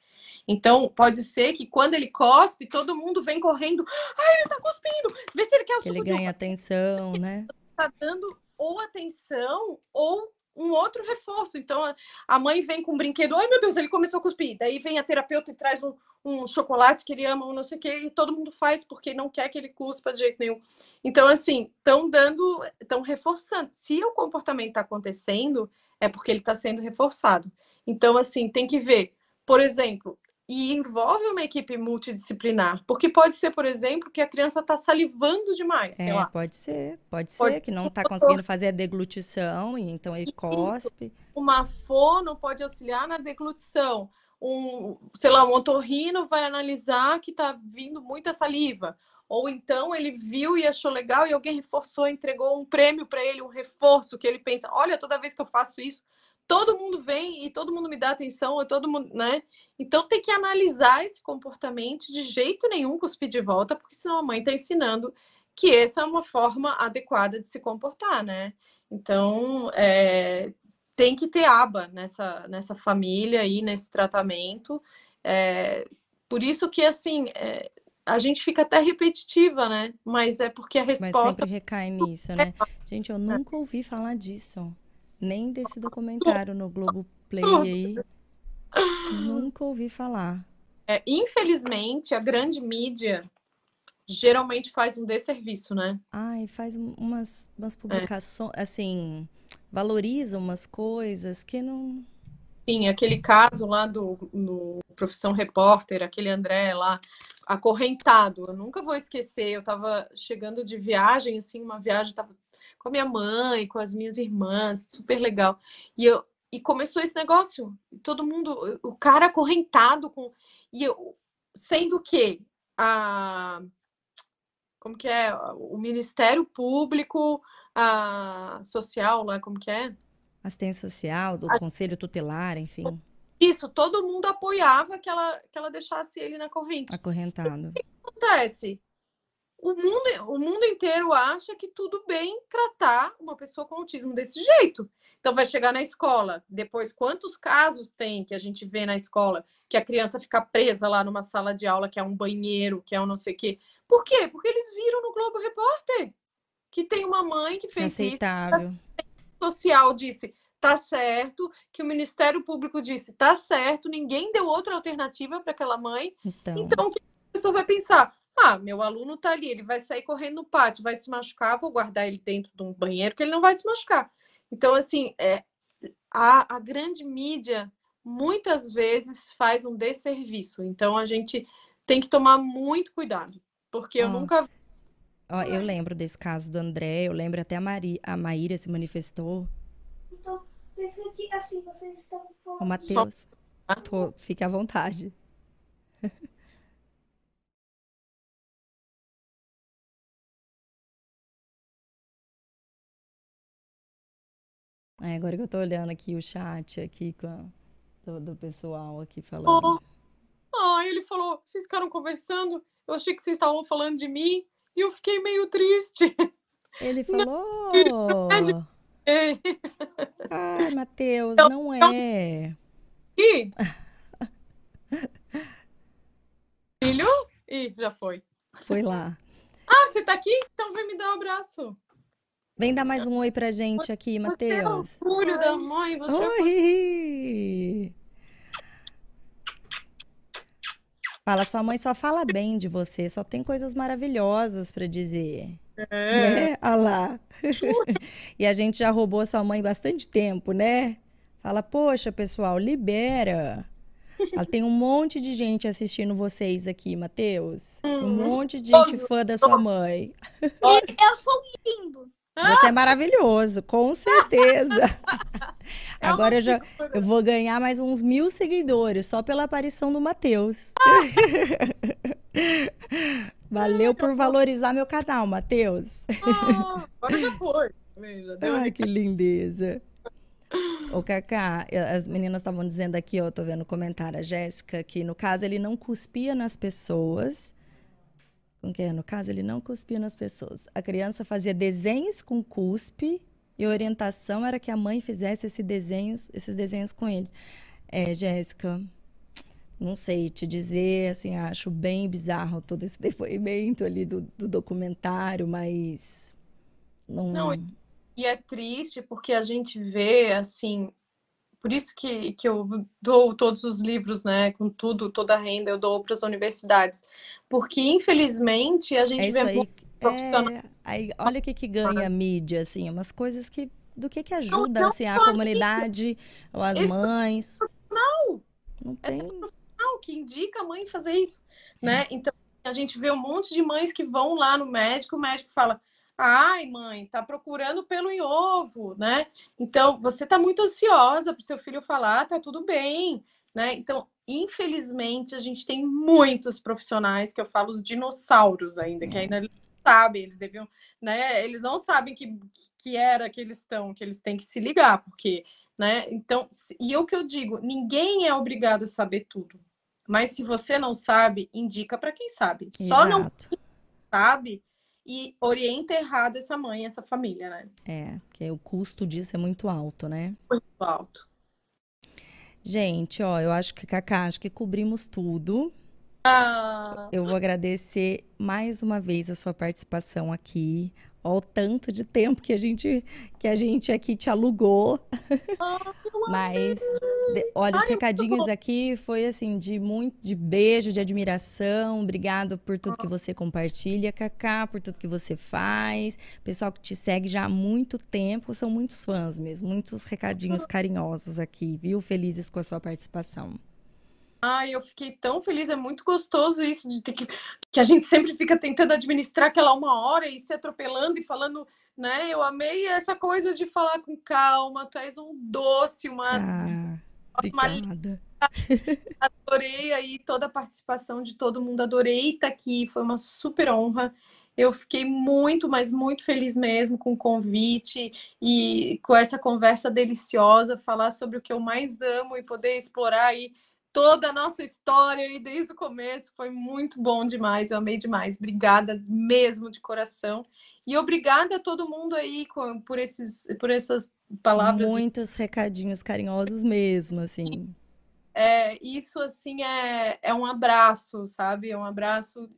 B: Então, pode ser que quando ele cospe, todo mundo vem correndo. Ai, ele tá cuspindo! Vê se ele quer o
A: Que ele ganha atenção, né?
B: tá dando ou atenção ou um outro reforço. Então, a- mãe vem com um brinquedo, ai meu Deus, ele começou a cuspir. Daí vem a terapeuta e traz um, um chocolate que ele ama, um não sei o quê, e todo mundo faz porque não quer que ele cuspa de jeito nenhum. Então, assim, estão dando, estão reforçando. Se o comportamento está acontecendo, é porque ele está sendo reforçado. Então, assim, tem que ver, por exemplo, e envolve uma equipe multidisciplinar, porque pode ser, por exemplo, que a criança está salivando demais,
A: É, pode ser, pode
B: Pode
A: ser que não tá
B: um
A: conseguindo fazer a deglutição e então ele
B: Isso.
A: cospe.
B: uma fono pode auxiliar na deglutição. Um, sei lá, um otorrino vai analisar que está vindo muita saliva. Ou então ele viu e achou legal e alguém reforçou, entregou um prêmio para ele, um reforço que ele pensa: olha, toda vez que eu faço isso, todo mundo vem e todo mundo me dá atenção, ou todo mundo, né? Então tem que analisar esse comportamento de jeito nenhum cuspir de volta, porque senão a mãe está ensinando que essa é uma forma adequada de se comportar, né? Então, é, tem que ter aba nessa, nessa família aí, nesse tratamento. É, por isso que, assim, é, a gente fica até repetitiva, né? Mas é porque a
A: Mas
B: resposta.
A: sempre recai nisso, né? Gente, eu nunca ouvi falar disso. Nem desse documentário no Globoplay aí. Nunca ouvi falar.
B: É, infelizmente, a grande mídia geralmente faz um desserviço, né?
A: Ai, faz um- umas, umas publicações, assim, valoriza umas coisas que não.
B: Sim, aquele caso lá do no Profissão Repórter, aquele André lá, acorrentado. Eu nunca vou esquecer. Eu estava chegando de viagem, assim, uma viagem, estava com a minha mãe, com as minhas irmãs, super legal. E eu e começou esse negócio, todo mundo, o cara acorrentado com e eu, sendo que a como que é o Ministério Público, a social lá, como que é?
A: Assistência social, do
B: A-
A: conselho tutelar, enfim,
B: Isso, todo mundo apoiava que ela, que ela deixasse ele na corrente.
A: acorrentado.
B: acontece? O mundo, o mundo inteiro acha que tudo bem tratar uma pessoa com autismo desse jeito. Então vai chegar na escola. Depois, quantos casos tem que a gente vê na escola que a criança fica presa lá numa sala de aula, que é um banheiro, que é um não sei o quê? Por quê? Porque eles viram no Globo Repórter que tem uma mãe que fez isso
A: Aceitável.
B: social disse tá certo, que o Ministério Público disse tá certo, ninguém deu outra alternativa para aquela mãe.
A: Então,
B: Então, o que a pessoa vai pensar? Ah, meu aluno tá ali, ele vai sair correndo no pátio, vai se machucar, vou guardar ele dentro de um banheiro que ele não vai se machucar. Então, assim, é, a, a grande mídia muitas vezes faz um desserviço. Então, a gente tem que tomar muito cuidado, porque eu nunca
A: ó, eu lembro desse caso do André, eu lembro até a, Mari, a Maíra se manifestou,
D: Então, que assim, vocês estão
A: o
D: falando.
A: Matheus. Tô, fique à vontade. É, agora que eu tô olhando aqui o chat aqui com a- do, do pessoal aqui falando.
B: Ah, ele falou, vocês ficaram conversando, eu achei que vocês estavam falando de mim e eu fiquei meio triste.
A: Ele falou.
B: É.
A: Ai, Matheus,
B: Então,
A: não é.
B: Ih! Filho? Ih, já foi.
A: Foi lá.
B: Ah, você tá aqui? Então vem me dar um abraço.
A: Vem dar mais um oi pra gente aqui,
B: Você é o
A: Matheus.
B: orgulho da mãe, você é
A: Oi! Fala, sua mãe só fala bem de você, só tem coisas maravilhosas pra dizer.
B: É.
A: Né? Ah lá. E a gente já roubou a sua mãe bastante tempo, né? Fala, poxa, pessoal, libera. Ela tem um monte de gente assistindo vocês aqui, Matheus. Um monte de gente fã da sua mãe.
D: Eu sou lindo.
A: Você é maravilhoso, com certeza.
B: É
A: Agora eu já eu vou ganhar mais uns mil seguidores só pela aparição do Matheus. Valeu por valorizar meu canal, Matheus.
B: Ah, agora já foi. Já
A: Ai, que lindeza. Ô, Cacá, as meninas estavam dizendo aqui, ó, tô vendo o comentário, a Jéssica, que no caso ele não cuspia nas pessoas. Com que é? No caso, ele não cuspia nas pessoas. A criança fazia desenhos com cuspe e a orientação era que a mãe fizesse esse desenhos, esses desenhos com eles. É, Jéssica, não sei te dizer, assim, acho bem bizarro todo esse depoimento ali do, do documentário, mas não,
B: Não, E é triste porque a gente vê, assim, por isso que, que eu dou todos os livros, né, com tudo, toda a renda, eu dou para as universidades. Porque, infelizmente, a
A: é
B: gente
A: isso
B: vê
A: aí.
B: muito profissional.
A: É, aí, olha o que que ganha a mídia, assim, umas coisas que do que que ajuda
B: não
A: assim a comunidade ou as
B: Esse
A: mães.
B: Não,
A: Não
B: é
A: tem.
B: profissional que indica a mãe fazer isso, né? Então, a gente vê um monte de mães que vão lá no médico, o médico fala: Ai, mãe, tá procurando pelo em ovo, né? Então, você tá muito ansiosa para seu filho falar, tá tudo bem, né? Então, infelizmente, a gente tem muitos profissionais que eu falo os dinossauros ainda, que ainda não sabem, eles deviam, né? Eles não sabem que, que era que eles estão, que eles têm que se ligar, porque, né? Então, e o que eu digo, ninguém é obrigado a saber tudo. Mas se você não sabe, indica para quem sabe. Só não
A: Exato.
B: sabe e orienta errado essa mãe, essa família, né?
A: É, porque o custo disso é muito alto, né?
B: Muito alto.
A: Gente, ó, eu acho que, Cacá, acho que cobrimos tudo.
B: Ah,
A: Eu vou agradecer mais uma vez a sua participação aqui. Ó, o tanto de tempo que a gente que a gente aqui te alugou. Mas de- olha, os recadinhos aqui foi assim de muito de beijo, de admiração. Obrigado por tudo que você compartilha, Cacá, por tudo que você faz. Pessoal que te segue já há muito tempo, são muitos fãs mesmo, muitos recadinhos carinhosos aqui, viu? Felizes com a sua participação.
B: ai, eu fiquei tão feliz, é muito gostoso isso de ter que que a gente sempre fica tentando administrar aquela uma hora e se atropelando e falando, né? Eu amei essa coisa de falar com calma, tu és um doce, uma
A: Ah,
B: uma. Adorei aí toda a participação de todo mundo, adorei estar aqui, foi uma super honra. Eu fiquei muito, mas muito feliz mesmo com o convite e com essa conversa deliciosa, falar sobre o que eu mais amo e poder explorar aí toda a nossa história aí desde o começo. Foi muito bom demais, eu amei demais. Obrigada mesmo de coração. E obrigada a todo mundo aí por esses, por essas palavras
A: Muitos recadinhos carinhosos mesmo, assim.
B: É, isso assim é, é um abraço, sabe? É um abraço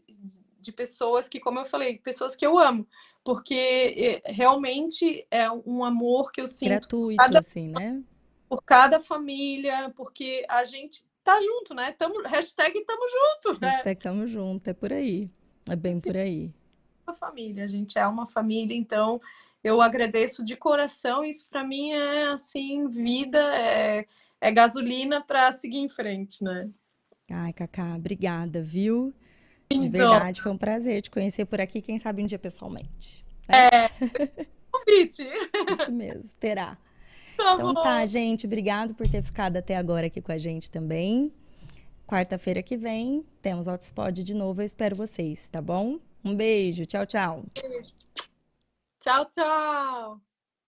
B: de pessoas que, como eu falei, pessoas que eu amo, porque é, realmente é um amor que eu sinto
A: Gratuito,
B: cada-
A: assim, né?
B: por cada família, porque a gente tá junto, né? Tamo, hashtag tamo junto, né?
A: Hashtag tamo junto, é por aí. É bem
B: Sim.
A: por aí.
B: Uma família, a gente é uma família, então eu agradeço de coração. Isso para mim é assim, vida, é, é gasolina para seguir em frente, né?
A: Ai, Cacá, obrigada, viu? De
B: Então,
A: verdade, foi um prazer te conhecer por aqui, quem sabe um dia pessoalmente.
B: convite.
A: Isso mesmo, terá.
B: Tá
A: Então
B: bom.
A: tá, gente, obrigado por ter ficado até agora aqui com a gente também. Quarta-feira que vem temos Hotspot de novo, eu espero vocês, tá bom? Um beijo, tchau, tchau.
B: Tchau, tchau.